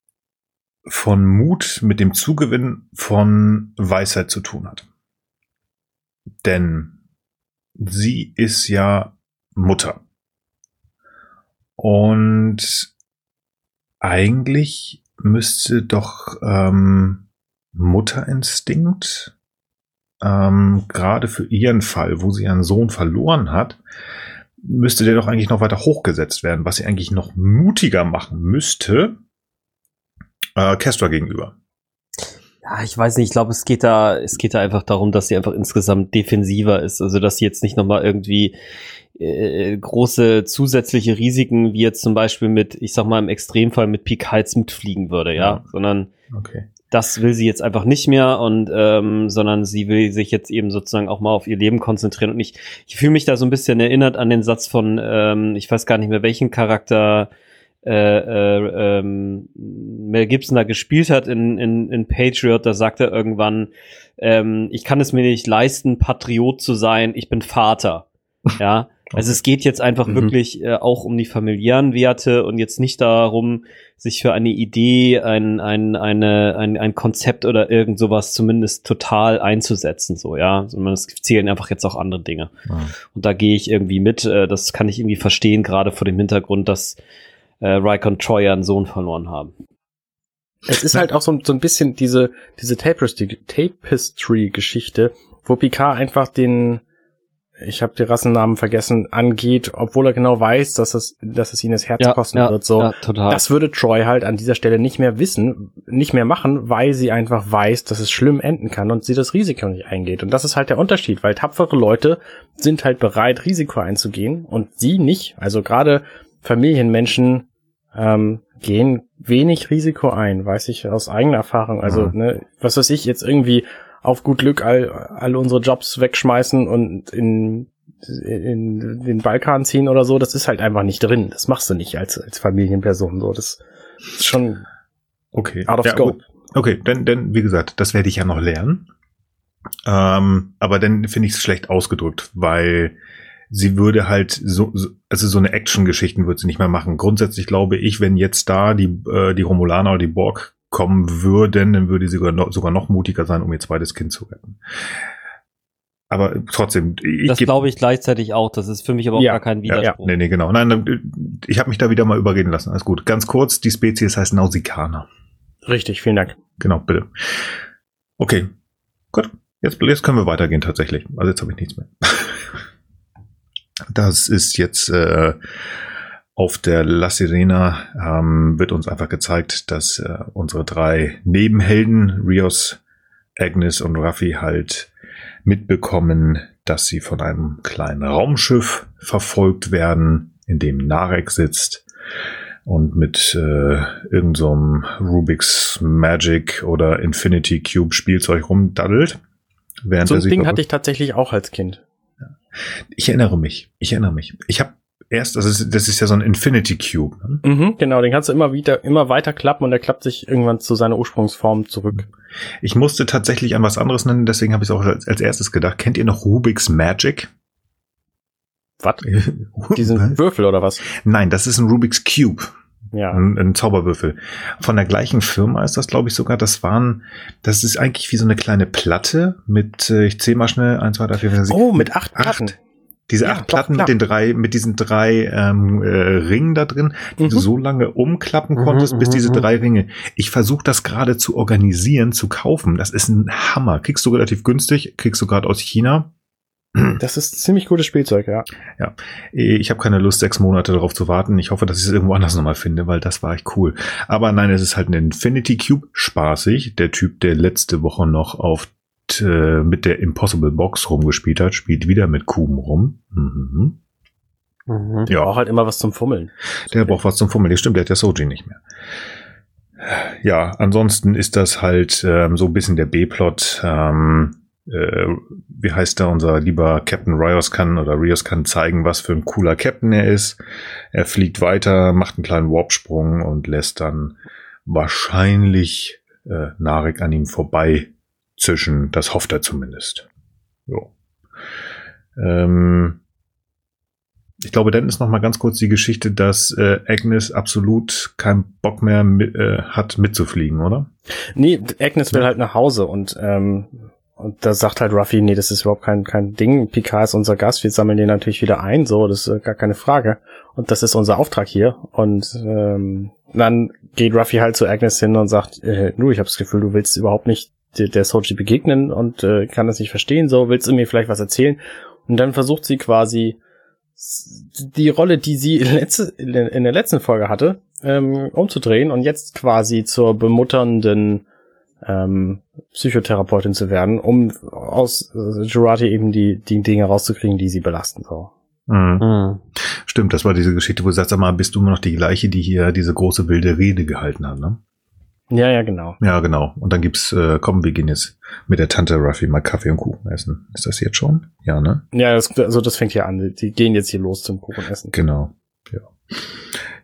von Mut mit dem Zugewinn von Weisheit zu tun hat. Denn sie ist ja Mutter. Und eigentlich müsste doch ähm, Mutterinstinkt ähm, gerade für ihren Fall, wo sie ihren Sohn verloren hat, müsste der doch eigentlich noch weiter hochgesetzt werden, was sie eigentlich noch mutiger machen müsste, äh, Kestra gegenüber. Ja, ich weiß nicht, ich glaube, es geht da, es geht da einfach darum, dass sie einfach insgesamt defensiver ist. Also, dass sie jetzt nicht nochmal irgendwie äh, große zusätzliche Risiken, wie jetzt zum Beispiel mit, ich sag mal, im Extremfall mit Peak Heights mitfliegen würde, ja. ja. Sondern okay das will sie jetzt einfach nicht mehr und ähm, sondern sie will sich jetzt eben sozusagen auch mal auf ihr Leben konzentrieren und ich, ich fühle mich da so ein bisschen erinnert an den Satz von ähm, ich weiß gar nicht mehr welchen Charakter äh, äh, ähm, Mel Gibson da gespielt hat in, in, in Patriot, da sagt er irgendwann, ähm, ich kann es mir nicht leisten, Patriot zu sein, ich bin Vater. Ja, also es geht jetzt einfach mhm. wirklich äh, auch um die familiären Werte und jetzt nicht darum, sich für eine Idee, ein, ein, eine, ein, ein Konzept oder irgend sowas zumindest total einzusetzen, so, ja. Sondern es zählen einfach jetzt auch andere Dinge. Ja. Und da gehe ich irgendwie mit, äh, das kann ich irgendwie verstehen, gerade vor dem Hintergrund, dass äh, Riker und Troy einen Sohn verloren haben. Es ist halt auch so, so ein bisschen diese, diese Tapestry-Geschichte, wo Picard einfach den, ich habe die Rassennamen vergessen, angeht, obwohl er genau weiß, dass es, dass es ihn das Herz Ja, kosten ja, wird. So, ja, total. das würde Troy halt an dieser Stelle nicht mehr wissen, nicht mehr machen, weil sie einfach weiß, dass es schlimm enden kann und sie das Risiko nicht eingeht. Und das ist halt der Unterschied, weil tapfere Leute sind halt bereit, Risiko einzugehen und sie nicht. Also gerade Familienmenschen ähm, gehen wenig Risiko ein, weiß ich aus eigener Erfahrung. Also, Mhm. ne, was weiß ich, jetzt irgendwie auf gut Glück all, all unsere Jobs wegschmeißen und in, in den Balkan ziehen oder so, das ist halt einfach nicht drin. Das machst du nicht als, als Familienperson. So, das ist schon Okay. out of Ja, scope. Okay, denn, denn, wie gesagt, das werde ich ja noch lernen. Ähm, aber dann finde ich es schlecht ausgedrückt, weil sie würde halt so, so also so eine Action-Geschichten würde sie nicht mehr machen. Grundsätzlich glaube ich, wenn jetzt da die, äh, die Romulaner oder die Borg kommen würden, dann würde sie sogar noch, sogar noch mutiger sein, um ihr zweites Kind zu retten. Aber trotzdem, ich das glaube ich gleichzeitig auch. Das ist für mich aber auch Ja, gar kein ja, ja, Widerspruch. nee, nee, genau. Nein, äh, ich habe mich da wieder mal überreden lassen. Alles gut. Ganz kurz, die Spezies heißt Nausikaner. Richtig, vielen Dank. Genau, bitte. Okay, gut. Jetzt, jetzt können wir weitergehen tatsächlich. Also jetzt habe ich nichts mehr. Das ist jetzt äh, auf der La Sirena ähm, wird uns einfach gezeigt, dass äh, unsere drei Nebenhelden, Rios, Agnes und Raffi, halt mitbekommen, dass sie von einem kleinen Raumschiff verfolgt werden, in dem Narek sitzt und mit äh, irgendeinem so Rubik's Magic oder Infinity Cube Spielzeug rumdaddelt. Während So er ein sich Ding hatte ich tatsächlich auch als Kind. ich erinnere mich. Ich erinnere mich. Ich habe erst, also das ist, das ist ja so ein Infinity Cube. Ne? Mhm, genau, den kannst du immer wieder, immer weiter klappen und er klappt sich irgendwann zu seiner Ursprungsform zurück. Ich musste tatsächlich an was anderes nennen, deswegen habe ich es auch als, als erstes gedacht. Kennt ihr noch Rubik's Magic? Was? Diesen Würfel oder was? Nein, das ist ein Rubik's Cube. Ja. Ein, ein Zauberwürfel. Von der gleichen Firma ist das, glaube ich, sogar. Das waren, das ist eigentlich wie so eine kleine Platte mit, äh, ich zähle mal schnell, eins, zwei, drei, vier, fünf, sechs, Oh, mit acht acht. Diese Ja, acht doch, Platten klar. mit den drei, mit diesen drei ähm, äh, Ringen da drin, die Mhm. du so lange umklappen Mhm, konntest, bis mhm, diese mhm. drei Ringe. Ich versuche das gerade zu organisieren, zu kaufen. Das ist ein Hammer. Kriegst du relativ günstig, kriegst du gerade aus China. Das ist ziemlich gutes Spielzeug, ja. Ich habe keine Lust, sechs Monate darauf zu warten. Ich hoffe, dass ich es irgendwo anders nochmal finde, weil das war echt cool. Aber nein, es ist halt ein Infinity Cube, spaßig. Der Typ, der letzte Woche noch auf äh, mit der Impossible Box rumgespielt hat, spielt wieder mit Kuben rum. Mhm. Mhm. Ja, Braucht halt immer was zum Fummeln. Der braucht was zum Fummeln. Ja, stimmt, der hat ja Soji nicht mehr. Ja, ansonsten ist das halt ähm, so ein bisschen der B-Plot. Ähm, äh, wie heißt der? Unser lieber Captain Rios kann oder Rios kann zeigen, was für ein cooler Captain er ist. Er fliegt weiter, macht einen kleinen Warpsprung und lässt dann wahrscheinlich äh, Narek an ihm vorbei zischen. Das hofft er zumindest. Jo. Ähm, ich glaube, dann ist noch mal ganz kurz die Geschichte, dass äh, Agnes absolut keinen Bock mehr mit, äh, hat mitzufliegen, oder? Nee, Agnes will halt nach Hause und, ähm, und da sagt halt Ruffy, nee, das ist überhaupt kein, kein Ding. Picard ist unser Gast, wir sammeln den natürlich wieder ein, so, das ist äh, gar keine Frage. Und das ist unser Auftrag hier. Und ähm, dann geht Ruffy halt zu Agnes hin und sagt, äh, du, ich habe das Gefühl, du willst überhaupt nicht der, der Soji begegnen und äh, kann das nicht verstehen, so, willst du mir vielleicht was erzählen? Und dann versucht sie quasi die Rolle, die sie letzte, in der letzten Folge hatte, ähm, umzudrehen und jetzt quasi zur bemutternden ähm, Psychotherapeutin zu werden, um aus äh, Jurati eben die, die Dinge rauszukriegen, die sie belasten. So. Mhm. Mhm. Stimmt, das war diese Geschichte, wo du sagst, sag mal, bist du immer noch die gleiche, die hier diese große wilde Rede gehalten hat, ne? Ja, ja, genau. Ja, genau. Und dann gibt's, äh, komm, wir gehen jetzt mit der Tante Ruffy mal Kaffee und Kuchen essen. Ist das jetzt schon? Ja, ne? Ja, das, also das fängt hier an. Die gehen jetzt hier los zum Kuchen essen. Genau. Ja.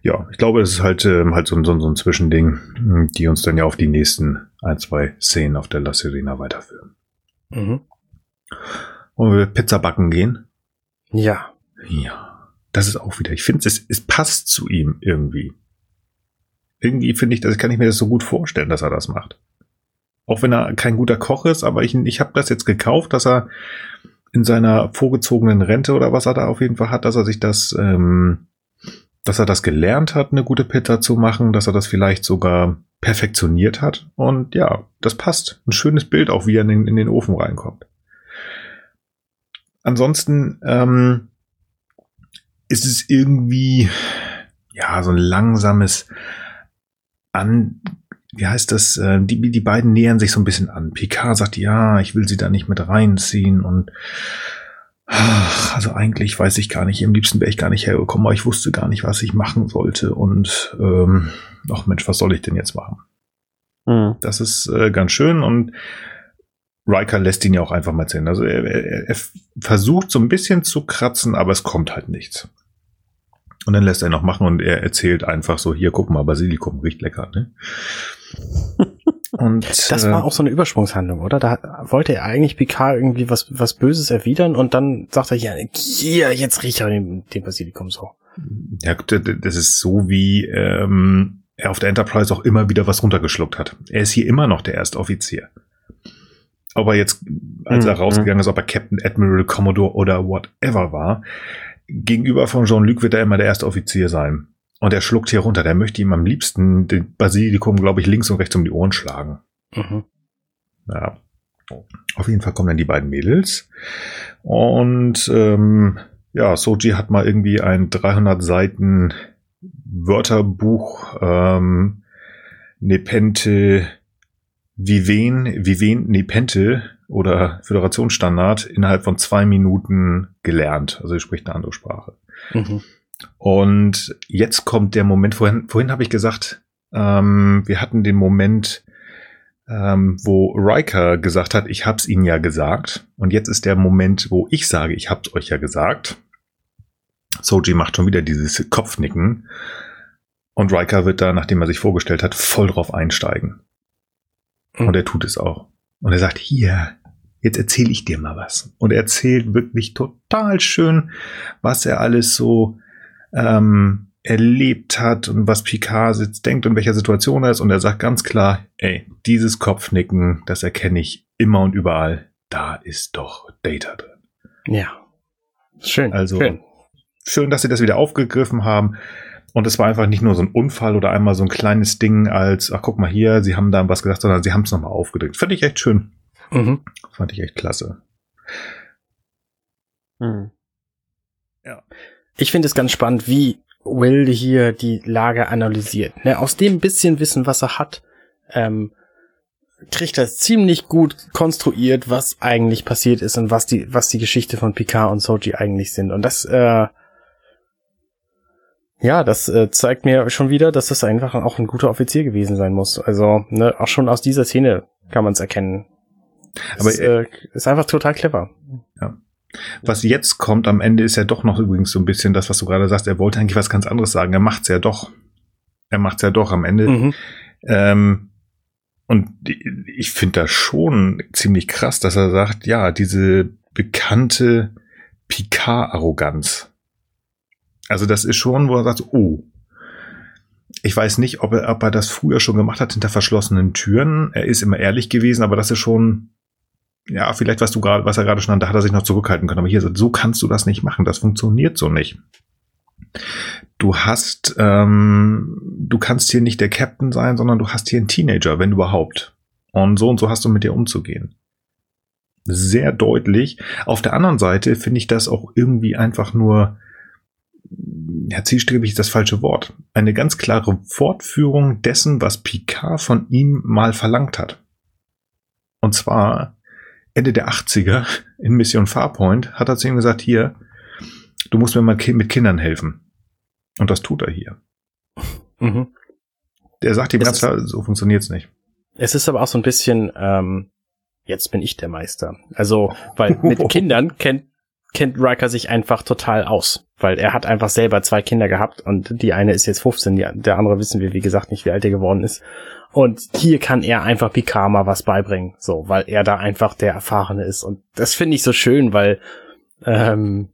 Ja, ich glaube, es ist halt, ähm, halt so, ein- so, ein- so ein Zwischending, mh, die uns dann ja auf die nächsten ein, zwei Szenen auf der La Sirena weiterführen. Mhm. Wollen wir Pizza backen gehen? Ja. Ja. Das ist auch wieder, ich finde, es, es passt zu ihm irgendwie. Irgendwie finde ich, das kann ich mir das so gut vorstellen, dass er das macht. Auch wenn er kein guter Koch ist, aber ich, ich habe das jetzt gekauft, dass er in seiner vorgezogenen Rente oder was er da auf jeden Fall hat, dass er sich das, ähm, dass er das gelernt hat, eine gute Pizza zu machen, dass er das vielleicht sogar perfektioniert hat. Und ja, das passt. Ein schönes Bild auch, wie er in den, in den Ofen reinkommt. ansonsten ähm, ist es irgendwie ja so ein langsames an wie heißt das äh, die die beiden nähern sich so ein bisschen an Picard sagt ja ich will sie da nicht mit reinziehen und ach, also eigentlich weiß ich gar nicht am liebsten wäre ich gar nicht hergekommen aber ich wusste gar nicht was ich machen sollte und ähm, ach Mensch was soll ich denn jetzt machen mhm. das ist äh, ganz schön und Riker lässt ihn ja auch einfach mal sehen. Also er, er, er versucht so ein bisschen zu kratzen, aber es kommt halt nichts. Und dann lässt er noch machen und er erzählt einfach so, hier, guck mal, Basilikum riecht lecker, ne? Und, das war äh, auch so eine Übersprungshandlung, oder? Da wollte er eigentlich Picard irgendwie was, was Böses erwidern und dann sagt er, ja, hier, jetzt riecht er den, den Basilikum so. Ja, das ist so wie ähm, er auf der Enterprise auch immer wieder was runtergeschluckt hat. Er ist hier immer noch der erste Offizier ob er jetzt, als er mhm. rausgegangen ist, ob er Captain Admiral Commodore oder whatever war, gegenüber von Jean-Luc wird er immer der erste Offizier sein. Und er schluckt hier runter. Der möchte ihm am liebsten den Basilikum, glaube ich, links und rechts um die Ohren schlagen. Mhm. Ja. Auf jeden Fall kommen dann die beiden Mädels. Und ähm, ja, Soji hat mal irgendwie ein 300 Seiten Wörterbuch ähm, Nepente Viven, Viven Nepente oder Föderationsstandard innerhalb von zwei Minuten gelernt. Also er spricht eine andere Sprache. Mhm. Und jetzt kommt der Moment, vorhin, vorhin habe ich gesagt, ähm, wir hatten den Moment, ähm, wo Riker gesagt hat, ich hab's ihnen ja gesagt. Und jetzt ist der Moment, wo ich sage, ich hab's euch ja gesagt. Soji macht schon wieder dieses Kopfnicken. Und Riker wird da, nachdem er sich vorgestellt hat, voll drauf einsteigen. Mhm. Und er tut es auch. Und er sagt, hier, jetzt erzähle ich dir mal was. Und er erzählt wirklich total schön, was er alles so ähm, erlebt hat und was Picard jetzt denkt und welcher Situation er ist. Und er sagt ganz klar, ey, dieses Kopfnicken, das erkenne ich immer und überall. Da ist doch Data drin. Ja. Schön. Also schön, schön dass sie das wieder aufgegriffen haben. Und es war einfach nicht nur so ein Unfall oder einmal so ein kleines Ding als, ach guck mal hier, sie haben da was gesagt, sondern sie haben es nochmal aufgedrückt. Fand ich echt schön. Mhm. Fand ich echt klasse. Mhm. Ja. Ich finde es ganz spannend, wie Will hier die Lage analysiert. Ne, aus dem bisschen Wissen, was er hat, ähm, kriegt er ziemlich gut konstruiert, was eigentlich passiert ist und was die, was die Geschichte von Picard und Soji eigentlich sind. Und das äh, ja, das äh, zeigt mir schon wieder, dass das einfach auch ein guter Offizier gewesen sein muss. Also, ne, auch schon aus dieser Szene kann man es erkennen. Aber es, äh, ist einfach total clever. Ja. Was jetzt kommt am Ende ist ja doch noch übrigens so ein bisschen das, was du gerade sagst. Er wollte eigentlich was ganz anderes sagen. Er macht's ja doch. Er macht's ja doch am Ende. Mhm. Ähm, und ich finde das schon ziemlich krass, dass er sagt, ja, diese bekannte Picard-Arroganz also das ist schon, wo er sagt, oh, ich weiß nicht, ob er, ob er das früher schon gemacht hat hinter verschlossenen Türen. Er ist immer ehrlich gewesen, aber das ist schon, ja, vielleicht was du gerade, was er gerade schon da hat er sich noch zurückhalten können. Aber hier, so kannst du das nicht machen. Das funktioniert so nicht. Du hast, ähm, du kannst hier nicht der Captain sein, sondern du hast hier einen Teenager, wenn überhaupt. Und so und so hast du mit dir umzugehen. Sehr deutlich. Auf der anderen Seite finde ich das auch irgendwie einfach nur, ja, zielstrebig ist das falsche Wort. Eine ganz klare Fortführung dessen, was Picard von ihm mal verlangt hat. Und zwar Ende der 80er in Mission Farpoint hat er zu ihm gesagt, hier, du musst mir mal mit Kindern helfen. Und das tut er hier. Mhm. Der sagt ihm ganz klar, so funktioniert's nicht. Es ist aber auch so ein bisschen, ähm, jetzt bin ich der Meister. Also, weil mit Kindern kennt kennt Riker sich einfach total aus, weil er hat einfach selber zwei Kinder gehabt und die eine ist jetzt 15, die, der andere wissen wir, wie gesagt, nicht, wie alt er geworden ist. Und hier kann er einfach Picard mal was beibringen, so, weil er da einfach der Erfahrene ist. Und das finde ich so schön, weil, ähm,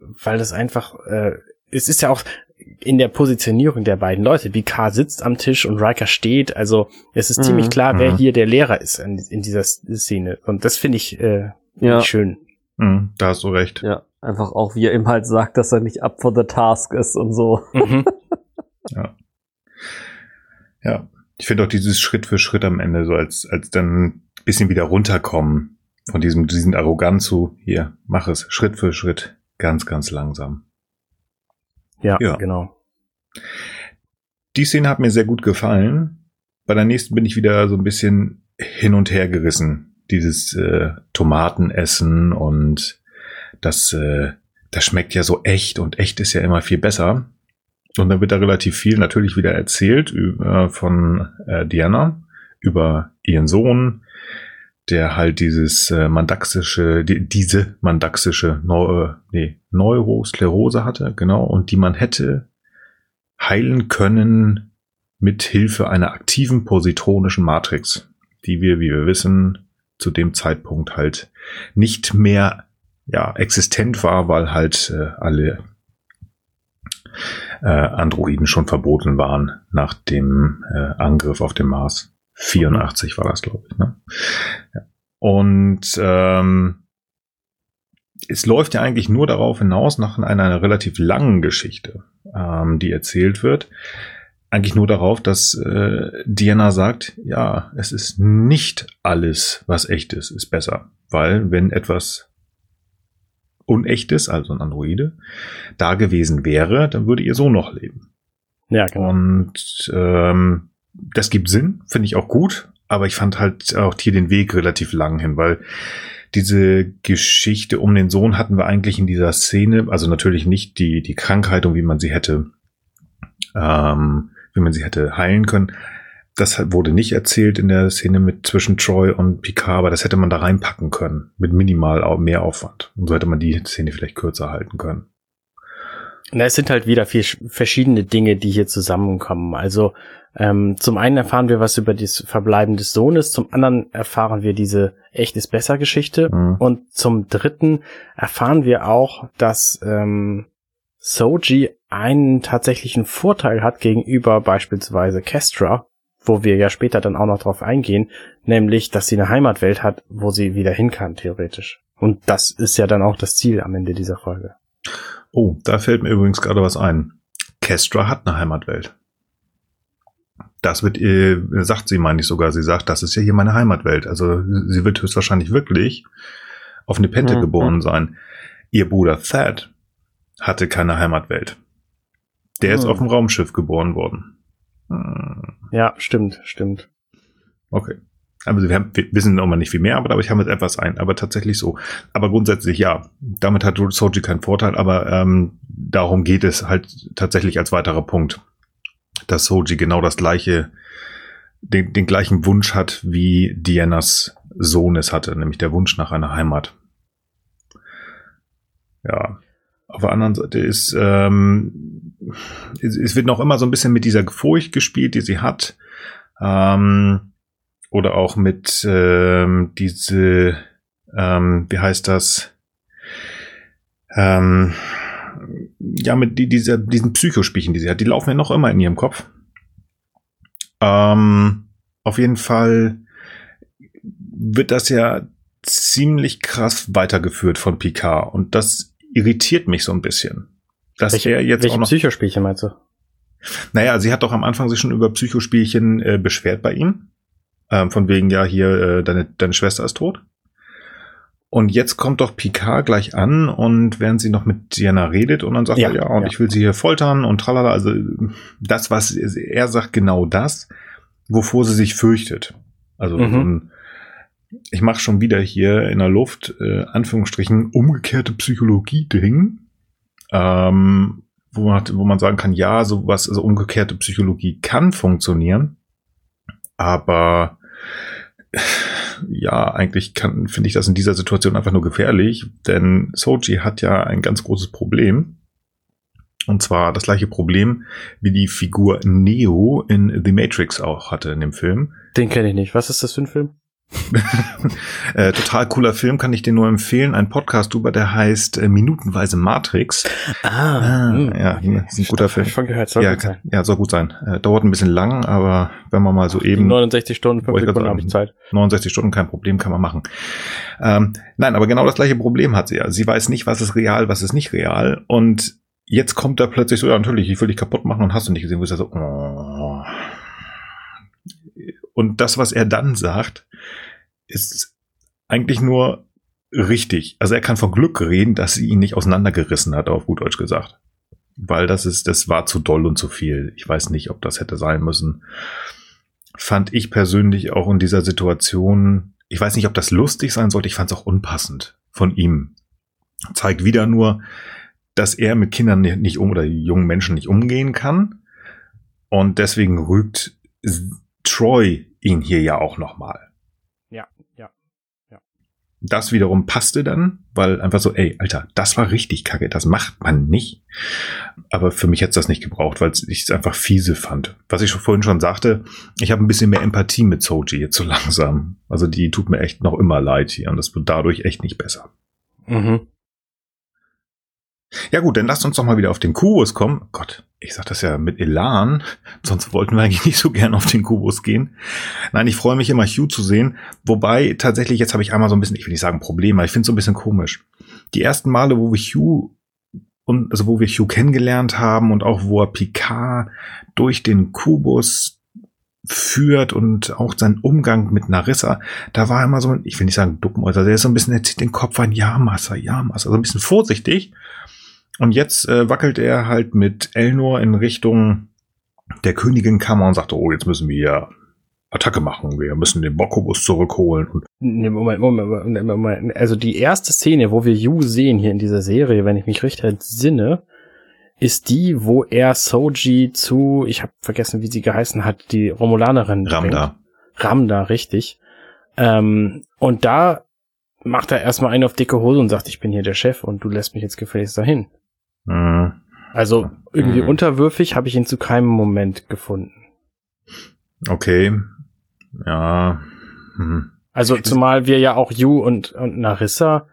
weil das einfach, äh, es ist ja auch in der Positionierung der beiden Leute. Picard sitzt am Tisch und Riker steht. Also es ist mhm. ziemlich klar, wer mhm. hier der Lehrer ist in, in dieser Szene. Und das finde ich, äh, ja. schön. Mhm, da hast du recht. Ja, einfach auch, wie er ihm halt sagt, dass er nicht up for the task ist und so. Mhm. ja. Ja. Ich finde auch dieses Schritt für Schritt am Ende, so als, als dann ein bisschen wieder runterkommen. Von diesem, diesen Arroganz zu, hier, mach es Schritt für Schritt, ganz, ganz langsam. Ja, ja. genau. Die Szene hat mir sehr gut gefallen. Bei der nächsten bin ich wieder so ein bisschen hin und her gerissen. Dieses äh, Tomatenessen und das, äh, das schmeckt ja so echt und echt ist ja immer viel besser. Und dann wird da relativ viel natürlich wieder erzählt äh, von äh, Diana über ihren Sohn, der halt dieses äh, mandaxische, die, diese mandaxische Neu nee, Neurosklerose hatte, genau, und die man hätte heilen können mit Hilfe einer aktiven positronischen Matrix, die wir, wie wir wissen, zu dem Zeitpunkt halt nicht mehr ja, existent war, weil halt äh, alle äh, Androiden schon verboten waren nach dem äh, Angriff auf den Mars. 84 war das, glaube ich. Ne? Ja. Und ähm, es läuft ja eigentlich nur darauf hinaus, nach einer, einer relativ langen Geschichte, ähm, die erzählt wird, eigentlich nur darauf, dass äh, Diana sagt, ja, es ist nicht alles, was echt ist, ist besser. Weil wenn etwas Unechtes, also ein Androide, da gewesen wäre, dann würde ihr so noch leben. Ja, genau. Und ähm, das gibt Sinn, finde ich auch gut, aber ich fand halt auch hier den Weg relativ lang hin, weil diese Geschichte um den Sohn hatten wir eigentlich in dieser Szene, also natürlich nicht die, die Krankheit und wie man sie hätte, ähm, wie man sie hätte heilen können. Das wurde nicht erzählt in der Szene mit zwischen Troy und Picard, aber das hätte man da reinpacken können, mit minimal mehr Aufwand. Und so hätte man die Szene vielleicht kürzer halten können. Na, es sind halt wieder vier verschiedene Dinge, die hier zusammenkommen. Also ähm, zum einen erfahren wir was über das Verbleiben des Sohnes, zum anderen erfahren wir diese echt ist besser Geschichte mhm. und zum dritten erfahren wir auch, dass ähm, Soji einen tatsächlichen Vorteil hat gegenüber beispielsweise Kestra, wo wir ja später dann auch noch drauf eingehen, nämlich, dass sie eine Heimatwelt hat, wo sie wieder hin kann, theoretisch. Und das ist ja dann auch das Ziel am Ende dieser Folge. Oh, da fällt mir übrigens gerade was ein. Kestra hat eine Heimatwelt. Das wird, äh, sagt sie, meine ich sogar. Sie sagt, das ist ja hier meine Heimatwelt. Also sie wird höchstwahrscheinlich wirklich auf eine Pente mhm. geboren sein. Ihr Bruder Thad hatte keine Heimatwelt. Der mhm. ist auf dem Raumschiff geboren worden. Hm. Ja, stimmt, stimmt. Okay. Aber wir, haben, wir wissen noch mal nicht viel mehr, aber dadurch haben wir etwas ein. Aber tatsächlich so. Aber grundsätzlich ja. Damit hat Soji keinen Vorteil, aber ähm, darum geht es halt tatsächlich als weiterer Punkt dass Soji genau das gleiche, den, den gleichen Wunsch hat, wie Dianas Sohn es hatte, nämlich der Wunsch nach einer Heimat. Ja. Auf der anderen Seite ist, ähm, es, es wird noch immer so ein bisschen mit dieser Furcht gespielt, die sie hat. Ähm, oder auch mit ähm, diese, ähm, wie heißt das? Ähm, ja, mit die, dieser, diesen Psychospielchen, die sie hat, die laufen ja noch immer in ihrem Kopf. Ähm, auf jeden Fall wird das ja ziemlich krass weitergeführt von Picard und das irritiert mich so ein bisschen. Dass welche, er jetzt welche auch noch, Psychospielchen meinst du? Naja, sie hat doch am Anfang sich schon über Psychospielchen äh, beschwert bei ihm. Ähm, von wegen, ja, hier, äh, deine, deine Schwester ist tot. Und jetzt kommt doch Picard gleich an und während sie noch mit Diana redet und dann sagt ja, er, ja, und ja. ich will sie hier foltern und tralala. Also das, was er sagt, genau das, wovor sie sich fürchtet. Also mhm. Ich mache schon wieder hier in der Luft, äh, Anführungsstrichen, umgekehrte Psychologie-Ding. Ähm, wo man, wo man sagen kann, ja, sowas, also umgekehrte Psychologie kann funktionieren, aber ja, eigentlich kann, finde ich das in dieser Situation einfach nur gefährlich, denn Soji hat ja ein ganz großes Problem. Und zwar das gleiche Problem, wie die Figur Neo in The Matrix auch hatte in dem Film. Den kenne ich nicht. Was ist das für ein Film? äh, total cooler Film, kann ich dir nur empfehlen. Ein Podcast über, der heißt äh, Minutenweise Matrix. Ah, ah hm. ja, okay. ist ein guter Film. Ich schon gehört, soll ja, gut sein. Ja, soll gut sein. Äh, dauert ein bisschen lang, aber wenn man mal so eben. 69 Stunden, 5 Sekunden habe ich Zeit. 69 Stunden, kein Problem, kann man machen. Ähm, nein, aber genau das gleiche Problem hat sie ja. Sie weiß nicht, was ist real, was ist nicht real. Und jetzt kommt da plötzlich so, ja, natürlich, ich will dich kaputt machen und hast du nicht gesehen, wo ist er so, oh. Und das, was er dann sagt, ist eigentlich nur richtig. Also er kann von Glück reden, dass sie ihn nicht auseinandergerissen hat, auf gut Deutsch gesagt. Weil das ist, das war zu doll und zu viel. Ich weiß nicht, ob das hätte sein müssen. Fand ich persönlich auch in dieser Situation, ich weiß nicht, ob das lustig sein sollte, ich fand es auch unpassend von ihm. Zeigt wieder nur, dass er mit Kindern nicht um oder jungen Menschen nicht umgehen kann. Und deswegen rügt Troy ihn hier ja auch nochmal. Das wiederum passte dann, weil einfach so, ey, Alter, das war richtig kacke, das macht man nicht. Aber für mich hätte es das nicht gebraucht, weil ich es einfach fiese fand. Was ich schon vorhin schon sagte, ich habe ein bisschen mehr Empathie mit Soji jetzt so langsam. Also die tut mir echt noch immer leid hier und das wird dadurch echt nicht besser. Mhm. Ja gut, dann lasst uns doch mal wieder auf den Kubus kommen. Gott, ich sag das ja mit Elan, sonst wollten wir eigentlich nicht so gern auf den Kubus gehen. Nein, ich freue mich immer, Hugh zu sehen. Wobei, tatsächlich, jetzt habe ich einmal so ein bisschen, ich will nicht sagen Problem, aber ich finde es so ein bisschen komisch. Die ersten Male, wo wir Hugh und also wo wir Hugh kennengelernt haben und auch wo er Picard durch den Kubus führt und auch sein Umgang mit Narissa, da war er immer so, ich will nicht sagen also der ist so ein bisschen, er zieht den Kopf ein, ja, Massa, ja, Massa, so ein bisschen vorsichtig. Und jetzt äh, wackelt er halt mit Elnor in Richtung der Königinkammer und sagt, oh, jetzt müssen wir Attacke machen, wir müssen den Bokobus zurückholen. Moment, Moment, Moment, Moment. Also die erste Szene, wo wir Yu sehen hier in dieser Serie, wenn ich mich richtig entsinne, ist die, wo er Soji zu, ich habe vergessen, wie sie geheißen hat, die Romulanerin. Ramda. Bringt. Ramda, richtig. Ähm, und da macht er erstmal einen auf dicke Hose und sagt, ich bin hier der Chef und du lässt mich jetzt gefälligst dahin. Mhm. Also irgendwie mhm. unterwürfig habe ich ihn zu keinem Moment gefunden. Okay. Ja. Mhm. Also zumal wir ja auch Yu und, und Narissa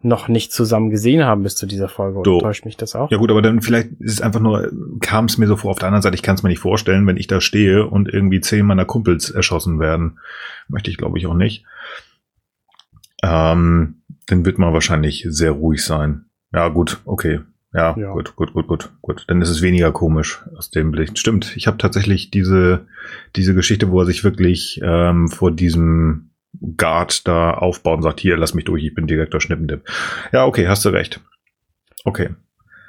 noch nicht zusammen gesehen haben bis zu dieser Folge. Oder täuscht mich das auch? Ja gut, aber dann vielleicht ist es einfach nur, kam es mir so vor, auf der anderen Seite, ich kann es mir nicht vorstellen, wenn ich da stehe und irgendwie zehn meiner Kumpels erschossen werden. Möchte ich, glaube ich, auch nicht. Ähm, dann wird man wahrscheinlich sehr ruhig sein. Ja, gut, okay. Ja, ja, gut, gut, gut, gut, gut. Dann ist es weniger komisch aus dem Blick. Stimmt, ich habe tatsächlich diese, diese Geschichte, wo er sich wirklich ähm, vor diesem Guard da aufbaut und sagt, hier, lass mich durch, ich bin Direktor Schnippendip. Ja, okay, hast du recht. Okay.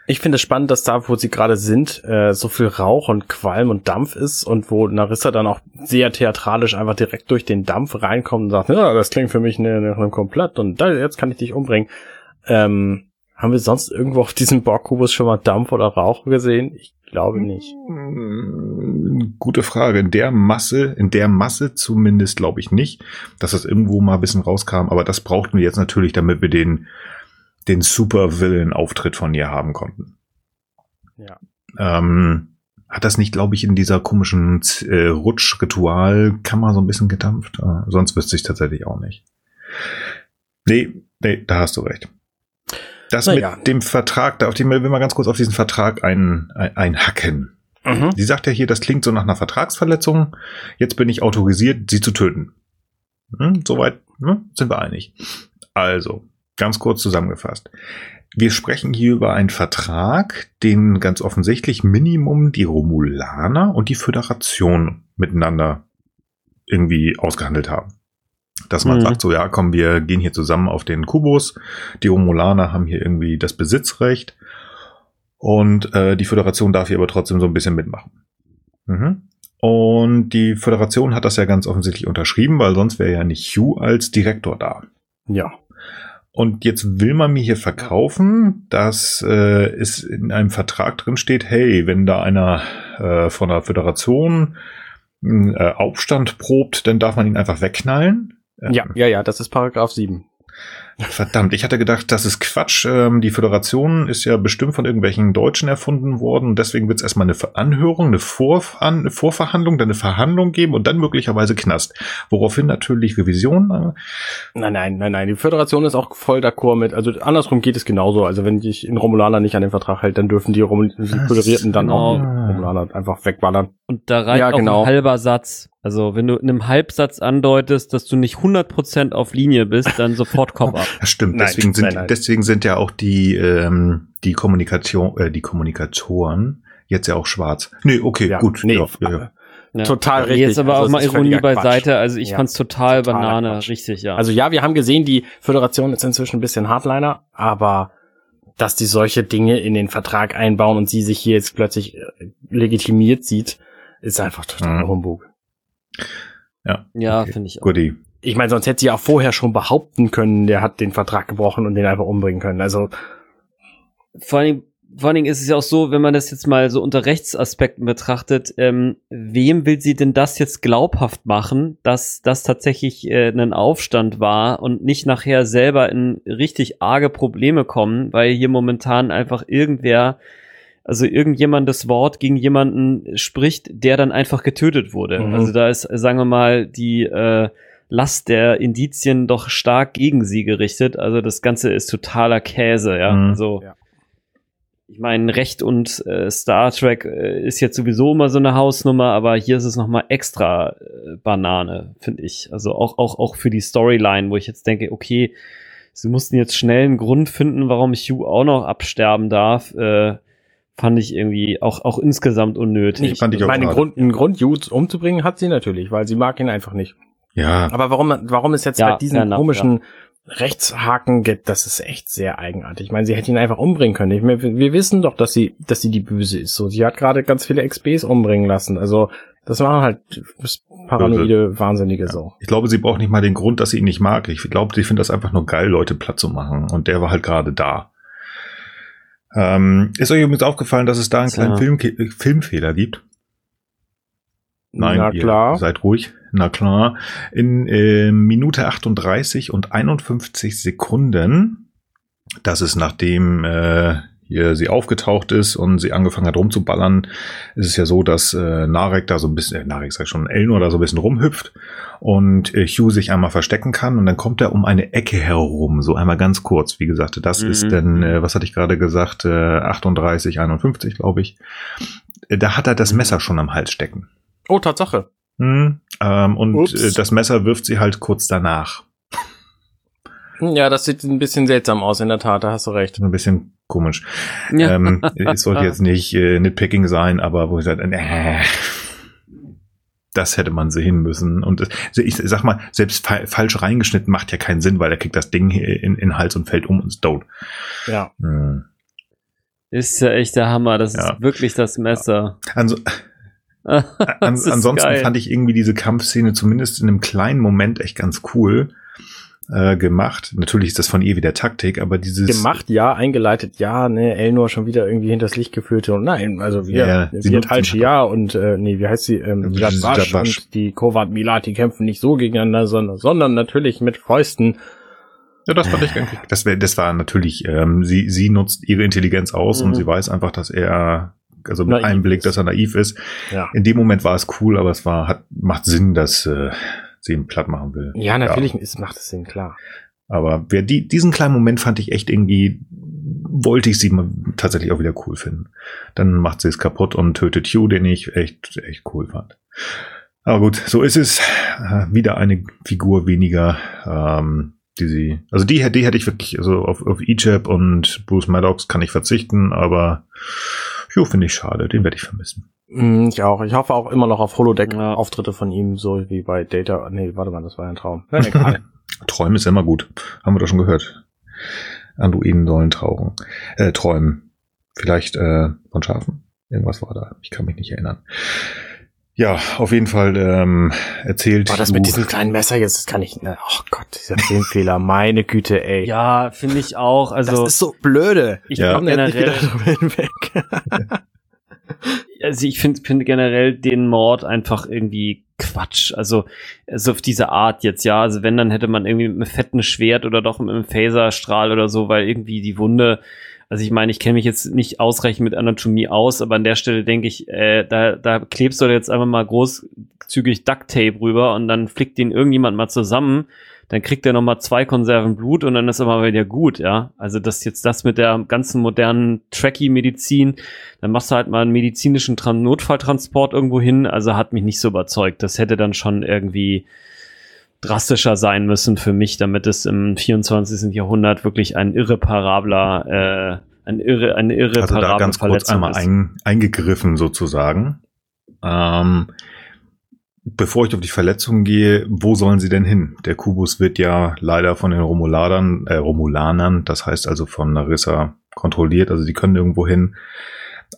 Ich finde es spannend, dass da, wo sie gerade sind, äh, so viel Rauch und Qualm und Dampf ist und wo Narissa dann auch sehr theatralisch einfach direkt durch den Dampf reinkommt und sagt, ja, das klingt für mich ne, ne komplett und da, jetzt kann ich dich umbringen. Ähm, haben wir sonst irgendwo auf diesem Borgkubus schon mal Dampf oder Rauch gesehen? Ich glaube nicht. Hm, gute Frage. In der Masse, in der Masse zumindest glaube ich nicht, dass das irgendwo mal ein bisschen rauskam. Aber das brauchten wir jetzt natürlich, damit wir den, den Super-Villain-Auftritt von ihr haben konnten. Ja. Ähm, hat das nicht, glaube ich, in dieser komischen äh, Rutschritualkammer so ein bisschen gedampft? Äh, sonst wüsste ich tatsächlich auch nicht. Nee, nee, da hast du recht. Das mit ja. dem Vertrag, da auf die will mal ganz kurz auf diesen Vertrag ein, ein, einhacken. Mhm. Sie sagt ja hier, das klingt so nach einer Vertragsverletzung. Jetzt bin ich autorisiert, sie zu töten. Hm, soweit hm, sind wir einig. Also, ganz kurz zusammengefasst. Wir sprechen hier über einen Vertrag, den ganz offensichtlich Minimum die Romulaner und die Föderation miteinander irgendwie ausgehandelt haben. Dass man mhm. sagt, so ja, komm, wir gehen hier zusammen auf den Kubus. Die Romulaner haben hier irgendwie das Besitzrecht. Und äh, die Föderation darf hier aber trotzdem so ein bisschen mitmachen. Mhm. Und die Föderation hat das ja ganz offensichtlich unterschrieben, weil sonst wäre ja nicht Hugh als Direktor da. Ja. Und jetzt will man mir hier verkaufen, dass äh, es in einem Vertrag drin steht, hey, wenn da einer äh, von der Föderation äh, Aufstand probt, dann darf man ihn einfach wegknallen. Ja, ja, ja, das ist Paragraph 7. Verdammt, ich hatte gedacht, das ist Quatsch. Ähm, die Föderation ist ja bestimmt von irgendwelchen Deutschen erfunden worden. Deswegen wird es erstmal eine Anhörung, eine, Vorver eine Vorverhandlung, dann eine Verhandlung geben und dann möglicherweise Knast. Woraufhin natürlich Revision. Äh nein, nein, nein, nein. Die Föderation ist auch voll d'accord mit. Also andersrum geht es genauso. Also wenn dich in Romulaner nicht an den Vertrag hält, dann dürfen die, Rom die Föderierten dann auch ah. Romulaner einfach wegballern. Und da reicht ja, genau. auch ein halber Satz. Also wenn du in einem Halbsatz andeutest, dass du nicht 100% auf Linie bist, dann sofort Kopf ab. Das stimmt. Nein, deswegen, sind, nein, nein. deswegen sind ja auch die, ähm, die Kommunikation, äh, die Kommunikatoren jetzt ja auch schwarz. Nee, okay, ja, gut. Nee, ja, ja. ja. total richtig. Jetzt aber also auch mal Ironie beiseite. Quatsch. Also ich ja. fand's total Banane, Quatsch. richtig, ja. Also ja, wir haben gesehen, die Föderation ist inzwischen ein bisschen Hardliner, aber dass die solche Dinge in den Vertrag einbauen und sie sich hier jetzt plötzlich äh, legitimiert sieht, ist einfach total mhm. Humbug. Ja, ja okay. finde ich auch. Goodie. Ich meine, sonst hätte sie auch vorher schon behaupten können, der hat den Vertrag gebrochen und den einfach umbringen können. Also vor allem vor allen Dingen ist es ja auch so, wenn man das jetzt mal so unter Rechtsaspekten betrachtet, ähm, wem will sie denn das jetzt glaubhaft machen, dass das tatsächlich äh, ein Aufstand war und nicht nachher selber in richtig arge Probleme kommen, weil hier momentan einfach irgendwer, also irgendjemand das Wort gegen jemanden spricht, der dann einfach getötet wurde. Mhm. Also da ist, sagen wir mal, die äh, Last der Indizien doch stark gegen sie gerichtet. Also das Ganze ist totaler Käse, ja. Mhm. So. Ja ich meine, Recht und äh, Star Trek äh, ist jetzt sowieso immer so eine Hausnummer, aber hier ist es noch mal extra äh, Banane, finde ich. Also auch, auch, auch für die Storyline, wo ich jetzt denke, okay, sie mussten jetzt schnell einen Grund finden, warum Hugh auch noch absterben darf. Äh, fand ich irgendwie auch, auch insgesamt unnötig. Ich fand ich auch meine, Grund, einen Grund, Hugh umzubringen, hat sie natürlich, weil sie mag ihn einfach nicht. Ja. Aber warum, warum ist jetzt ja, halt diesen komischen, ja Rechtshaken gibt, das ist echt sehr eigenartig. Ich meine, sie hätte ihn einfach umbringen können. Ich meine, wir wissen doch, dass sie, dass sie die Böse ist. So, sie hat gerade ganz viele XBs umbringen lassen. Also, das waren halt paranoide, wahnsinnige ja. so. Ich glaube, sie braucht nicht mal den Grund, dass sie ihn nicht mag. Ich glaube, sie findet das einfach nur geil, Leute platt zu machen. Und der war halt gerade da. Ähm, ist euch übrigens aufgefallen, dass es da einen kleinen Film Filmfehler gibt? Nein, Na klar. Ihr seid ruhig. Na klar. In äh, Minute 38 und 51 Sekunden, das ist nachdem äh, hier sie aufgetaucht ist und sie angefangen hat rumzuballern, ist es ja so, dass äh, Narek da so ein bisschen, äh, Narek sag ich schon, Elnor da so ein bisschen rumhüpft und äh, Hugh sich einmal verstecken kann und dann kommt er um eine Ecke herum, so einmal ganz kurz. Wie gesagt, das mhm. ist dann, äh, was hatte ich gerade gesagt, äh, 38, 51, glaube ich. Äh, da hat er das Messer schon am Hals stecken. Oh, Tatsache. Hm, ähm, und äh, das Messer wirft sie halt kurz danach. Ja, das sieht ein bisschen seltsam aus, in der Tat, da hast du recht. Ein bisschen komisch. Ja. Ähm, es sollte jetzt nicht äh, nitpicking sein, aber wo ich sage, äh, das hätte man sehen müssen. Und äh, ich sag mal, selbst fa falsch reingeschnitten macht ja keinen Sinn, weil er kriegt das Ding in, in Hals und fällt um und ist tot. Ja. Hm. Ist ja echt der Hammer. Das ja. ist wirklich das Messer. Also, An, ansonsten geil. fand ich irgendwie diese Kampfszene zumindest in einem kleinen Moment echt ganz cool äh, gemacht. Natürlich ist das von ihr wieder Taktik, aber dieses gemacht, ja, eingeleitet, ja, ne, Elnor schon wieder irgendwie hinters Licht geführt und nein, also wir, ja, wir Talchi, ja und äh, nee, wie heißt sie, ähm, Jadwasch und die Kovat Milat, die kämpfen nicht so gegeneinander, sondern, sondern natürlich mit Fäusten. Ja, das fand ich eigentlich. Das, wär, das war natürlich, ähm, sie, sie nutzt ihre Intelligenz aus mhm. und sie weiß einfach, dass er also mit naiv einem Blick, dass er naiv ist. Ja. In dem Moment war es cool, aber es war, hat, macht Sinn, dass äh, sie ihn platt machen will. Ja, natürlich ja. Ist, macht es Sinn, klar. Aber wer die, diesen kleinen Moment fand ich echt irgendwie, wollte ich sie mal tatsächlich auch wieder cool finden. Dann macht sie es kaputt und tötet Hugh, den ich echt, echt cool fand. Aber gut, so ist es. Äh, wieder eine Figur weniger, ähm, die sie, also die, die hätte ich wirklich, also auf, auf Egypt und Bruce Maddox kann ich verzichten, aber Jo, finde ich schade, den werde ich vermissen. Mm, ich auch. Ich hoffe auch immer noch auf Holodeck-Auftritte von ihm, so wie bei Data. Nee, warte mal, das war ja ein Traum. Ja, egal. Träumen ist immer gut. Haben wir doch schon gehört. Androiden sollen trauren, äh, träumen. Vielleicht äh, von Schafen. Irgendwas war da. Ich kann mich nicht erinnern. Ja, auf jeden Fall ähm, erzählt. Boah, das mit diesem kleinen Messer jetzt, das kann ich. Ne, oh Gott, dieser Filmfehler, meine Güte, ey. Ja, finde ich auch. Also das ist so blöde. Ich ja. komme generell weg. also ich finde find generell den Mord einfach irgendwie Quatsch. Also, also auf diese Art jetzt, ja. Also wenn, dann hätte man irgendwie mit einem fetten Schwert oder doch mit einem Phaserstrahl oder so, weil irgendwie die Wunde also ich meine, ich kenne mich jetzt nicht ausreichend mit Anatomie aus, aber an der Stelle denke ich, äh, da, da klebst du jetzt einfach mal großzügig Duct Tape rüber und dann flickt den irgendjemand mal zusammen, dann kriegt er noch mal zwei Konserven Blut und dann ist er mal wieder gut, ja. Also das jetzt das mit der ganzen modernen Tracky-Medizin, dann machst du halt mal einen medizinischen Notfalltransport irgendwo hin, also hat mich nicht so überzeugt. Das hätte dann schon irgendwie drastischer sein müssen für mich, damit es im 24. Jahrhundert wirklich ein irreparabler, äh, ein irre, eine irreparable also da ganz kurz einmal ein, eingegriffen sozusagen. Ähm, bevor ich auf die Verletzungen gehe, wo sollen sie denn hin? Der Kubus wird ja leider von den Romuladern, äh, Romulanern, das heißt also von Narissa kontrolliert, also die können irgendwo hin.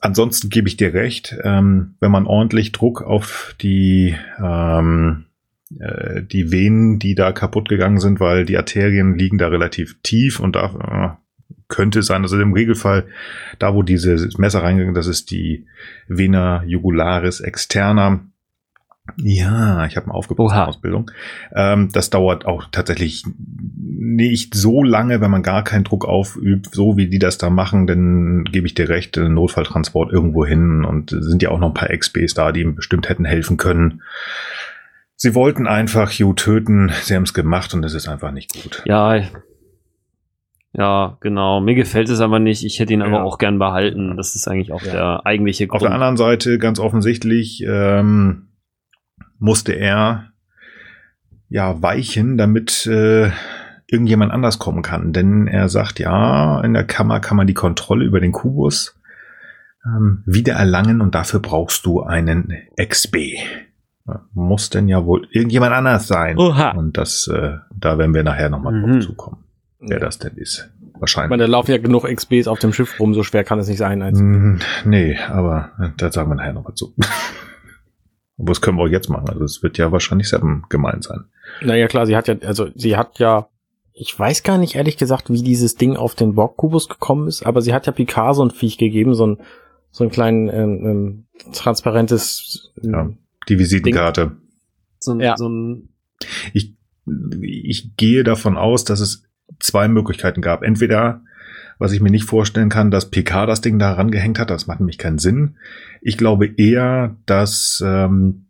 Ansonsten gebe ich dir recht, ähm, wenn man ordentlich Druck auf die ähm, äh, die Venen, die da kaputt gegangen sind, weil die Arterien liegen da relativ tief und da äh, könnte es sein, also im Regelfall, da wo diese Messer reingegangen, das ist die Vena jugularis externa. Ja, ich habe eine aufgebaute Ausbildung. Ähm, das dauert auch tatsächlich nicht so lange, wenn man gar keinen Druck aufübt, so wie die das da machen, dann gebe ich dir recht, Notfalltransport irgendwo hin und sind ja auch noch ein paar XBs da, die ihm bestimmt hätten helfen können. Sie wollten einfach Hugh töten, sie haben es gemacht und es ist einfach nicht gut. Ja, ja, genau. Mir gefällt es aber nicht. Ich hätte ihn ja. aber auch gern behalten. Das ist eigentlich auch ja. der eigentliche Grund. Auf der anderen Seite, ganz offensichtlich, ähm, musste er ja weichen, damit äh, irgendjemand anders kommen kann. Denn er sagt, ja, in der Kammer kann man die Kontrolle über den Kubus ähm, wieder erlangen und dafür brauchst du einen XB muss denn ja wohl irgendjemand anders sein. Oha. Und das, äh, da werden wir nachher nochmal mhm. drauf zukommen, wer das denn ist. Wahrscheinlich. Ich meine, da laufen ja genug XBs auf dem Schiff rum, so schwer kann es nicht sein. Als mm, nee, aber äh, da sagen wir nachher nochmal zu. Aber das können wir auch jetzt machen. Also es wird ja wahrscheinlich Seven gemeint sein. Naja, klar, sie hat ja, also sie hat ja, ich weiß gar nicht ehrlich gesagt, wie dieses Ding auf den Borg-Kubus gekommen ist, aber sie hat ja Picard so ein Viech gegeben, so ein, so ein kleinen ähm, ähm, transparentes ähm, ja die Visitenkarte. So, ein, ja. so ein ich, ich gehe davon aus, dass es zwei Möglichkeiten gab. Entweder, was ich mir nicht vorstellen kann, dass PK das Ding da rangehängt hat, das macht nämlich keinen Sinn. Ich glaube eher, dass ähm,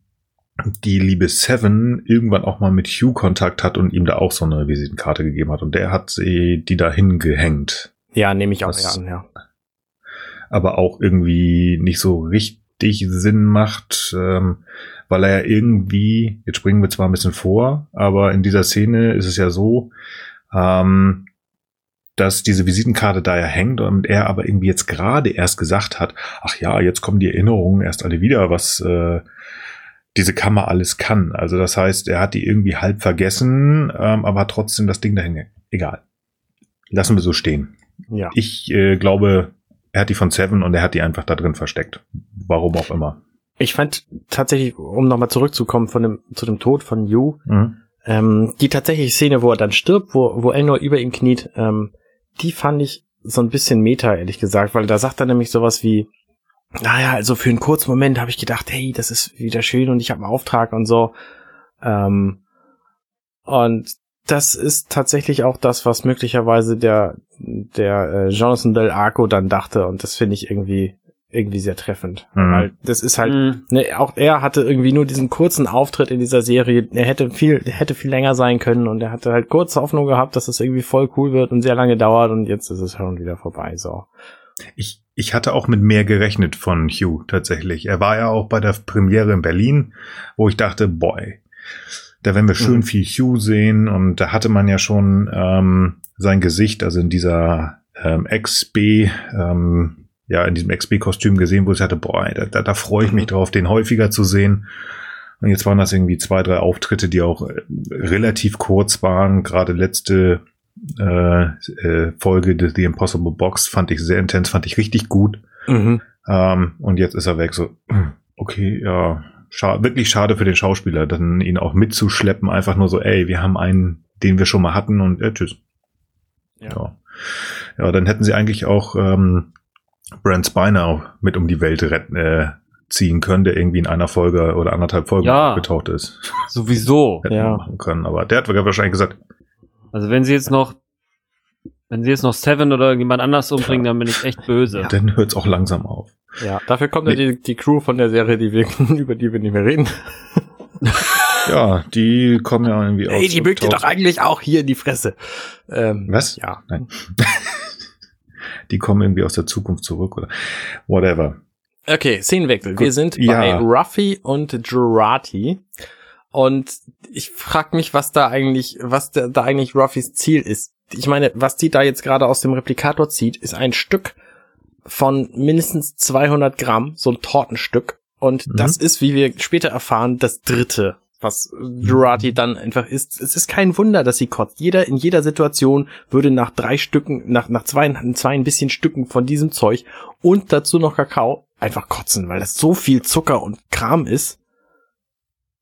die liebe Seven irgendwann auch mal mit Hugh Kontakt hat und ihm da auch so eine Visitenkarte gegeben hat. Und der hat sie die da hingehängt. Ja, nehme ich auch an, ja. Aber auch irgendwie nicht so richtig richtig Sinn macht, ähm, weil er ja irgendwie, jetzt springen wir zwar ein bisschen vor, aber in dieser Szene ist es ja so, ähm, dass diese Visitenkarte da ja hängt und er aber irgendwie jetzt gerade erst gesagt hat, ach ja, jetzt kommen die Erinnerungen erst alle wieder, was äh, diese Kammer alles kann. Also das heißt, er hat die irgendwie halb vergessen, ähm, aber hat trotzdem das Ding da hängen. Egal. Lassen wir so stehen. Ja. Ich äh, glaube, er hat die von Seven und er hat die einfach da drin versteckt. Warum auch immer. Ich fand tatsächlich, um nochmal zurückzukommen von dem, zu dem Tod von Yu, mhm. ähm, die tatsächliche Szene, wo er dann stirbt, wo, wo Elnor über ihn kniet, ähm, die fand ich so ein bisschen meta, ehrlich gesagt, weil da sagt er nämlich sowas wie, naja, also für einen kurzen Moment habe ich gedacht, hey, das ist wieder schön und ich habe einen Auftrag und so. Ähm, und das ist tatsächlich auch das, was möglicherweise der, der äh, Jonathan Del Arco dann dachte und das finde ich irgendwie irgendwie sehr treffend. Mhm. Weil das ist halt, mhm. ne, auch er hatte irgendwie nur diesen kurzen Auftritt in dieser Serie. Er hätte viel, hätte viel länger sein können und er hatte halt kurze Hoffnung gehabt, dass es irgendwie voll cool wird und sehr lange dauert und jetzt ist es schon wieder vorbei, so. Ich, ich hatte auch mit mehr gerechnet von Hugh tatsächlich. Er war ja auch bei der Premiere in Berlin, wo ich dachte, boy, da werden wir schön mhm. viel Hugh sehen und da hatte man ja schon ähm, sein Gesicht, also in dieser ähm, XB, ähm, ja, in diesem XB-Kostüm gesehen, wo ich hatte, boah, da, da, da freue ich mich mhm. drauf, den häufiger zu sehen. Und jetzt waren das irgendwie zwei, drei Auftritte, die auch äh, relativ kurz waren. Gerade letzte äh, äh, Folge The, The Impossible Box fand ich sehr intens, fand ich richtig gut. Mhm. Ähm, und jetzt ist er weg. So, okay, ja, Scha wirklich schade für den Schauspieler, dann ihn auch mitzuschleppen, einfach nur so, ey, wir haben einen, den wir schon mal hatten und äh, tschüss. Ja. ja. ja. dann hätten sie eigentlich auch ähm, Brent Spiner mit um die Welt retten, äh, ziehen können, der irgendwie in einer Folge oder anderthalb Folgen ja, getaucht ist. Sowieso. Hätten ja. machen können, aber der hat wahrscheinlich gesagt. Also wenn sie jetzt noch wenn sie jetzt noch Seven oder jemand anders umbringen, ja. dann bin ich echt böse. Ja. Dann hört's auch langsam auf. Ja, dafür kommt nee. ja die, die Crew von der Serie, die wir, über die wir nicht mehr reden. ja, die kommen ja irgendwie aus. Ey, die mögt ihr doch eigentlich auch hier in die Fresse. Ähm, Was? Ja. Nein. Die kommen irgendwie aus der Zukunft zurück oder whatever. Okay, Szenenwechsel. Gut. Wir sind ja. bei Ruffy und Jurati. Und ich frag mich, was da eigentlich, was da, da eigentlich Ruffys Ziel ist ich meine, was die da jetzt gerade aus dem Replikator zieht, ist ein Stück von mindestens 200 Gramm, so ein Tortenstück. Und mhm. das ist, wie wir später erfahren, das dritte, was Jurati dann einfach ist. Es ist kein Wunder, dass sie kotzt. Jeder in jeder Situation würde nach drei Stücken, nach, nach zwei, zwei ein bisschen Stücken von diesem Zeug und dazu noch Kakao einfach kotzen, weil das so viel Zucker und Kram ist.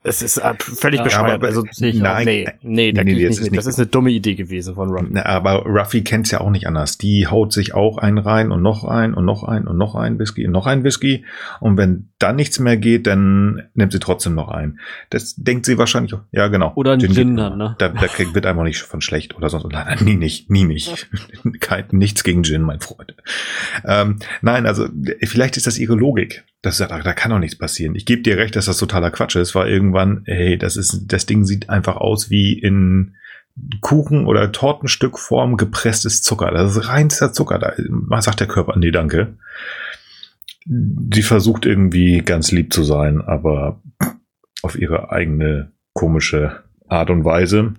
Es ist äh, völlig ja, bescheuert. Also, nein, nee, nee, da nee, nee, nicht mit. Das ist eine dumme Idee gewesen von Ruffy. Aber Ruffy kennt's ja auch nicht anders. Die haut sich auch einen rein und noch ein und noch ein und noch ein Whisky und noch ein Whisky. Und wenn dann nichts mehr geht, dann nimmt sie trotzdem noch ein. Das denkt sie wahrscheinlich, ja genau. Oder ein Gin, Gin dann, ne? Da, da wird einfach nicht von schlecht oder sonst. Nein, nie nicht, nie nicht. Kein, nichts gegen Gin, mein Freund. Ähm, nein, also vielleicht ist das ihre Logik. Das, da, da kann doch nichts passieren. Ich gebe dir recht, dass das totaler Quatsch ist, weil irgendwann, hey, das ist, das Ding sieht einfach aus wie in Kuchen- oder Tortenstückform gepresstes Zucker. Das ist reinster Zucker. Da sagt der Körper, nee, danke. Die versucht irgendwie ganz lieb zu sein, aber auf ihre eigene komische Art und Weise.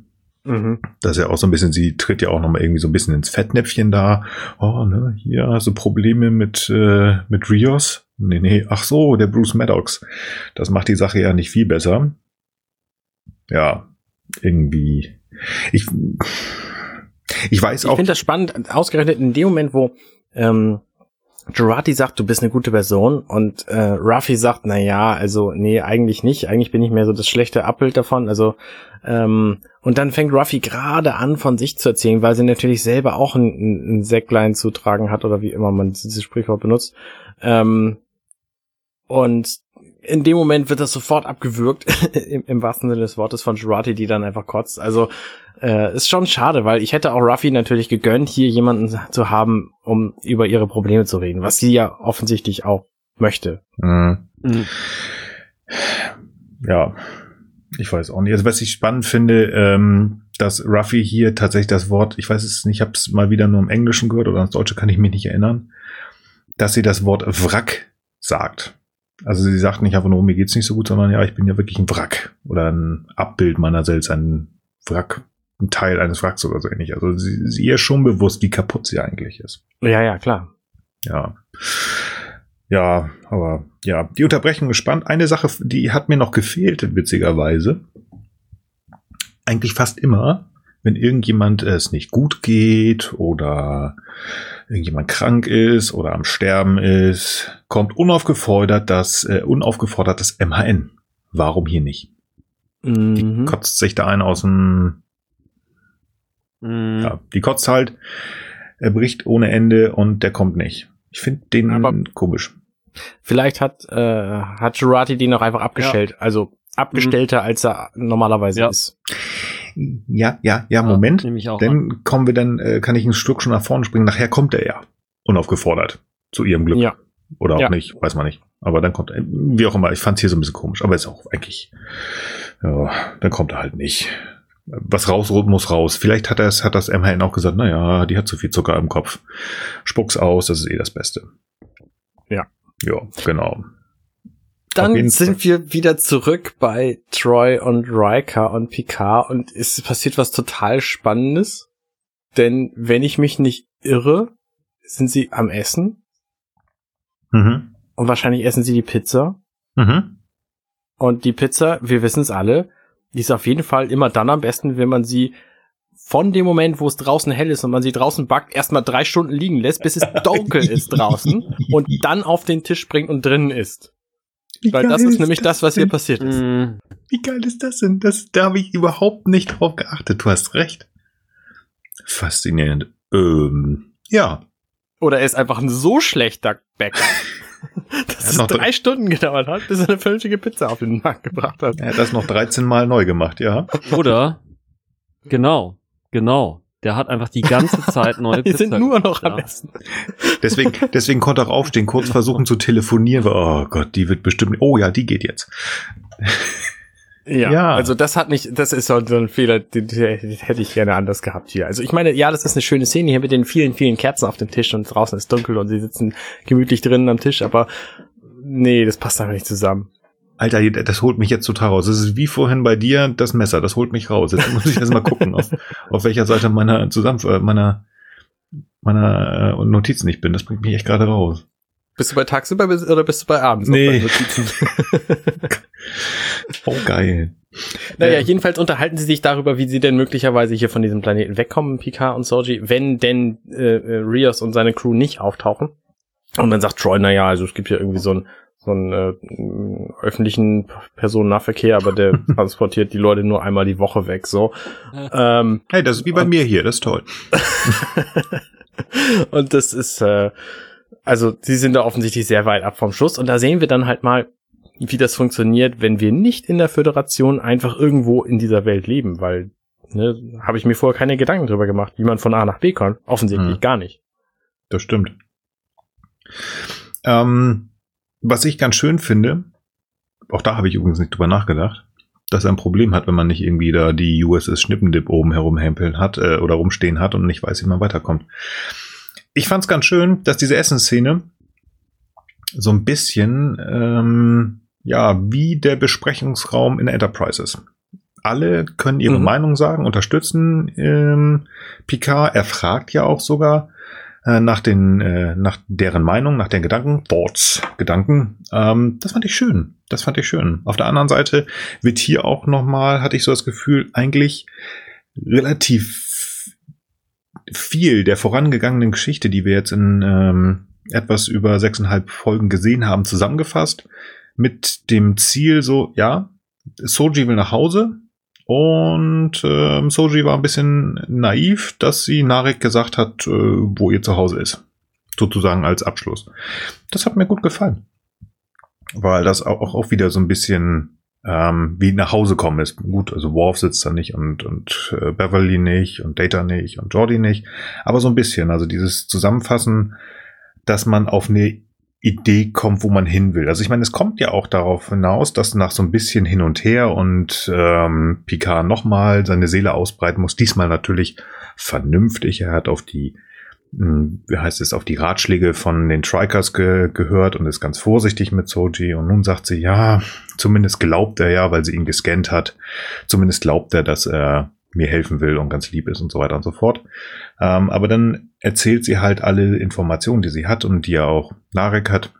Mhm. Das ist ja auch so ein bisschen, sie tritt ja auch noch mal irgendwie so ein bisschen ins Fettnäpfchen da. Oh, ne, hier hast du Probleme mit, äh, mit Rios. Nee, nee, ach so, der Bruce Maddox. Das macht die Sache ja nicht viel besser. Ja, irgendwie. Ich, ich weiß auch. Ich finde das spannend, ausgerechnet in dem Moment, wo ähm, Girardi sagt, du bist eine gute Person und äh, Ruffy sagt, na ja, also nee, eigentlich nicht. Eigentlich bin ich mehr so das schlechte Abbild davon. Also ähm, und dann fängt Ruffy gerade an, von sich zu erzählen, weil sie natürlich selber auch ein, ein Säcklein zu tragen hat oder wie immer man dieses Sprichwort benutzt. Ähm, und in dem Moment wird das sofort abgewürgt, im, im, wahrsten Sinne des Wortes von Girardi, die dann einfach kotzt. Also äh, ist schon schade, weil ich hätte auch Ruffy natürlich gegönnt, hier jemanden zu haben, um über ihre Probleme zu reden, was sie ja offensichtlich auch möchte. Mhm. Mhm. Ja, ich weiß auch nicht. Also was ich spannend finde, ähm, dass Ruffy hier tatsächlich das Wort, ich weiß es nicht, ich habe es mal wieder nur im Englischen gehört oder ins Deutsche kann ich mich nicht erinnern, dass sie das Wort Wrack sagt. Also sie sagt nicht einfach nur, mir geht's nicht so gut, sondern ja, ich bin ja wirklich ein Wrack oder ein Abbild meiner selbst, ein Wrack, ein Teil eines Wracks oder so ähnlich. Also sie, sie ist schon bewusst, wie kaputt sie eigentlich ist. Ja, ja, klar. Ja. Ja, aber ja, die Unterbrechung ist spannend. Eine Sache, die hat mir noch gefehlt, witzigerweise. Eigentlich fast immer, wenn irgendjemand es nicht gut geht oder irgendjemand krank ist oder am Sterben ist, kommt unaufgefordert das, äh, unaufgefordert das MHN. Warum hier nicht? Mhm. Die kotzt sich da ein aus dem, mhm. ja, die kotzt halt, er bricht ohne Ende und der kommt nicht. Ich finde den Aber komisch. Vielleicht hat, äh, hat Girardi den auch einfach abgestellt. Ja. Also abgestellter, mhm. als er normalerweise ja. ist. Ja, ja, ja, Moment. Ja, dann an. kommen wir dann, äh, kann ich ein Stück schon nach vorne springen. Nachher kommt er ja. Unaufgefordert. Zu ihrem Glück. Ja. Oder auch ja. nicht, weiß man nicht. Aber dann kommt er, wie auch immer, ich fand es hier so ein bisschen komisch, aber ist auch eigentlich, ja, dann kommt er halt nicht. Was raus muss raus. Vielleicht hat, das, hat das MHN auch gesagt, naja, die hat zu viel Zucker im Kopf. Spuck's aus, das ist eh das Beste. Ja. Ja, genau. Dann sind wir wieder zurück bei Troy und Riker und Picard und es passiert was total Spannendes. Denn wenn ich mich nicht irre, sind sie am Essen. Mhm. Und wahrscheinlich essen sie die Pizza. Mhm. Und die Pizza, wir wissen es alle, die ist auf jeden Fall immer dann am besten, wenn man sie von dem Moment, wo es draußen hell ist und man sie draußen backt, erstmal drei Stunden liegen lässt, bis es dunkel ist draußen und dann auf den Tisch bringt und drinnen ist. Wie Weil das ist nämlich das, was denn? hier passiert ist. Mm. Wie geil ist das denn? Das, da habe ich überhaupt nicht drauf geachtet. Du hast recht. Faszinierend. Ähm, ja. Oder er ist einfach ein so schlechter Bäcker, dass es drei Stunden gedauert hat, bis er eine vernünftige Pizza auf den Markt gebracht hat. Er hat das noch 13 Mal neu gemacht, ja. Oder, genau, genau. Der hat einfach die ganze Zeit neue Die sind nur noch am besten. Deswegen, deswegen konnte er auch aufstehen, kurz versuchen zu telefonieren. Oh Gott, die wird bestimmt. Oh ja, die geht jetzt. Ja, ja, also das hat nicht, das ist so ein Fehler, den, den, hätte ich gerne anders gehabt hier. Also ich meine, ja, das ist eine schöne Szene hier mit den vielen, vielen Kerzen auf dem Tisch und draußen ist dunkel und sie sitzen gemütlich drinnen am Tisch, aber nee, das passt einfach nicht zusammen. Alter, das holt mich jetzt total raus. Das ist wie vorhin bei dir das Messer, das holt mich raus. Jetzt muss ich erst mal gucken, auf, auf welcher Seite meiner Zusammen äh, meiner meiner äh, Notizen ich bin. Das bringt mich echt gerade raus. Bist du bei tagsüber oder bist du bei abends? Nee. oh, geil. Naja, jedenfalls unterhalten sie sich darüber, wie sie denn möglicherweise hier von diesem Planeten wegkommen, Picard und Soji, wenn denn äh, äh, Rios und seine Crew nicht auftauchen. Und dann sagt Troy, naja, also es gibt ja irgendwie so ein so einen äh, öffentlichen Personennahverkehr, aber der transportiert die Leute nur einmal die Woche weg. So. Ähm, hey, das ist wie bei mir hier, das ist toll. und das ist, äh, also sie sind da offensichtlich sehr weit ab vom Schuss. Und da sehen wir dann halt mal, wie das funktioniert, wenn wir nicht in der Föderation einfach irgendwo in dieser Welt leben, weil ne, habe ich mir vorher keine Gedanken drüber gemacht, wie man von A nach B kann. Offensichtlich hm. gar nicht. Das stimmt. Ähm, was ich ganz schön finde, auch da habe ich übrigens nicht drüber nachgedacht, dass er ein Problem hat, wenn man nicht irgendwie da die USS Schnippendip oben herumhempeln hat äh, oder rumstehen hat und nicht weiß, wie man weiterkommt. Ich fand es ganz schön, dass diese Essensszene so ein bisschen ähm, ja wie der Besprechungsraum in Enterprises. Alle können ihre mhm. Meinung sagen, unterstützen ähm, Picard. Er fragt ja auch sogar, äh, nach den, äh, nach deren Meinung, nach den Gedanken, Thoughts, Gedanken. Ähm, das fand ich schön. Das fand ich schön. Auf der anderen Seite wird hier auch nochmal, hatte ich so das Gefühl, eigentlich relativ viel der vorangegangenen Geschichte, die wir jetzt in ähm, etwas über sechseinhalb Folgen gesehen haben, zusammengefasst. Mit dem Ziel so, ja, Soji will nach Hause, und ähm, Soji war ein bisschen naiv, dass sie Narek gesagt hat, äh, wo ihr zu Hause ist. Sozusagen als Abschluss. Das hat mir gut gefallen. Weil das auch, auch wieder so ein bisschen ähm, wie nach Hause kommen ist. Gut, also Worf sitzt da nicht und, und äh, Beverly nicht und Data nicht und Jordi nicht. Aber so ein bisschen. Also dieses Zusammenfassen, dass man auf eine Idee kommt, wo man hin will. Also ich meine, es kommt ja auch darauf hinaus, dass nach so ein bisschen hin und her und ähm, Picard nochmal seine Seele ausbreiten muss. Diesmal natürlich vernünftig. Er hat auf die, hm, wie heißt es, auf die Ratschläge von den Trikers ge gehört und ist ganz vorsichtig mit Soji. Und nun sagt sie, ja, zumindest glaubt er ja, weil sie ihn gescannt hat. Zumindest glaubt er, dass er mir helfen will und ganz lieb ist und so weiter und so fort. Ähm, aber dann erzählt sie halt alle Informationen, die sie hat und die ja auch Narek hat.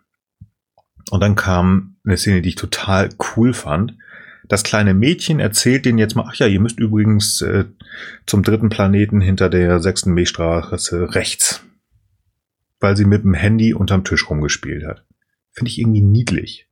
Und dann kam eine Szene, die ich total cool fand. Das kleine Mädchen erzählt denen jetzt mal, ach ja, ihr müsst übrigens äh, zum dritten Planeten hinter der sechsten Milchstraße rechts. Weil sie mit dem Handy unterm Tisch rumgespielt hat. Finde ich irgendwie niedlich.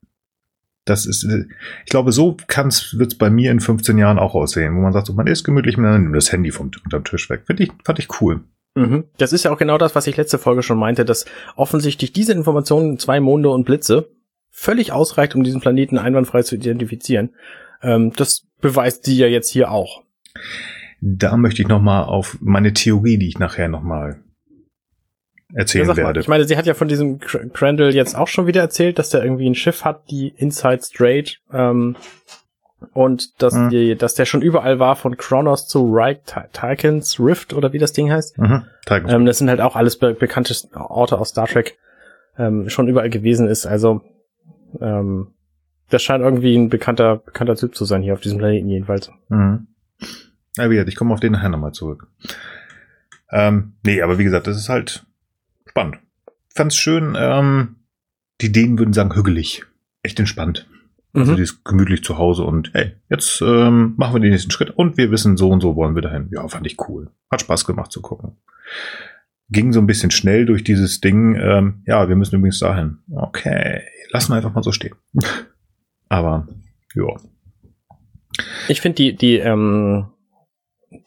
Das ist, ich glaube, so wird es bei mir in 15 Jahren auch aussehen, wo man sagt, so, man ist gemütlich miteinander, nimmt das Handy vom unterm Tisch weg. Finde ich, fand ich cool. Mhm. Das ist ja auch genau das, was ich letzte Folge schon meinte, dass offensichtlich diese Informationen, zwei Monde und Blitze, völlig ausreicht, um diesen Planeten einwandfrei zu identifizieren. Ähm, das beweist sie ja jetzt hier auch. Da möchte ich noch mal auf meine Theorie, die ich nachher noch mal erzählen ja, werde. Ich meine, sie hat ja von diesem Crandall jetzt auch schon wieder erzählt, dass der irgendwie ein Schiff hat, die Inside Straight ähm, und dass, mhm. die, dass der schon überall war, von Kronos zu Reich, Tykens Rift oder wie das Ding heißt. Mhm. Ähm, das sind halt auch alles be bekannte Orte aus Star Trek, ähm, schon überall gewesen ist. Also ähm, das scheint irgendwie ein bekannter, bekannter Typ zu sein hier auf diesem Planeten jedenfalls. Mhm. Ja, wie gesagt, ich komme auf den nachher nochmal zurück. Ähm, nee, aber wie gesagt, das ist halt spannend. Fand's schön, ähm, die Dänen würden sagen hügelig. Echt entspannt. Also mhm. die ist gemütlich zu Hause und hey, jetzt ähm, machen wir den nächsten Schritt und wir wissen, so und so wollen wir dahin. Ja, fand ich cool. Hat Spaß gemacht zu gucken. Ging so ein bisschen schnell durch dieses Ding. Ähm, ja, wir müssen übrigens dahin. Okay, lassen wir einfach mal so stehen. Aber ja. Ich finde die die ähm,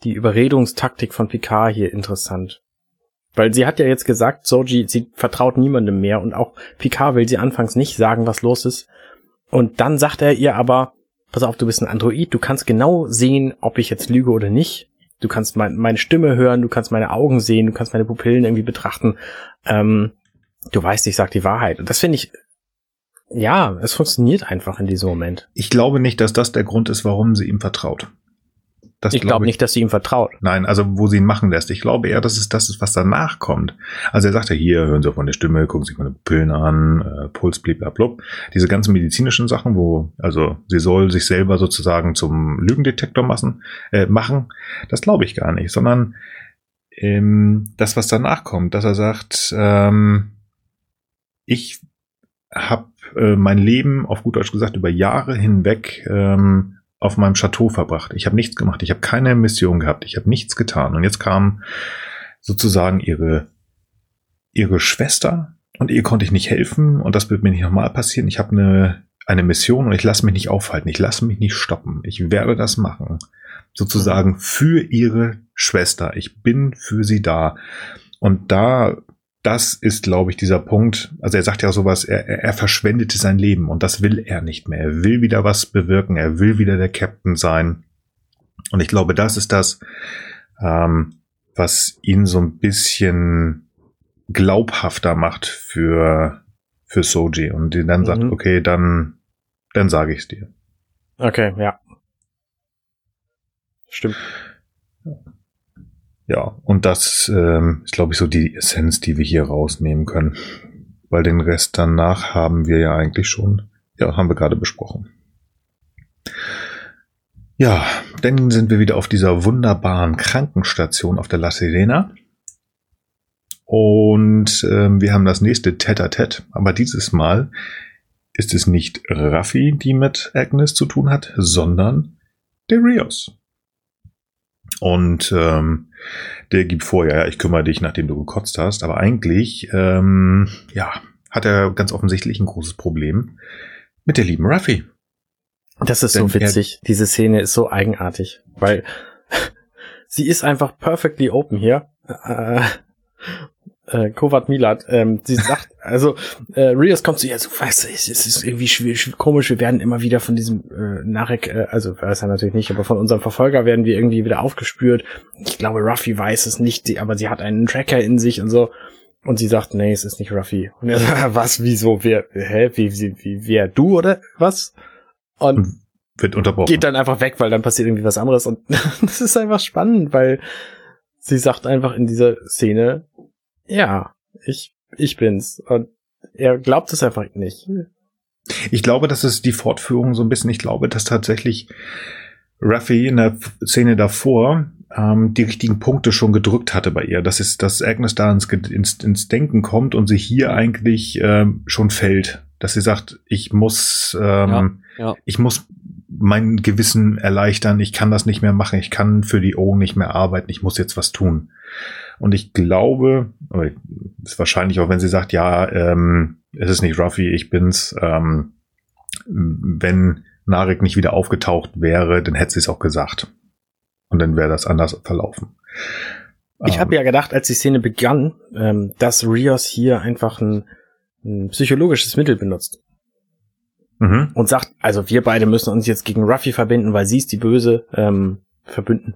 die Überredungstaktik von Picard hier interessant. Weil sie hat ja jetzt gesagt, Soji, sie vertraut niemandem mehr und auch Picard will sie anfangs nicht sagen, was los ist. Und dann sagt er ihr aber, pass auf, du bist ein Android, du kannst genau sehen, ob ich jetzt lüge oder nicht. Du kannst mein, meine Stimme hören, du kannst meine Augen sehen, du kannst meine Pupillen irgendwie betrachten. Ähm, du weißt, ich sag die Wahrheit. Und das finde ich, ja, es funktioniert einfach in diesem Moment. Ich glaube nicht, dass das der Grund ist, warum sie ihm vertraut. Das ich glaube glaub nicht, dass sie ihm vertraut. Nein, also wo sie ihn machen lässt. Ich glaube eher, dass es das ist, was danach kommt. Also er sagt ja hier, hören Sie auf meine Stimme, gucken Sie meine Pupillen an, äh, Puls, blub. Diese ganzen medizinischen Sachen, wo, also sie soll sich selber sozusagen zum Lügendetektor machen, äh, machen das glaube ich gar nicht, sondern ähm, das, was danach kommt, dass er sagt, ähm, ich habe äh, mein Leben, auf gut Deutsch gesagt, über Jahre hinweg ähm, auf meinem Chateau verbracht. Ich habe nichts gemacht. Ich habe keine Mission gehabt. Ich habe nichts getan. Und jetzt kam sozusagen ihre, ihre Schwester und ihr konnte ich nicht helfen und das wird mir nicht nochmal passieren. Ich habe eine, eine Mission und ich lasse mich nicht aufhalten. Ich lasse mich nicht stoppen. Ich werde das machen. Sozusagen für ihre Schwester. Ich bin für sie da. Und da das ist, glaube ich, dieser Punkt. Also er sagt ja sowas, er, er verschwendete sein Leben und das will er nicht mehr. Er will wieder was bewirken, er will wieder der Captain sein. Und ich glaube, das ist das, ähm, was ihn so ein bisschen glaubhafter macht für, für Soji und die dann mhm. sagt, okay, dann, dann sage ich es dir. Okay, ja. Stimmt. Ja, und das ähm, ist, glaube ich, so die Essenz, die wir hier rausnehmen können. Weil den Rest danach haben wir ja eigentlich schon, ja, haben wir gerade besprochen. Ja, dann sind wir wieder auf dieser wunderbaren Krankenstation auf der La Sirena. Und ähm, wir haben das nächste Tete-a-Tete, aber dieses Mal ist es nicht Raffi, die mit Agnes zu tun hat, sondern der Rios. Und ähm, der gibt vor, ja, ich kümmere dich, nachdem du gekotzt hast. Aber eigentlich, ähm, ja, hat er ganz offensichtlich ein großes Problem mit der lieben Ruffy. Das ist Denn so witzig. Diese Szene ist so eigenartig, weil sie ist einfach perfectly open hier. Äh, äh, Kovat Milat, ähm, sie sagt, also äh, Rios kommt zu ihr, so, weißt du, es ist irgendwie schwierig, komisch, wir werden immer wieder von diesem äh, Narek, äh, also weiß er natürlich nicht, aber von unserem Verfolger werden wir irgendwie wieder aufgespürt. Ich glaube, Ruffy weiß es nicht, aber sie hat einen Tracker in sich und so. Und sie sagt, nee, es ist nicht Ruffy. Und er sagt, was, wieso, wer, hä, wie, wie, wie, wer, du oder was? Und wird unterbrochen. Geht dann einfach weg, weil dann passiert irgendwie was anderes. Und das ist einfach spannend, weil sie sagt einfach in dieser Szene, ja, ich, ich bin's. Und er glaubt es einfach nicht. Ich glaube, das ist die Fortführung so ein bisschen. Ich glaube, dass tatsächlich Raffi in der Szene davor ähm, die richtigen Punkte schon gedrückt hatte bei ihr. Das ist, dass Agnes da ins, ins, ins Denken kommt und sie hier eigentlich ähm, schon fällt. Dass sie sagt, ich muss, ähm, ja, ja. ich muss mein Gewissen erleichtern, ich kann das nicht mehr machen, ich kann für die O nicht mehr arbeiten, ich muss jetzt was tun. Und ich glaube, ist wahrscheinlich auch, wenn sie sagt, ja, ähm, es ist nicht Ruffy, ich bin's, ähm, wenn Narek nicht wieder aufgetaucht wäre, dann hätte sie es auch gesagt. Und dann wäre das anders verlaufen. Ich ähm, habe ja gedacht, als die Szene begann, ähm, dass Rios hier einfach ein, ein psychologisches Mittel benutzt. Mhm. Und sagt, also wir beide müssen uns jetzt gegen Ruffy verbinden, weil sie ist die Böse, ähm, verbünden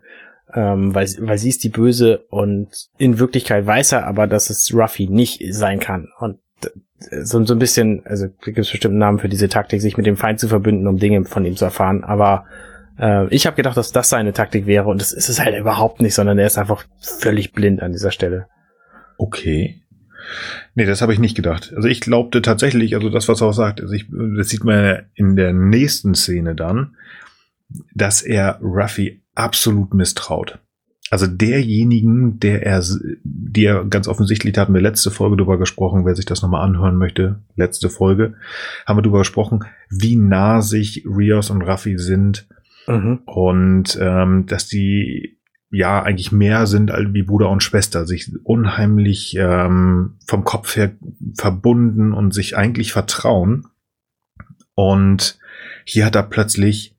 ähm, weil, weil sie ist die Böse und in Wirklichkeit weiß er aber, dass es Ruffy nicht sein kann. Und so, so ein bisschen, also gibt es bestimmt einen Namen für diese Taktik, sich mit dem Feind zu verbünden, um Dinge von ihm zu erfahren. Aber äh, ich habe gedacht, dass das seine Taktik wäre und das ist es halt überhaupt nicht, sondern er ist einfach völlig blind an dieser Stelle. Okay. Nee, das habe ich nicht gedacht. Also ich glaubte tatsächlich, also das, was er auch sagt, also ich, das sieht man in der nächsten Szene dann, dass er Ruffy absolut misstraut. Also derjenigen, der er, die er ganz offensichtlich, da hatten wir letzte Folge drüber gesprochen, wer sich das nochmal anhören möchte, letzte Folge, haben wir drüber gesprochen, wie nah sich Rios und Raffi sind mhm. und ähm, dass die ja eigentlich mehr sind als wie Bruder und Schwester, sich unheimlich ähm, vom Kopf her verbunden und sich eigentlich vertrauen. Und hier hat er plötzlich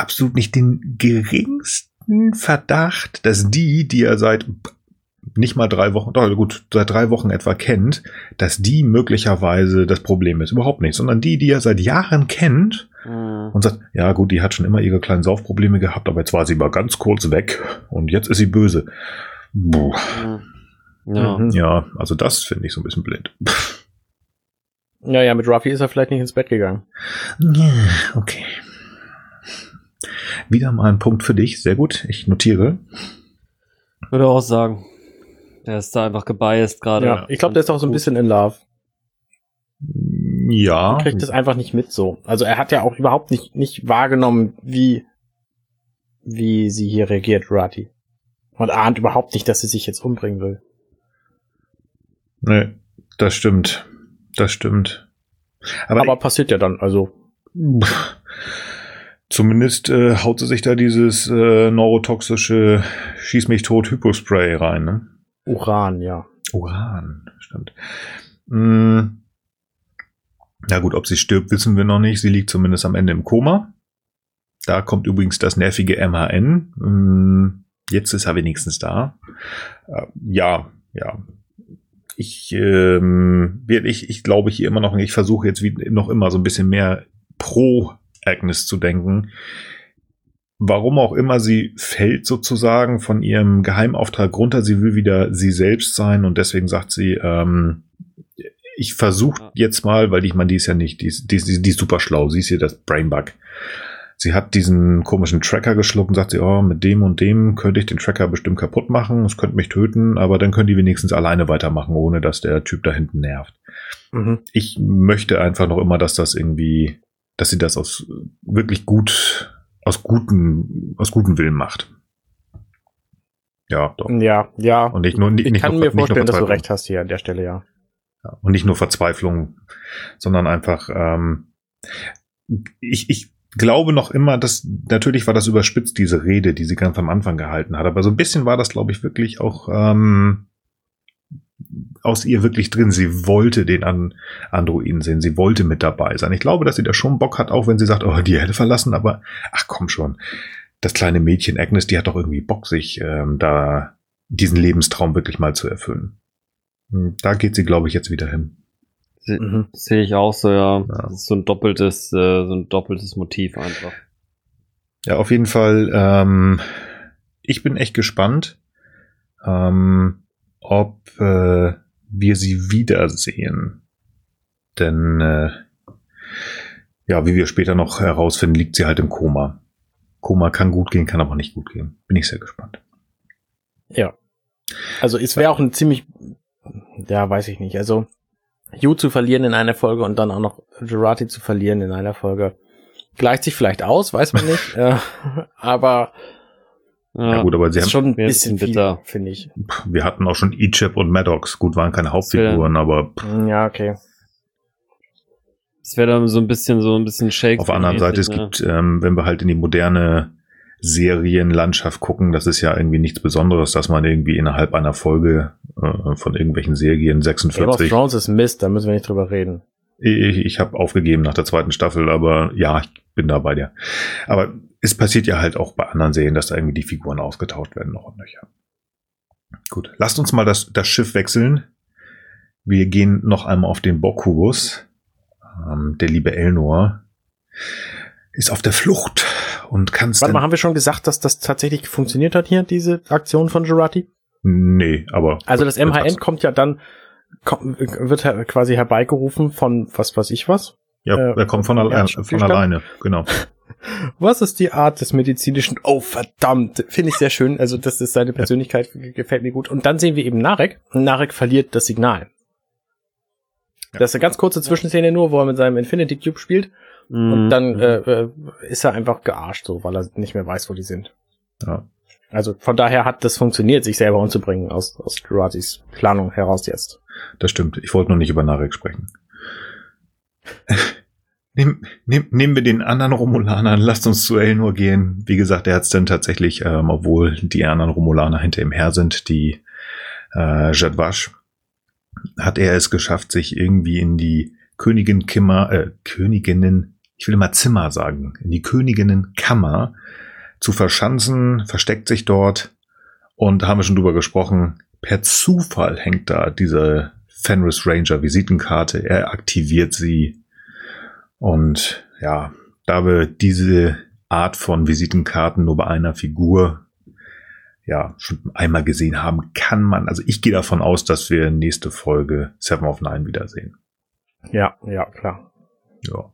absolut nicht den geringsten Verdacht, dass die, die er seit nicht mal drei Wochen, doch gut, seit drei Wochen etwa kennt, dass die möglicherweise das Problem ist. Überhaupt nicht, sondern die, die er seit Jahren kennt mhm. und sagt, ja gut, die hat schon immer ihre kleinen Saufprobleme gehabt, aber jetzt war sie mal ganz kurz weg und jetzt ist sie böse. Puh. Mhm. Ja. Mhm. ja, also das finde ich so ein bisschen blind. Naja, mit Ruffy ist er vielleicht nicht ins Bett gegangen. Okay. Wieder mal ein Punkt für dich. Sehr gut. Ich notiere. Würde auch sagen. Der ist da einfach gebiased gerade. Ja, ich glaube, der ist auch so ein bisschen in Love. Ja. Er kriegt das einfach nicht mit so. Also er hat ja auch überhaupt nicht, nicht wahrgenommen, wie, wie sie hier reagiert, Rati. Und ahnt überhaupt nicht, dass sie sich jetzt umbringen will. Nee. Das stimmt. Das stimmt. Aber, Aber passiert ja dann, also. Zumindest äh, haut sie sich da dieses äh, neurotoxische Schieß mich tot Hypospray rein, ne? Uran, ja. Uran, stimmt. Mm. Na gut, ob sie stirbt, wissen wir noch nicht. Sie liegt zumindest am Ende im Koma. Da kommt übrigens das nervige MHN. Mm. Jetzt ist er wenigstens da. Äh, ja, ja. Ich, ähm, ich, ich glaube hier immer noch, ich versuche jetzt wie noch immer so ein bisschen mehr pro Agnes zu denken. Warum auch immer sie fällt sozusagen von ihrem Geheimauftrag runter, sie will wieder sie selbst sein und deswegen sagt sie, ähm, ich versuche jetzt mal, weil ich meine, die ist ja nicht, die ist, die, ist, die ist super schlau, sie ist hier das Brainbug. Sie hat diesen komischen Tracker geschluckt und sagt sie, oh, mit dem und dem könnte ich den Tracker bestimmt kaputt machen, es könnte mich töten, aber dann können die wenigstens alleine weitermachen, ohne dass der Typ da hinten nervt. Mhm. Ich möchte einfach noch immer, dass das irgendwie dass sie das aus wirklich gut, aus guten, aus gutem Willen macht. Ja, doch. Ja, ja. Und nicht nur, nicht, ich kann nur, mir vorstellen, dass du recht hast hier an der Stelle, ja. ja und nicht nur Verzweiflung, sondern einfach, ähm, ich, ich glaube noch immer, dass natürlich war das überspitzt, diese Rede, die sie ganz am Anfang gehalten hat. Aber so ein bisschen war das, glaube ich, wirklich auch ähm, aus ihr wirklich drin. Sie wollte den An Androiden sehen. Sie wollte mit dabei sein. Ich glaube, dass sie da schon Bock hat, auch wenn sie sagt, oh, die Helle verlassen, aber ach komm schon. Das kleine Mädchen Agnes, die hat doch irgendwie Bock, sich ähm, da diesen Lebenstraum wirklich mal zu erfüllen. Hm, da geht sie, glaube ich, jetzt wieder hin. Mhm. Sehe ich auch so, ja. ja. Das ist so ein doppeltes, äh, so ein doppeltes Motiv einfach. Ja, auf jeden Fall. Ähm, ich bin echt gespannt. Ähm, ob äh, wir sie wiedersehen. Denn äh, ja, wie wir später noch herausfinden, liegt sie halt im Koma. Koma kann gut gehen, kann aber nicht gut gehen. Bin ich sehr gespannt. Ja. Also es wäre auch ein ziemlich, ja, weiß ich nicht. Also Yu zu verlieren in einer Folge und dann auch noch Jurati zu verlieren in einer Folge gleicht sich vielleicht aus, weiß man nicht. äh, aber ja, ja, gut, aber sie haben schon ein bisschen bitter, finde ich. Wir hatten auch schon Ichep und Maddox. Gut, waren keine Hauptfiguren, aber. Ja, okay. Es wäre dann so ein bisschen so ein bisschen Shake. Auf der anderen Seite, es ne? gibt, ähm, wenn wir halt in die moderne Serienlandschaft gucken, das ist ja irgendwie nichts Besonderes, dass man irgendwie innerhalb einer Folge äh, von irgendwelchen Serien 46. Game of Thrones ist Mist, da müssen wir nicht drüber reden. Ich, ich habe aufgegeben nach der zweiten Staffel, aber ja, ich bin da bei dir. Aber es passiert ja halt auch bei anderen Serien, dass da irgendwie die Figuren ausgetauscht werden noch und nöcher. Gut, lasst uns mal das, das Schiff wechseln. Wir gehen noch einmal auf den Bockkubus. Ähm, der liebe Elnor ist auf der Flucht und kann es. Warte mal, haben wir schon gesagt, dass das tatsächlich funktioniert hat hier, diese Aktion von Jurati? Nee, aber. Also das MHN kommt ja dann, kommt, wird quasi herbeigerufen von was weiß ich was. Ja, äh, er kommt von, allein, von alleine, genau. Was ist die Art des medizinischen? Oh, verdammt. Finde ich sehr schön. Also, das ist seine Persönlichkeit, gefällt mir gut. Und dann sehen wir eben Narek. Narek verliert das Signal. Ja. Das ist eine ganz kurze Zwischenszene nur, wo er mit seinem Infinity Cube spielt. Mhm. Und dann äh, äh, ist er einfach gearscht, so, weil er nicht mehr weiß, wo die sind. Ja. Also von daher hat das funktioniert, sich selber umzubringen aus, aus Juratis Planung heraus jetzt. Das stimmt. Ich wollte noch nicht über Narek sprechen. Nehm, nehm, nehmen wir den anderen Romulaner, lasst uns zu Elnor gehen. Wie gesagt, er hat es dann tatsächlich, ähm, obwohl die anderen Romulaner hinter ihm her sind, die äh, Jadwash, hat er es geschafft, sich irgendwie in die Königin Kimmer, äh, Königinnen, ich will immer Zimmer sagen, in die Königinnenkammer zu verschanzen, versteckt sich dort und haben wir schon drüber gesprochen, per Zufall hängt da diese Fenris Ranger Visitenkarte, er aktiviert sie und ja, da wir diese Art von Visitenkarten nur bei einer Figur ja schon einmal gesehen haben, kann man, also ich gehe davon aus, dass wir nächste Folge Seven of Nine wiedersehen. Ja, ja, klar. Ja.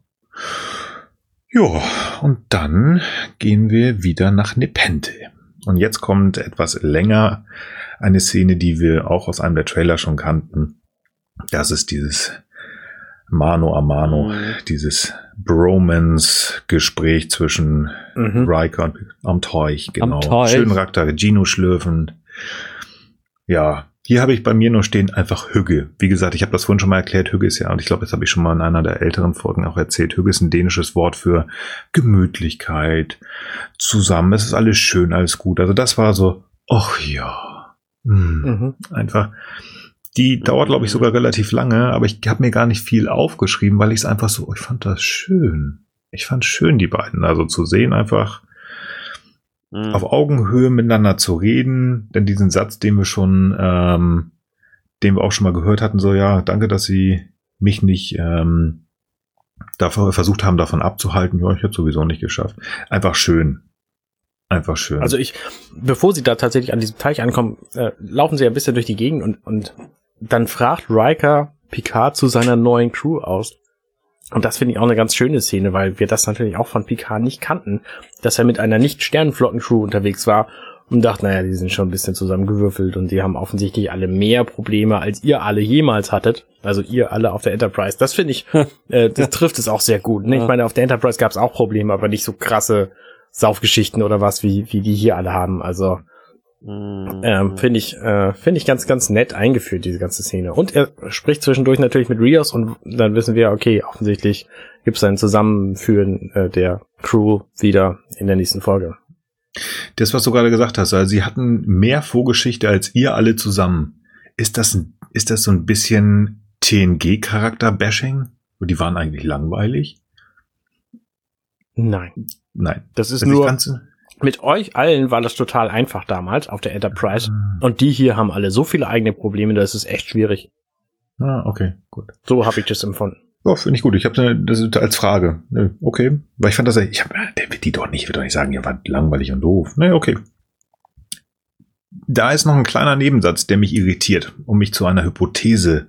Ja, und dann gehen wir wieder nach Nepente. Und jetzt kommt etwas länger eine Szene, die wir auch aus einem der Trailer schon kannten. Das ist dieses Mano a Mano, mhm. dieses Bromance-Gespräch zwischen mhm. Riker und am Teich, genau. Am Teich. Schön Charakter, Gino schlürfen. Ja, Hier habe ich bei mir nur stehen einfach Hügge. Wie gesagt, ich habe das vorhin schon mal erklärt. Hügge ist ja, und ich glaube, das habe ich schon mal in einer der älteren Folgen auch erzählt. Hügge ist ein dänisches Wort für Gemütlichkeit, zusammen. Es ist alles schön, alles gut. Also das war so, ach ja, hm, mhm. einfach. Die dauert, glaube ich, sogar relativ lange, aber ich habe mir gar nicht viel aufgeschrieben, weil ich es einfach so, ich fand das schön. Ich fand schön, die beiden also zu sehen, einfach mhm. auf Augenhöhe miteinander zu reden, denn diesen Satz, den wir schon, ähm, den wir auch schon mal gehört hatten, so ja, danke, dass Sie mich nicht ähm, davor versucht haben, davon abzuhalten. Ja, ich hätte sowieso nicht geschafft. Einfach schön. Einfach schön. Also ich, bevor Sie da tatsächlich an diesem Teich ankommen, äh, laufen Sie ein bisschen durch die Gegend und, und dann fragt Riker Picard zu seiner neuen Crew aus. Und das finde ich auch eine ganz schöne Szene, weil wir das natürlich auch von Picard nicht kannten, dass er mit einer Nicht-Sternenflotten-Crew unterwegs war und dachte, naja, die sind schon ein bisschen zusammengewürfelt und die haben offensichtlich alle mehr Probleme, als ihr alle jemals hattet. Also ihr alle auf der Enterprise. Das finde ich, äh, das trifft es auch sehr gut. Ne? Ich meine, auf der Enterprise gab es auch Probleme, aber nicht so krasse Saufgeschichten oder was, wie, wie die hier alle haben. Also Mhm. Ähm, finde ich, äh, finde ich ganz, ganz nett eingeführt, diese ganze Szene. Und er spricht zwischendurch natürlich mit Rios und dann wissen wir, okay, offensichtlich gibt es ein Zusammenführen äh, der Crew wieder in der nächsten Folge. Das, was du gerade gesagt hast, also sie hatten mehr Vorgeschichte als ihr alle zusammen. Ist das, ist das so ein bisschen TNG-Charakter-Bashing? Die waren eigentlich langweilig? Nein. Nein. Das ist also nur, mit euch allen war das total einfach damals auf der Enterprise. Ah. Und die hier haben alle so viele eigene Probleme, da ist es echt schwierig. Ah, okay, gut. So habe ich das empfunden. Ja, finde ich gut. Ich habe das als Frage. Okay. Weil ich fand das, ich habe, der wird die doch nicht, wird doch nicht sagen, ihr wart langweilig und doof. Nee, okay. Da ist noch ein kleiner Nebensatz, der mich irritiert, um mich zu einer Hypothese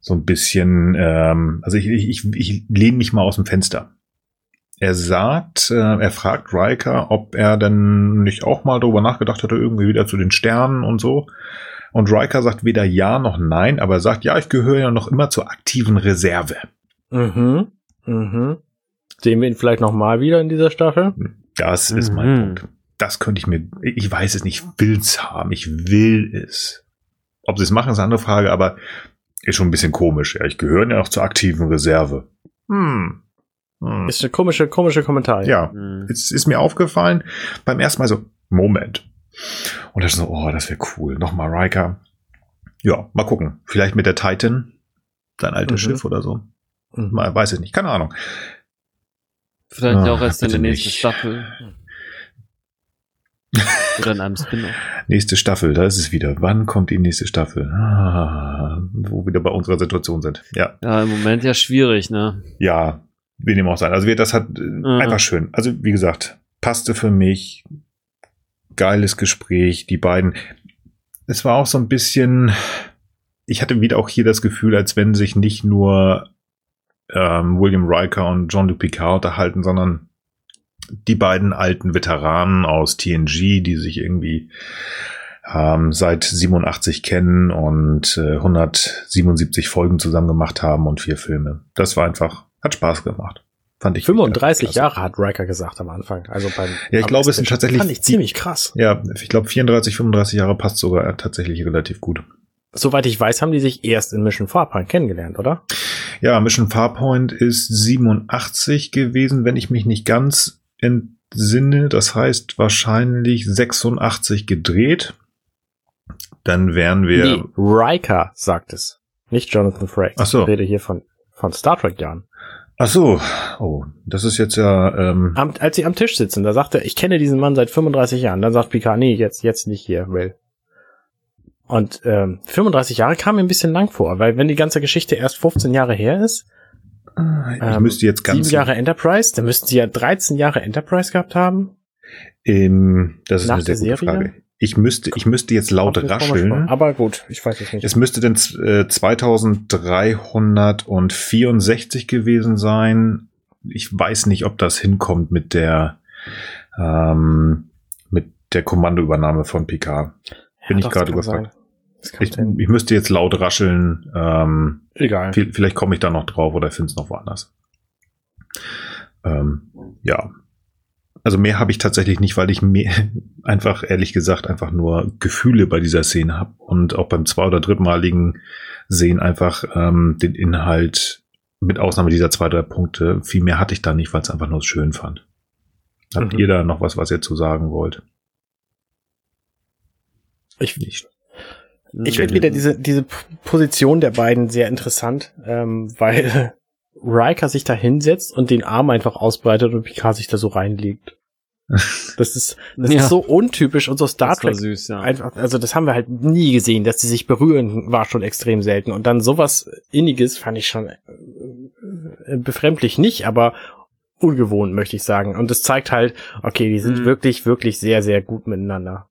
so ein bisschen, ähm, also ich, ich, ich, ich lehne mich mal aus dem Fenster er sagt, äh, er fragt Riker, ob er denn nicht auch mal darüber nachgedacht hätte, irgendwie wieder zu den Sternen und so. Und Riker sagt weder ja noch nein, aber er sagt, ja, ich gehöre ja noch immer zur aktiven Reserve. Mhm. Mhm. Sehen wir ihn vielleicht noch mal wieder in dieser Staffel? Das ist mhm. mein Punkt. Das könnte ich mir, ich weiß es nicht, will's haben. Ich will es. Ob sie es machen, ist eine andere Frage, aber ist schon ein bisschen komisch. Ja, ich gehöre ja noch zur aktiven Reserve. Hm. Hm. Ist eine komische, komische Kommentar. Ja, hm. es ist mir aufgefallen beim ersten Mal so, Moment. Und das ist so, oh, das wäre cool. Nochmal Riker. Ja, mal gucken. Vielleicht mit der Titan, sein altes mhm. Schiff oder so. Mhm. Mal, weiß ich nicht, keine Ahnung. Vielleicht ah, auch erst in der nächsten Staffel. Oder in einem Spin-off. Nächste Staffel, da ist es wieder. Wann kommt die nächste Staffel? Ah, wo wir wieder bei unserer Situation sind. Ja. Ja, im Moment ja schwierig, ne? Ja, wie dem auch sein. Also wir, das hat äh, mhm. einfach schön. Also wie gesagt, passte für mich. Geiles Gespräch. Die beiden. Es war auch so ein bisschen. Ich hatte wieder auch hier das Gefühl, als wenn sich nicht nur ähm, William Riker und John-Luc Picard unterhalten, sondern die beiden alten Veteranen aus TNG, die sich irgendwie ähm, seit 87 kennen und äh, 177 Folgen zusammen gemacht haben und vier Filme. Das war einfach hat Spaß gemacht. Fand ich 35 Jahre hat Riker gesagt am Anfang. Also beim ja, ich glaube, es sind tatsächlich fand ich ziemlich krass. Ja, ich glaube 34, 35 Jahre passt sogar tatsächlich relativ gut. Soweit ich weiß, haben die sich erst in Mission Farpoint kennengelernt, oder? Ja, Mission Farpoint ist 87 gewesen, wenn ich mich nicht ganz entsinne. Das heißt wahrscheinlich 86 gedreht. Dann wären wir. Nee, Riker sagt es. Nicht Jonathan Frakes. Ach so. Ich rede hier von, von Star Trek Jahren. Ach so, oh, das ist jetzt ja. Ähm am, als sie am Tisch sitzen, da sagt er, ich kenne diesen Mann seit 35 Jahren. Dann sagt Picard, nee, jetzt, jetzt nicht hier, Will. Und ähm, 35 Jahre kam mir ein bisschen lang vor, weil wenn die ganze Geschichte erst 15 Jahre her ist, ah, ich ähm, müsste jetzt ganz sieben Jahre Enterprise, dann müssten sie ja 13 Jahre Enterprise gehabt haben. Ähm, das ist Nach eine sehr gute Serie? Frage. Ich müsste, ich müsste jetzt laut rascheln. Aber gut, ich weiß es nicht. Es müsste denn äh, 2364 gewesen sein. Ich weiß nicht, ob das hinkommt mit der ähm, mit der Kommandoübernahme von Picard. Bin ja, ich gerade überfragt. Ich, ich, müsste jetzt laut rascheln. Ähm, Egal. Vielleicht komme ich da noch drauf oder finde es noch woanders. Ähm, ja, also mehr habe ich tatsächlich nicht, weil ich mehr einfach, ehrlich gesagt, einfach nur Gefühle bei dieser Szene habe. Und auch beim zwei- oder drittmaligen Sehen einfach ähm, den Inhalt mit Ausnahme dieser zwei, drei Punkte. Viel mehr hatte ich da nicht, weil es einfach nur schön fand. Habt Mhm. ihr da noch was, was ihr zu sagen wollt? Ich, Nicht. Ich finde wieder diese, diese Position der beiden sehr interessant, ähm, weil Riker sich da hinsetzt und den Arm einfach ausbreitet und Picard sich da so reinlegt. Das ist, das Ja. ist so untypisch und so Star das war Trek. süß, ja. Einfach, also das haben wir halt nie gesehen, dass sie sich berühren, war schon extrem selten. Und dann sowas Inniges fand ich schon äh, befremdlich nicht, aber ungewohnt, möchte ich sagen. Und das zeigt halt, okay, die sind Mhm. wirklich, wirklich sehr, sehr gut miteinander.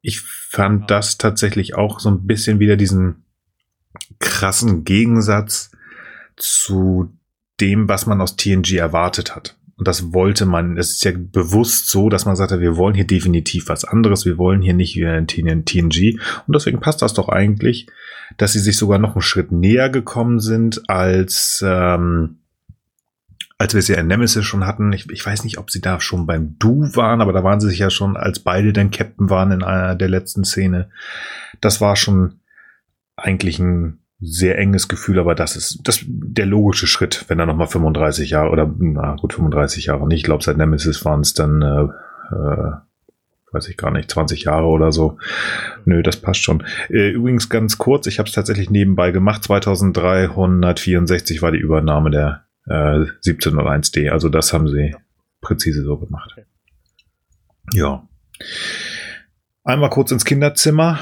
Ich fand das tatsächlich auch so ein bisschen wieder diesen krassen Gegensatz zu dem, was man aus TNG erwartet hat. Und das wollte man, es ist ja bewusst so, dass man sagte, wir wollen hier definitiv was anderes, wir wollen hier nicht wieder in TNG. Und deswegen passt das doch eigentlich, dass sie sich sogar noch einen Schritt näher gekommen sind, als, ähm, als wir ja in Nemesis schon hatten. Ich, ich weiß nicht, ob sie da schon beim Du waren, aber da waren sie sich ja schon, als beide dann Captain waren in einer der letzten Szene. Das war schon eigentlich ein sehr enges Gefühl, aber das ist das der logische Schritt, wenn er nochmal 35 Jahre oder na gut 35 Jahre nicht, ich glaube seit Nemesis waren es dann äh, äh, weiß ich gar nicht 20 Jahre oder so. Nö, das passt schon. Äh, übrigens ganz kurz, ich habe es tatsächlich nebenbei gemacht. 2364 war die Übernahme der äh, 1701D, also das haben sie präzise so gemacht. Ja. Einmal kurz ins Kinderzimmer.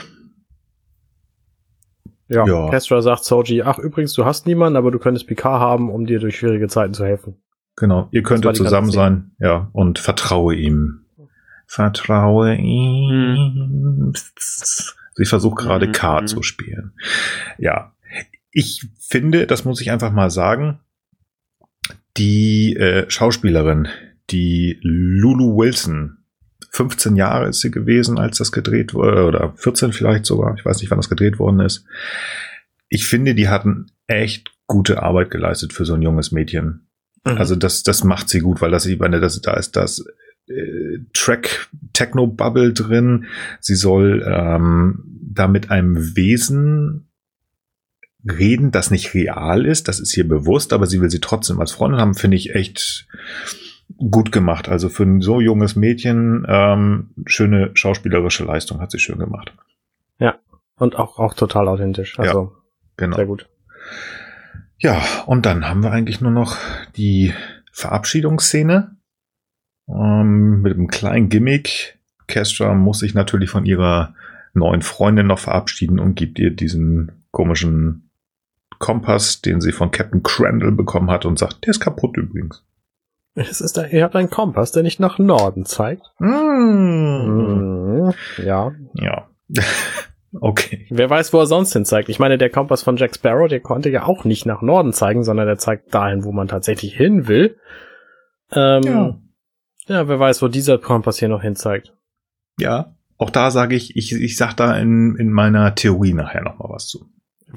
Ja, Ja. Kestra sagt Soji, ach übrigens, du hast niemanden, aber du könntest Picard haben, um dir durch schwierige Zeiten zu helfen. Genau, ihr könntet zusammen sein, ja, und vertraue ihm. Vertraue ihm. Sie versucht gerade Mhm, K mhm. zu spielen. Ja, ich finde, das muss ich einfach mal sagen, die äh, Schauspielerin, die Lulu Wilson, 15 Jahre ist sie gewesen, als das gedreht wurde, oder 14 vielleicht sogar, ich weiß nicht, wann das gedreht worden ist. Ich finde, die hatten echt gute Arbeit geleistet für so ein junges Mädchen. Also das, das macht sie gut, weil das, ich meine, das, da ist das äh, Track Techno Bubble drin. Sie soll ähm, da mit einem Wesen reden, das nicht real ist. Das ist ihr bewusst, aber sie will sie trotzdem als Freundin haben. Finde ich echt gut gemacht. Also für ein so junges Mädchen ähm, schöne schauspielerische Leistung hat sie schön gemacht. Und auch, auch total authentisch. Also, Genau. sehr gut. Ja, und dann haben wir eigentlich nur noch die Verabschiedungsszene ähm, mit einem kleinen Gimmick. Kestra muss sich natürlich von ihrer neuen Freundin noch verabschieden und gibt ihr diesen komischen Kompass, den sie von Captain Crandall bekommen hat und sagt, der ist kaputt übrigens. Es ist ihr habt einen Kompass, der nicht nach Norden zeigt. Mhm. Ja. Ja. okay. Wer weiß, wo er sonst hin zeigt. Ich meine, der Kompass von Jack Sparrow, der konnte ja auch nicht nach Norden zeigen, sondern der zeigt dahin, wo man tatsächlich hin will. Ähm, Ja. ja. wer weiß, wo dieser Kompass hier noch hin zeigt. Ja. Auch da sage ich, ich, ich sag da in, in meiner Theorie nachher noch mal was zu.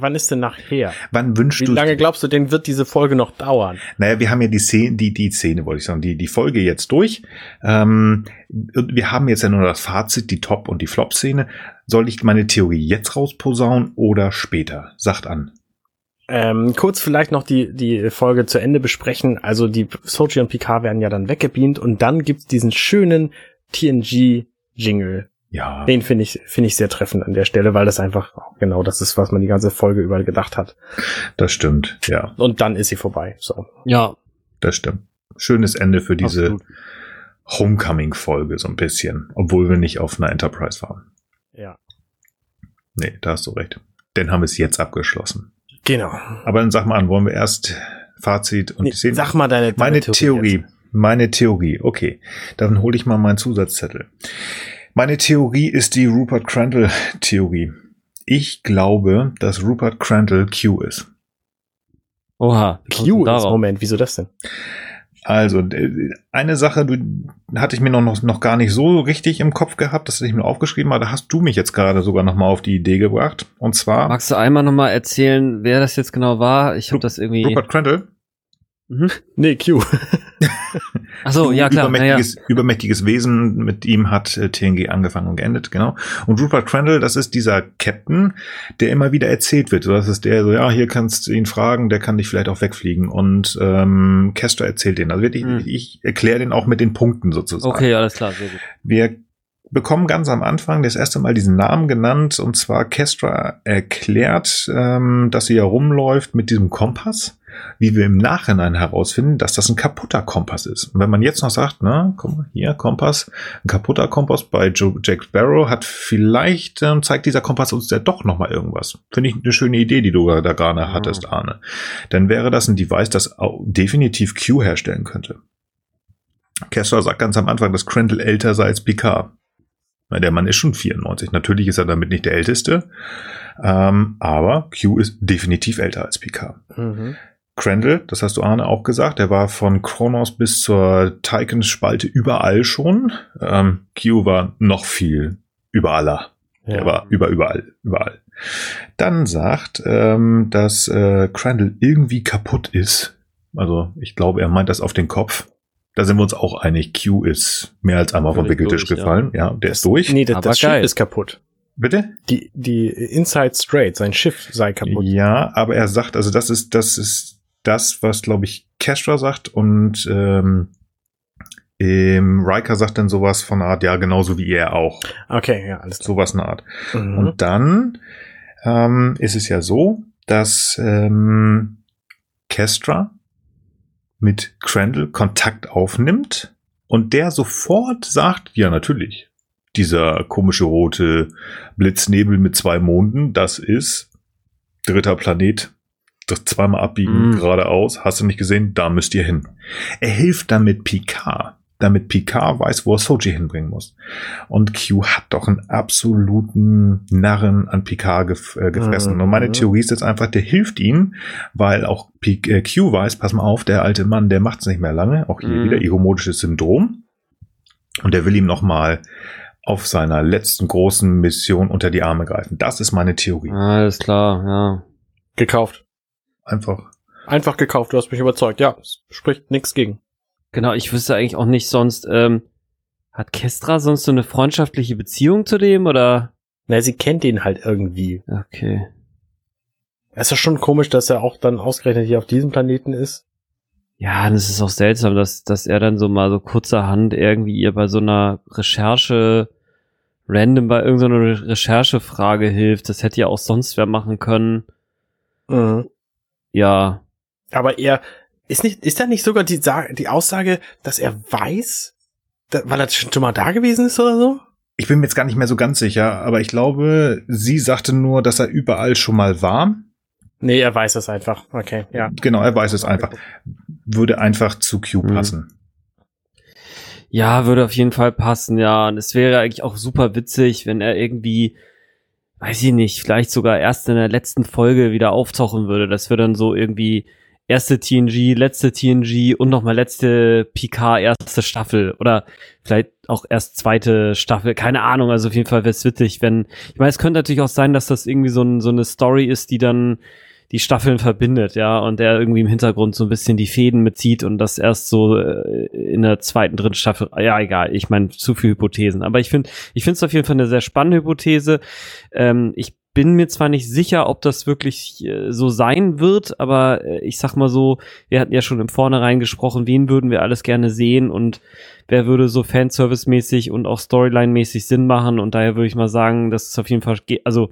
Wann ist denn nachher? Wann wünschst Wie du lange glaubst du, denn wird diese Folge noch dauern? Naja, wir haben ja die Szene, die, die Szene, wollte ich sagen, die, die Folge jetzt durch. Ähm, und wir haben jetzt ja nur das Fazit, die Top- und die Flop-Szene. Soll ich meine Theorie jetzt rausposaunen oder später? Sagt an. Ähm, kurz vielleicht noch die, die Folge zu Ende besprechen. Also die Sochi und Picard werden ja dann weggebeamt und dann gibt's diesen schönen TNG-Jingle. Ja. Den finde ich, finde ich sehr treffend an der Stelle, weil das einfach genau das ist, was man die ganze Folge über gedacht hat. Das stimmt. Ja, Und dann ist sie vorbei. So. Ja, das stimmt. Schönes Ende für diese. Homecoming-Folge, so ein bisschen. Obwohl wir nicht auf einer Enterprise waren. Ja. Nee, da hast du recht. Dann haben wir es jetzt abgeschlossen. Genau. Aber dann sag mal an, wollen wir erst Fazit und Nee, die Szene? sag mal deine, deine Meine Theorie, jetzt. meine Theorie, okay. Dann hole ich mal meinen Zusatzzettel. Meine Theorie ist die Rupert Crandall Theorie. Ich glaube, dass Rupert Crandall Q ist. Oha. Q ist? Moment, wieso das denn? Also, äh, eine Sache, du, hatte ich mir noch, noch, gar nicht so richtig im Kopf gehabt, das hatte ich mir aufgeschrieben, aber da hast du mich jetzt gerade sogar noch mal auf die Idee gebracht. Und zwar Magst du einmal nochmal erzählen, wer das jetzt genau war? Ich habe das irgendwie. Rupert Crandall. Mhm. Nee, Q. Achso, ja klar. Übermächtiges, ja. übermächtiges Wesen, mit ihm hat äh, TNG angefangen und geendet, genau. Und Rupert Crandall, das ist dieser Captain, der immer wieder erzählt wird. So, das ist der, so, ja, hier kannst du ihn fragen, der kann dich vielleicht auch wegfliegen. Und ähm, Kester erzählt den. Also wirklich, hm. ich erkläre den auch mit den Punkten sozusagen. Okay, alles klar, sehr gut. Wir bekommen ganz am Anfang das erste Mal diesen Namen genannt und zwar Kestra erklärt, ähm, dass sie ja rumläuft mit diesem Kompass, wie wir im Nachhinein herausfinden, dass das ein kaputter Kompass ist. Und wenn man jetzt noch sagt, na, komm hier, Kompass, ein kaputter Kompass bei Joe, Jack Sparrow hat vielleicht, ähm, zeigt dieser Kompass uns ja doch nochmal irgendwas. Finde ich eine schöne Idee, die du da gerade mhm. hattest, Arne. Dann wäre das ein Device, das auch definitiv Q herstellen könnte. Kessler sagt ganz am Anfang, dass Crandall älter sei als Picard. Na, der Mann ist schon 94. Natürlich ist er damit nicht der Älteste. Ähm, aber Q ist definitiv älter als Picard. Mhm. Crandall, das hast du Arne auch gesagt, der war von Kronos bis zur Tychon-Spalte überall schon. Ähm, Q war noch viel überaller. Ja. Er war über, überall, überall. Dann sagt, ähm, dass äh, Crandall irgendwie kaputt ist. Also ich glaube, er meint das auf den Kopf. Da sind wir uns auch einig. Q ist mehr als einmal vom Wickeltisch gefallen. Ja. ja, der ist durch. Nee, das, das Schiff ist kaputt. Bitte? Die, die Inside Straight, sein Schiff sei kaputt. Ja, aber er sagt, also das ist, das ist das, was, glaube ich, Kestra sagt und ähm, ähm, Riker sagt dann sowas von Art, ja, genauso wie er auch. Okay, ja, alles klar. Sowas eine Art. Mhm. Und dann ähm, ist es ja so, dass ähm, Kestra mit Crandall Kontakt aufnimmt und der sofort sagt, ja, natürlich, dieser komische rote Blitznebel mit zwei Monden, das ist dritter Planet, zweimal abbiegen, mm. geradeaus, hast du nicht gesehen, da müsst ihr hin. Er hilft damit Picard damit Picard weiß, wo er Soji hinbringen muss. Und Q hat doch einen absoluten Narren an Picard gef äh, gefressen. Mhm. Und meine Theorie ist jetzt einfach, der hilft ihm, weil auch P äh, Q weiß, pass mal auf, der alte Mann, der macht's nicht mehr lange. Auch hier mhm. wieder igomodisches Syndrom. Und der will ihm noch mal auf seiner letzten großen Mission unter die Arme greifen. Das ist meine Theorie. Alles klar, ja. Gekauft. Einfach. Einfach gekauft, du hast mich überzeugt. Ja, spricht nichts gegen. Genau, ich wüsste eigentlich auch nicht sonst, ähm, hat Kestra sonst so eine freundschaftliche Beziehung zu dem oder? Na, sie kennt ihn halt irgendwie. Okay. Es ist schon komisch, dass er auch dann ausgerechnet hier auf diesem Planeten ist. Ja, das ist auch seltsam, dass, dass er dann so mal so kurzerhand irgendwie ihr bei so einer Recherche random bei irgendeiner Recherchefrage hilft. Das hätte ja auch sonst wer machen können. Mhm. Ja. Aber er, ist nicht, ist da nicht sogar die, die Aussage, dass er weiß, da, weil er schon mal da gewesen ist oder so? Ich bin mir jetzt gar nicht mehr so ganz sicher, aber ich glaube, sie sagte nur, dass er überall schon mal war. Nee, er weiß es einfach. Okay, ja. Genau, er weiß es einfach. Würde einfach zu Q mhm. passen. Ja, würde auf jeden Fall passen, ja. Und es wäre eigentlich auch super witzig, wenn er irgendwie, weiß ich nicht, vielleicht sogar erst in der letzten Folge wieder auftauchen würde. Das wäre dann so irgendwie erste TNG, letzte TNG und nochmal letzte PK, erste Staffel oder vielleicht auch erst zweite Staffel, keine Ahnung, also auf jeden Fall wäre es witzig, wenn, ich meine, es könnte natürlich auch sein, dass das irgendwie so, ein, so eine Story ist, die dann die Staffeln verbindet, ja, und der irgendwie im Hintergrund so ein bisschen die Fäden mitzieht und das erst so äh, in der zweiten, dritten Staffel, ja, egal, ich meine, zu viele Hypothesen, aber ich finde, ich finde es auf jeden Fall eine sehr spannende Hypothese. Ähm, ich bin mir zwar nicht sicher, ob das wirklich äh, so sein wird, aber äh, ich sag mal so, wir hatten ja schon im Vornherein gesprochen, wen würden wir alles gerne sehen und wer würde so Fanservice-mäßig und auch Storyline-mäßig Sinn machen und daher würde ich mal sagen, dass es auf jeden Fall, also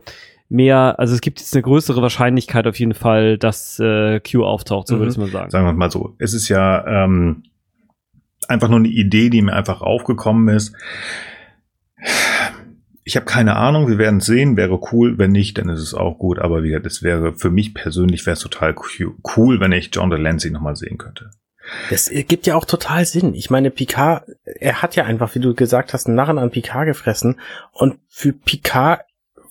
mehr, also es gibt jetzt eine größere Wahrscheinlichkeit auf jeden Fall, dass äh, Q auftaucht, so mhm. würde ich mal sagen. Sagen wir mal so, es ist ja ähm, einfach nur eine Idee, die mir einfach aufgekommen ist ich habe keine Ahnung, wir werden sehen, wäre cool, wenn nicht, dann ist es auch gut, aber wie gesagt, es wäre für mich persönlich wäre es total cool, wenn ich John Delancey nochmal sehen könnte. Das gibt ja auch total Sinn. Ich meine, Picard, er hat ja einfach, wie du gesagt hast, einen Narren an Picard gefressen und für Picard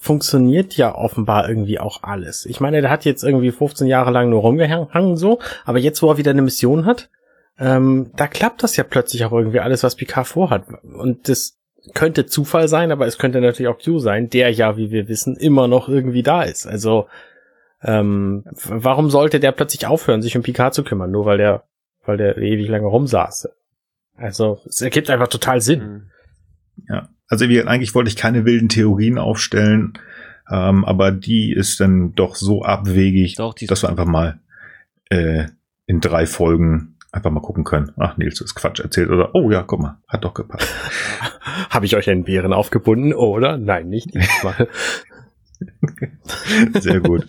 funktioniert ja offenbar irgendwie auch alles. Ich meine, der hat jetzt irgendwie 15 Jahre lang nur rumgehangen so, aber jetzt, wo er wieder eine Mission hat, ähm, da klappt das ja plötzlich auch irgendwie alles, was Picard vorhat. Und das könnte Zufall sein, aber es könnte natürlich auch Q sein, der ja, wie wir wissen, immer noch irgendwie da ist. Also ähm, warum sollte der plötzlich aufhören, sich um Picard zu kümmern, nur weil der weil der ewig lange rumsaß. Also es ergibt einfach total Sinn. Mhm. Ja, also wie, eigentlich wollte ich keine wilden Theorien aufstellen, ähm, aber die ist dann doch so abwegig, Doch, die dass wir einfach mal äh, in drei Folgen einfach mal gucken können. Ach, Nils ist Quatsch erzählt oder oh ja, guck mal, hat doch gepasst. Habe ich euch einen Bären aufgebunden oder? Nein, nicht diesmal. Sehr gut.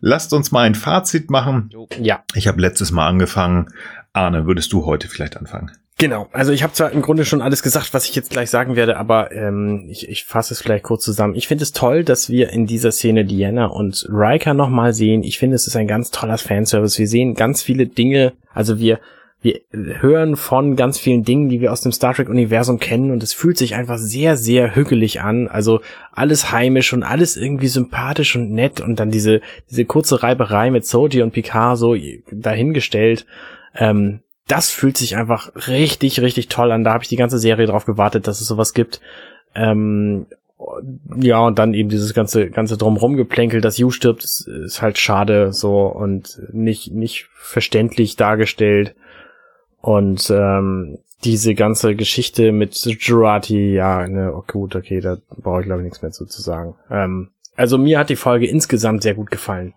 Lasst uns mal ein Fazit machen. ja, Ich habe letztes Mal angefangen. Arne, würdest du heute vielleicht anfangen? Genau. Also ich habe zwar im Grunde schon alles gesagt, was ich jetzt gleich sagen werde, aber ähm, ich, ich fasse es vielleicht kurz zusammen. Ich finde es toll, dass wir in dieser Szene Diana und Riker nochmal sehen. Ich finde, es ist ein ganz toller Fanservice. Wir sehen ganz viele Dinge, also wir wir hören von ganz vielen Dingen, die wir aus dem Star Trek Universum kennen und es fühlt sich einfach sehr, sehr hügelig an. Also alles heimisch und alles irgendwie sympathisch und nett und dann diese, diese kurze Reiberei mit Soji und Picard so dahingestellt. Ähm, das fühlt sich einfach richtig, richtig toll an. Da habe ich die ganze Serie drauf gewartet, dass es sowas gibt. Ähm, ja, und dann eben dieses ganze, ganze drumherum geplänkel, dass Yu stirbt, ist, ist halt schade so und nicht, nicht verständlich dargestellt. Und ähm, diese ganze Geschichte mit Jurati, ja, ne, okay, gut, okay, da brauche ich glaube ich nichts mehr zu, zu sagen. Ähm, also mir hat die Folge insgesamt sehr gut gefallen.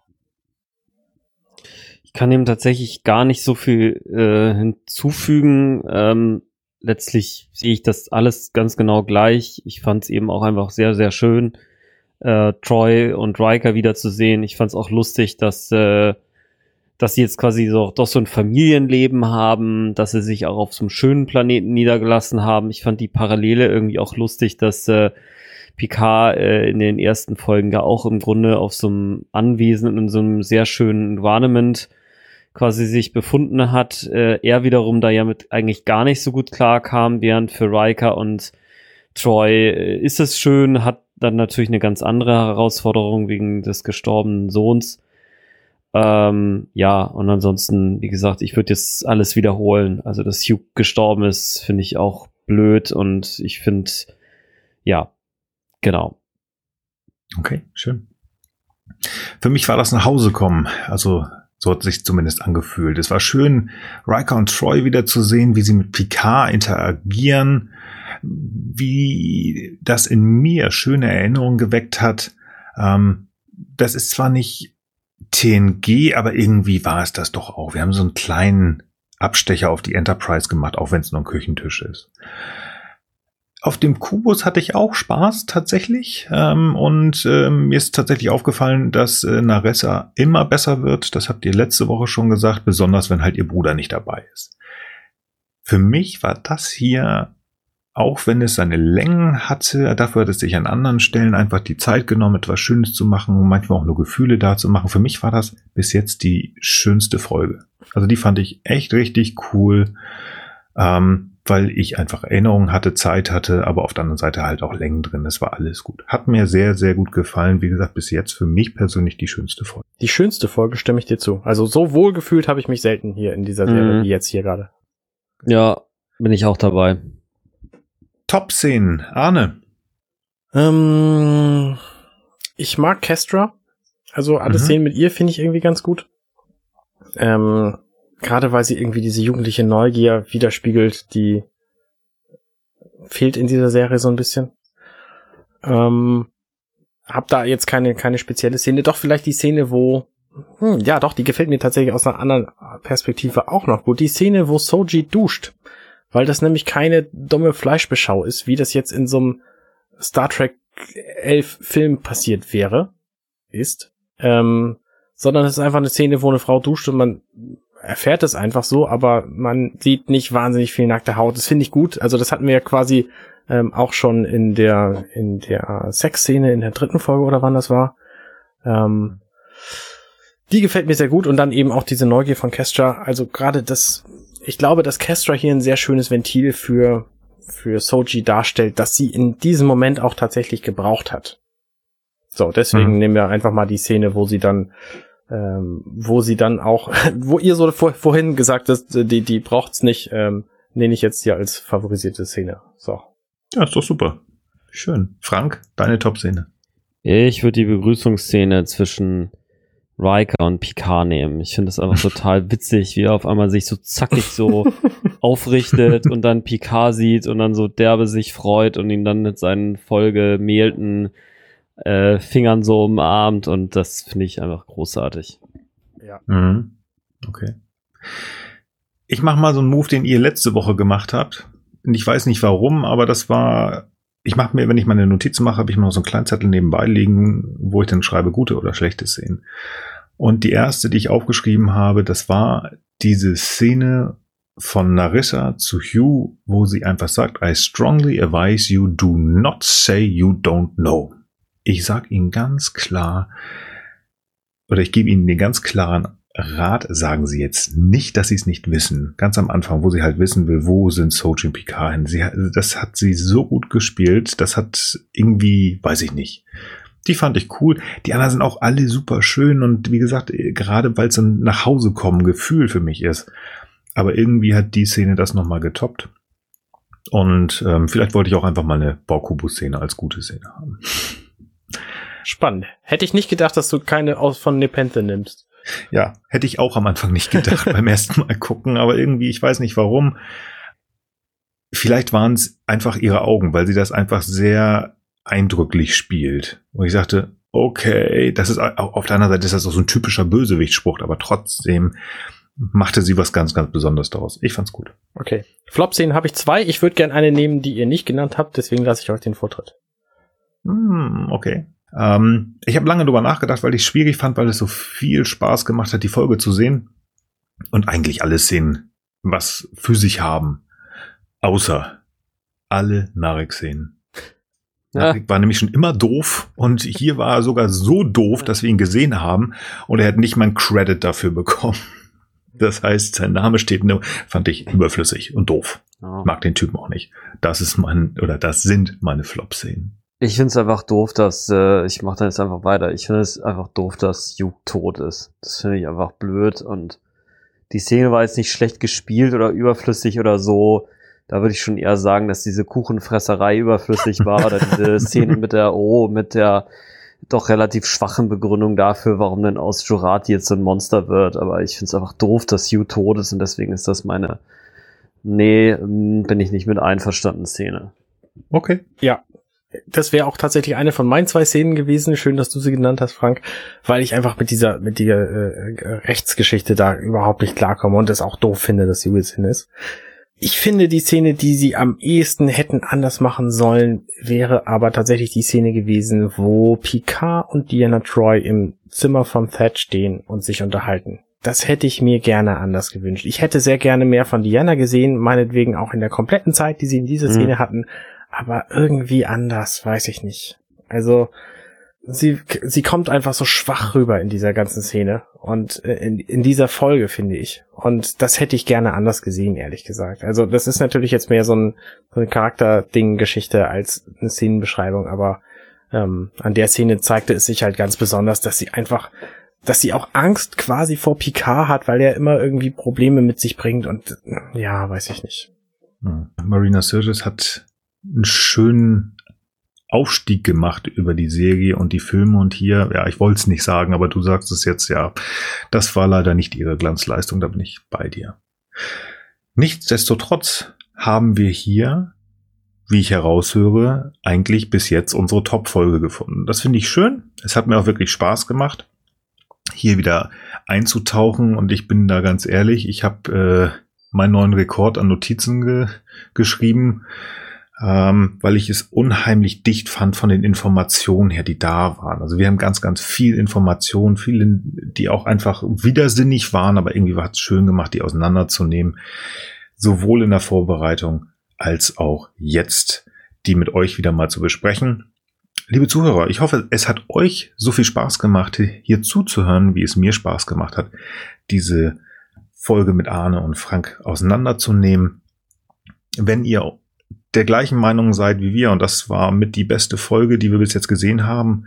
Kann dem tatsächlich gar nicht so viel äh, hinzufügen. Ähm, letztlich sehe ich das alles ganz genau gleich. Ich fand es eben auch einfach sehr, sehr schön, äh, Troy und Riker wiederzusehen. Ich fand es auch lustig, dass, äh, dass sie jetzt quasi so, doch so ein Familienleben haben, dass sie sich auch auf so einem schönen Planeten niedergelassen haben. Ich fand die Parallele irgendwie auch lustig, dass äh, Picard äh, in den ersten Folgen ja auch im Grunde auf so einem Anwesen in so einem sehr schönen Environment quasi sich befunden hat. Äh, er wiederum da ja mit eigentlich gar nicht so gut klar kam, während für Riker und Troy äh, ist es schön, hat dann natürlich eine ganz andere Herausforderung wegen des gestorbenen Sohns. Ähm, ja, und ansonsten, wie gesagt, ich würde jetzt alles wiederholen. Also, dass Hugh gestorben ist, finde ich auch blöd und ich finde, ja, genau. Okay, schön. Für mich war das nach Hause kommen. Also so hat sich zumindest angefühlt. Es war schön, Riker und Troy wieder zu sehen, wie sie mit Picard interagieren, wie das in mir schöne Erinnerungen geweckt hat. Ähm, das ist zwar nicht TNG, aber irgendwie war es das doch auch. Wir haben so einen kleinen Abstecher auf die Enterprise gemacht, auch wenn es nur ein Küchentisch ist. Auf dem Kubus hatte ich auch Spaß tatsächlich ähm, und ähm, mir ist tatsächlich aufgefallen, dass äh, Naressa immer besser wird. Das habt ihr letzte Woche schon gesagt, besonders wenn halt ihr Bruder nicht dabei ist. Für mich war das hier, auch wenn es seine Längen hatte, dafür hat es sich an anderen Stellen einfach die Zeit genommen, etwas Schönes zu machen und manchmal auch nur Gefühle da zu machen. Für mich war das bis jetzt die schönste Folge. Also die fand ich echt richtig cool. Ähm, weil ich einfach Erinnerungen hatte, Zeit hatte, aber auf der anderen Seite halt auch Längen drin. Es war alles gut. Hat mir sehr, sehr gut gefallen. Wie gesagt, bis jetzt für mich persönlich die schönste Folge. Die schönste Folge stimme ich dir zu. Also so wohl gefühlt habe ich mich selten hier in dieser Serie Mhm. wie jetzt hier gerade. Ja, bin ich auch dabei. Top-Szenen. Arne. Ähm, ich mag Kestra. Also alle Mhm. Szenen mit ihr finde ich irgendwie ganz gut. Ähm, gerade weil sie irgendwie diese jugendliche Neugier widerspiegelt, die fehlt in dieser Serie so ein bisschen. Ähm, hab da jetzt keine, keine spezielle Szene. Doch vielleicht die Szene, wo, hm, ja doch, die gefällt mir tatsächlich aus einer anderen Perspektive auch noch gut. Die Szene, wo Soji duscht. Weil das nämlich keine dumme Fleischbeschau ist, wie das jetzt in so einem Star Trek 11 Film passiert wäre, ist, ähm, sondern es ist einfach eine Szene, wo eine Frau duscht und man erfährt es einfach so, aber man sieht nicht wahnsinnig viel nackte Haut. Das finde ich gut. Also das hatten wir ja quasi ähm, auch schon in der in der Sexszene in der dritten Folge oder wann das war. Ähm, die gefällt mir sehr gut und dann eben auch diese Neugier von Kestra. Also gerade das, ich glaube, dass Kestra hier ein sehr schönes Ventil für für Soji darstellt, dass sie in diesem Moment auch tatsächlich gebraucht hat. So, deswegen Mhm. nehmen wir einfach mal die Szene, wo sie dann, ähm, wo sie dann auch, wo ihr so vor, vorhin gesagt habt, die, die braucht's nicht, ähm, nehme ich jetzt hier als favorisierte Szene. So. Ja, ist doch super. Schön. Frank, deine Top-Szene. Ich würde die Begrüßungsszene zwischen Riker und Picard nehmen. Ich finde das einfach total witzig, wie er auf einmal sich so zackig so aufrichtet und dann Picard sieht und dann so derbe sich freut und ihn dann mit seinen vollgemehlten äh, Fingern so umarmt und das finde ich einfach großartig. Ja. Mhm. Okay. Ich mache mal so einen Move, den ihr letzte Woche gemacht habt. Und ich weiß nicht warum, aber das war ich mache mir, wenn ich meine Notizen mache, habe ich noch so einen kleinen Zettel nebenbei liegen, wo ich dann schreibe gute oder schlechte Szenen. Und die erste, die ich aufgeschrieben habe, das war diese Szene von Narissa zu Hugh, wo sie einfach sagt, I strongly advise you do not say you don't know. Ich sag Ihnen ganz klar, oder ich gebe Ihnen den ganz klaren Rat sagen sie jetzt nicht, dass sie es nicht wissen. Ganz am Anfang, wo sie halt wissen will, wo sind Soji und hin. Sie, das hat sie so gut gespielt. Das hat irgendwie, weiß ich nicht. Die fand ich cool. Die anderen sind auch alle super schön und wie gesagt, gerade weil es ein nach Hause kommen Gefühl für mich ist. Aber irgendwie hat die Szene das nochmal getoppt. Und ähm, vielleicht wollte ich auch einfach mal eine Borkubu-Szene als gute Szene haben. Spannend. Hätte ich nicht gedacht, dass du keine aus von Nepenthe nimmst. Ja, hätte ich auch am Anfang nicht gedacht beim ersten Mal gucken, aber irgendwie, ich weiß nicht warum. Vielleicht waren es einfach ihre Augen, weil sie das einfach sehr eindrücklich spielt. Und ich sagte, okay, das ist auf der anderen Seite ist das auch so ein typischer Bösewichtspruch, aber trotzdem machte sie was ganz, ganz Besonderes daraus. Ich fand's gut. Okay. Flop-Szenen habe ich zwei. Ich würde gern eine nehmen, die ihr nicht genannt habt, deswegen lasse ich euch den Vortritt. Hm, okay. Ähm, ich habe lange drüber nachgedacht, weil ich es schwierig fand, weil es so viel Spaß gemacht hat, die Folge zu sehen. Und eigentlich alle Szenen was für sich haben. Außer alle Narek-Szenen. Ja. Narek war nämlich schon immer doof und hier war er sogar so doof, dass wir ihn gesehen haben und er hat nicht mal einen Credit dafür bekommen. Das heißt, sein Name steht nur, fand ich überflüssig und doof. Mag den Typen auch nicht. Das ist mein, oder das sind meine Flop-Szenen. Ich finde es einfach doof, dass, äh, ich mache dann jetzt einfach weiter, ich finde es einfach doof, dass Hugh tot ist. Das finde ich einfach blöd und die Szene war jetzt nicht schlecht gespielt oder überflüssig oder so. Da würde ich schon eher sagen, dass diese Kuchenfresserei überflüssig war oder diese Szene mit der, oh, mit der doch relativ schwachen Begründung dafür, warum denn aus Jurati jetzt so ein Monster wird. Aber ich finde es einfach doof, dass Hugh tot ist und deswegen ist das meine, nee, bin ich nicht mit einverstanden Szene. Okay. Ja, das wäre auch tatsächlich eine von meinen zwei Szenen gewesen. Schön, dass du sie genannt hast, Frank, weil ich einfach mit dieser mit dieser äh, Rechtsgeschichte da überhaupt nicht klarkomme und es auch doof finde, dass sie Wilson ist. Ich finde die Szene, die sie am ehesten hätten anders machen sollen, wäre aber tatsächlich die Szene gewesen, wo Picard und Diana Troy im Zimmer von Thad stehen und sich unterhalten. Das hätte ich mir gerne anders gewünscht. Ich hätte sehr gerne mehr von Diana gesehen, meinetwegen auch in der kompletten Zeit, die sie in dieser mhm. Szene mhm. hatten, aber irgendwie anders, weiß ich nicht. Also sie sie kommt einfach so schwach rüber in dieser ganzen Szene und äh, in, in dieser Folge finde ich und das hätte ich gerne anders gesehen ehrlich gesagt. Also das ist natürlich jetzt mehr so ein so eine Charakterding Geschichte als eine Szenenbeschreibung, aber ähm, an der Szene zeigte es sich halt ganz besonders, dass sie einfach dass sie auch Angst quasi vor Picard hat, weil er immer irgendwie Probleme mit sich bringt und ja, weiß ich nicht. Hm. Marina Sirtis hat einen schönen Aufstieg gemacht über die Serie und die Filme und hier, ja, ich wollte es nicht sagen, aber du sagst es jetzt, ja, das war leider nicht ihre Glanzleistung, da bin ich bei dir. Nichtsdestotrotz haben wir hier, wie ich heraushöre, eigentlich bis jetzt unsere Top-Folge gefunden. Das finde ich schön. Es hat mir auch wirklich Spaß gemacht, hier wieder einzutauchen und ich bin da ganz ehrlich, ich habe äh, meinen neuen Rekord an Notizen ge geschrieben ähm, weil ich es unheimlich dicht fand von den Informationen her, die da waren. Also wir haben ganz, ganz viel Informationen, viele, die auch einfach widersinnig waren, aber irgendwie war es schön gemacht, die auseinanderzunehmen. Sowohl in der Vorbereitung als auch jetzt, die mit euch wieder mal zu besprechen. Liebe Zuhörer, ich hoffe, es hat euch so viel Spaß gemacht, hier zuzuhören, wie es mir Spaß gemacht hat, diese Folge mit Arne und Frank auseinanderzunehmen. Wenn ihr der gleichen Meinung seid wie wir, und das war mit die beste Folge, die wir bis jetzt gesehen haben,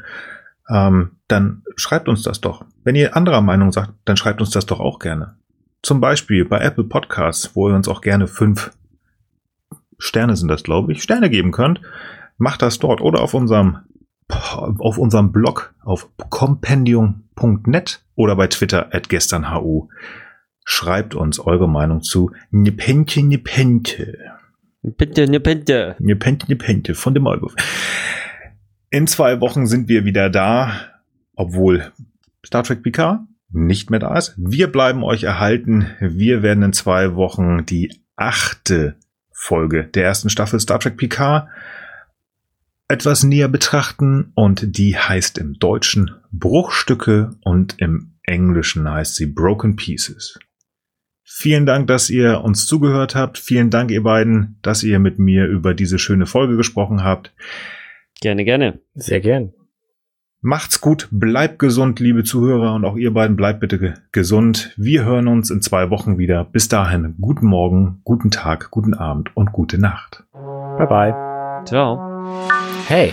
ähm, dann schreibt uns das doch. Wenn ihr anderer Meinung sagt, dann schreibt uns das doch auch gerne. Zum Beispiel bei Apple Podcasts, wo ihr uns auch gerne fünf Sterne sind das, glaube ich, Sterne geben könnt. Macht das dort oder auf unserem auf unserem Blog auf compendium.net oder bei Twitter at gesternhu. Schreibt uns eure Meinung zu Nepente Nepente. Bitte, Nepente. Nepente Nepente von dem Maulwurf. In zwei Wochen sind wir wieder da, obwohl Star Trek PK nicht mehr da ist. Wir bleiben euch erhalten. Wir werden in zwei Wochen die achte Folge der ersten Staffel Star Trek PK etwas näher betrachten und die heißt im Deutschen Bruchstücke und im Englischen heißt sie Broken Pieces. Vielen Dank, dass ihr uns zugehört habt. Vielen Dank, ihr beiden, dass ihr mit mir über diese schöne Folge gesprochen habt. Gerne, gerne. Sehr gern. Macht's gut, bleibt gesund, liebe Zuhörer, und auch ihr beiden bleibt bitte ge gesund. Wir hören uns in zwei Wochen wieder. Bis dahin, guten Morgen, guten Tag, guten Abend und gute Nacht. Bye bye. Ciao. Hey,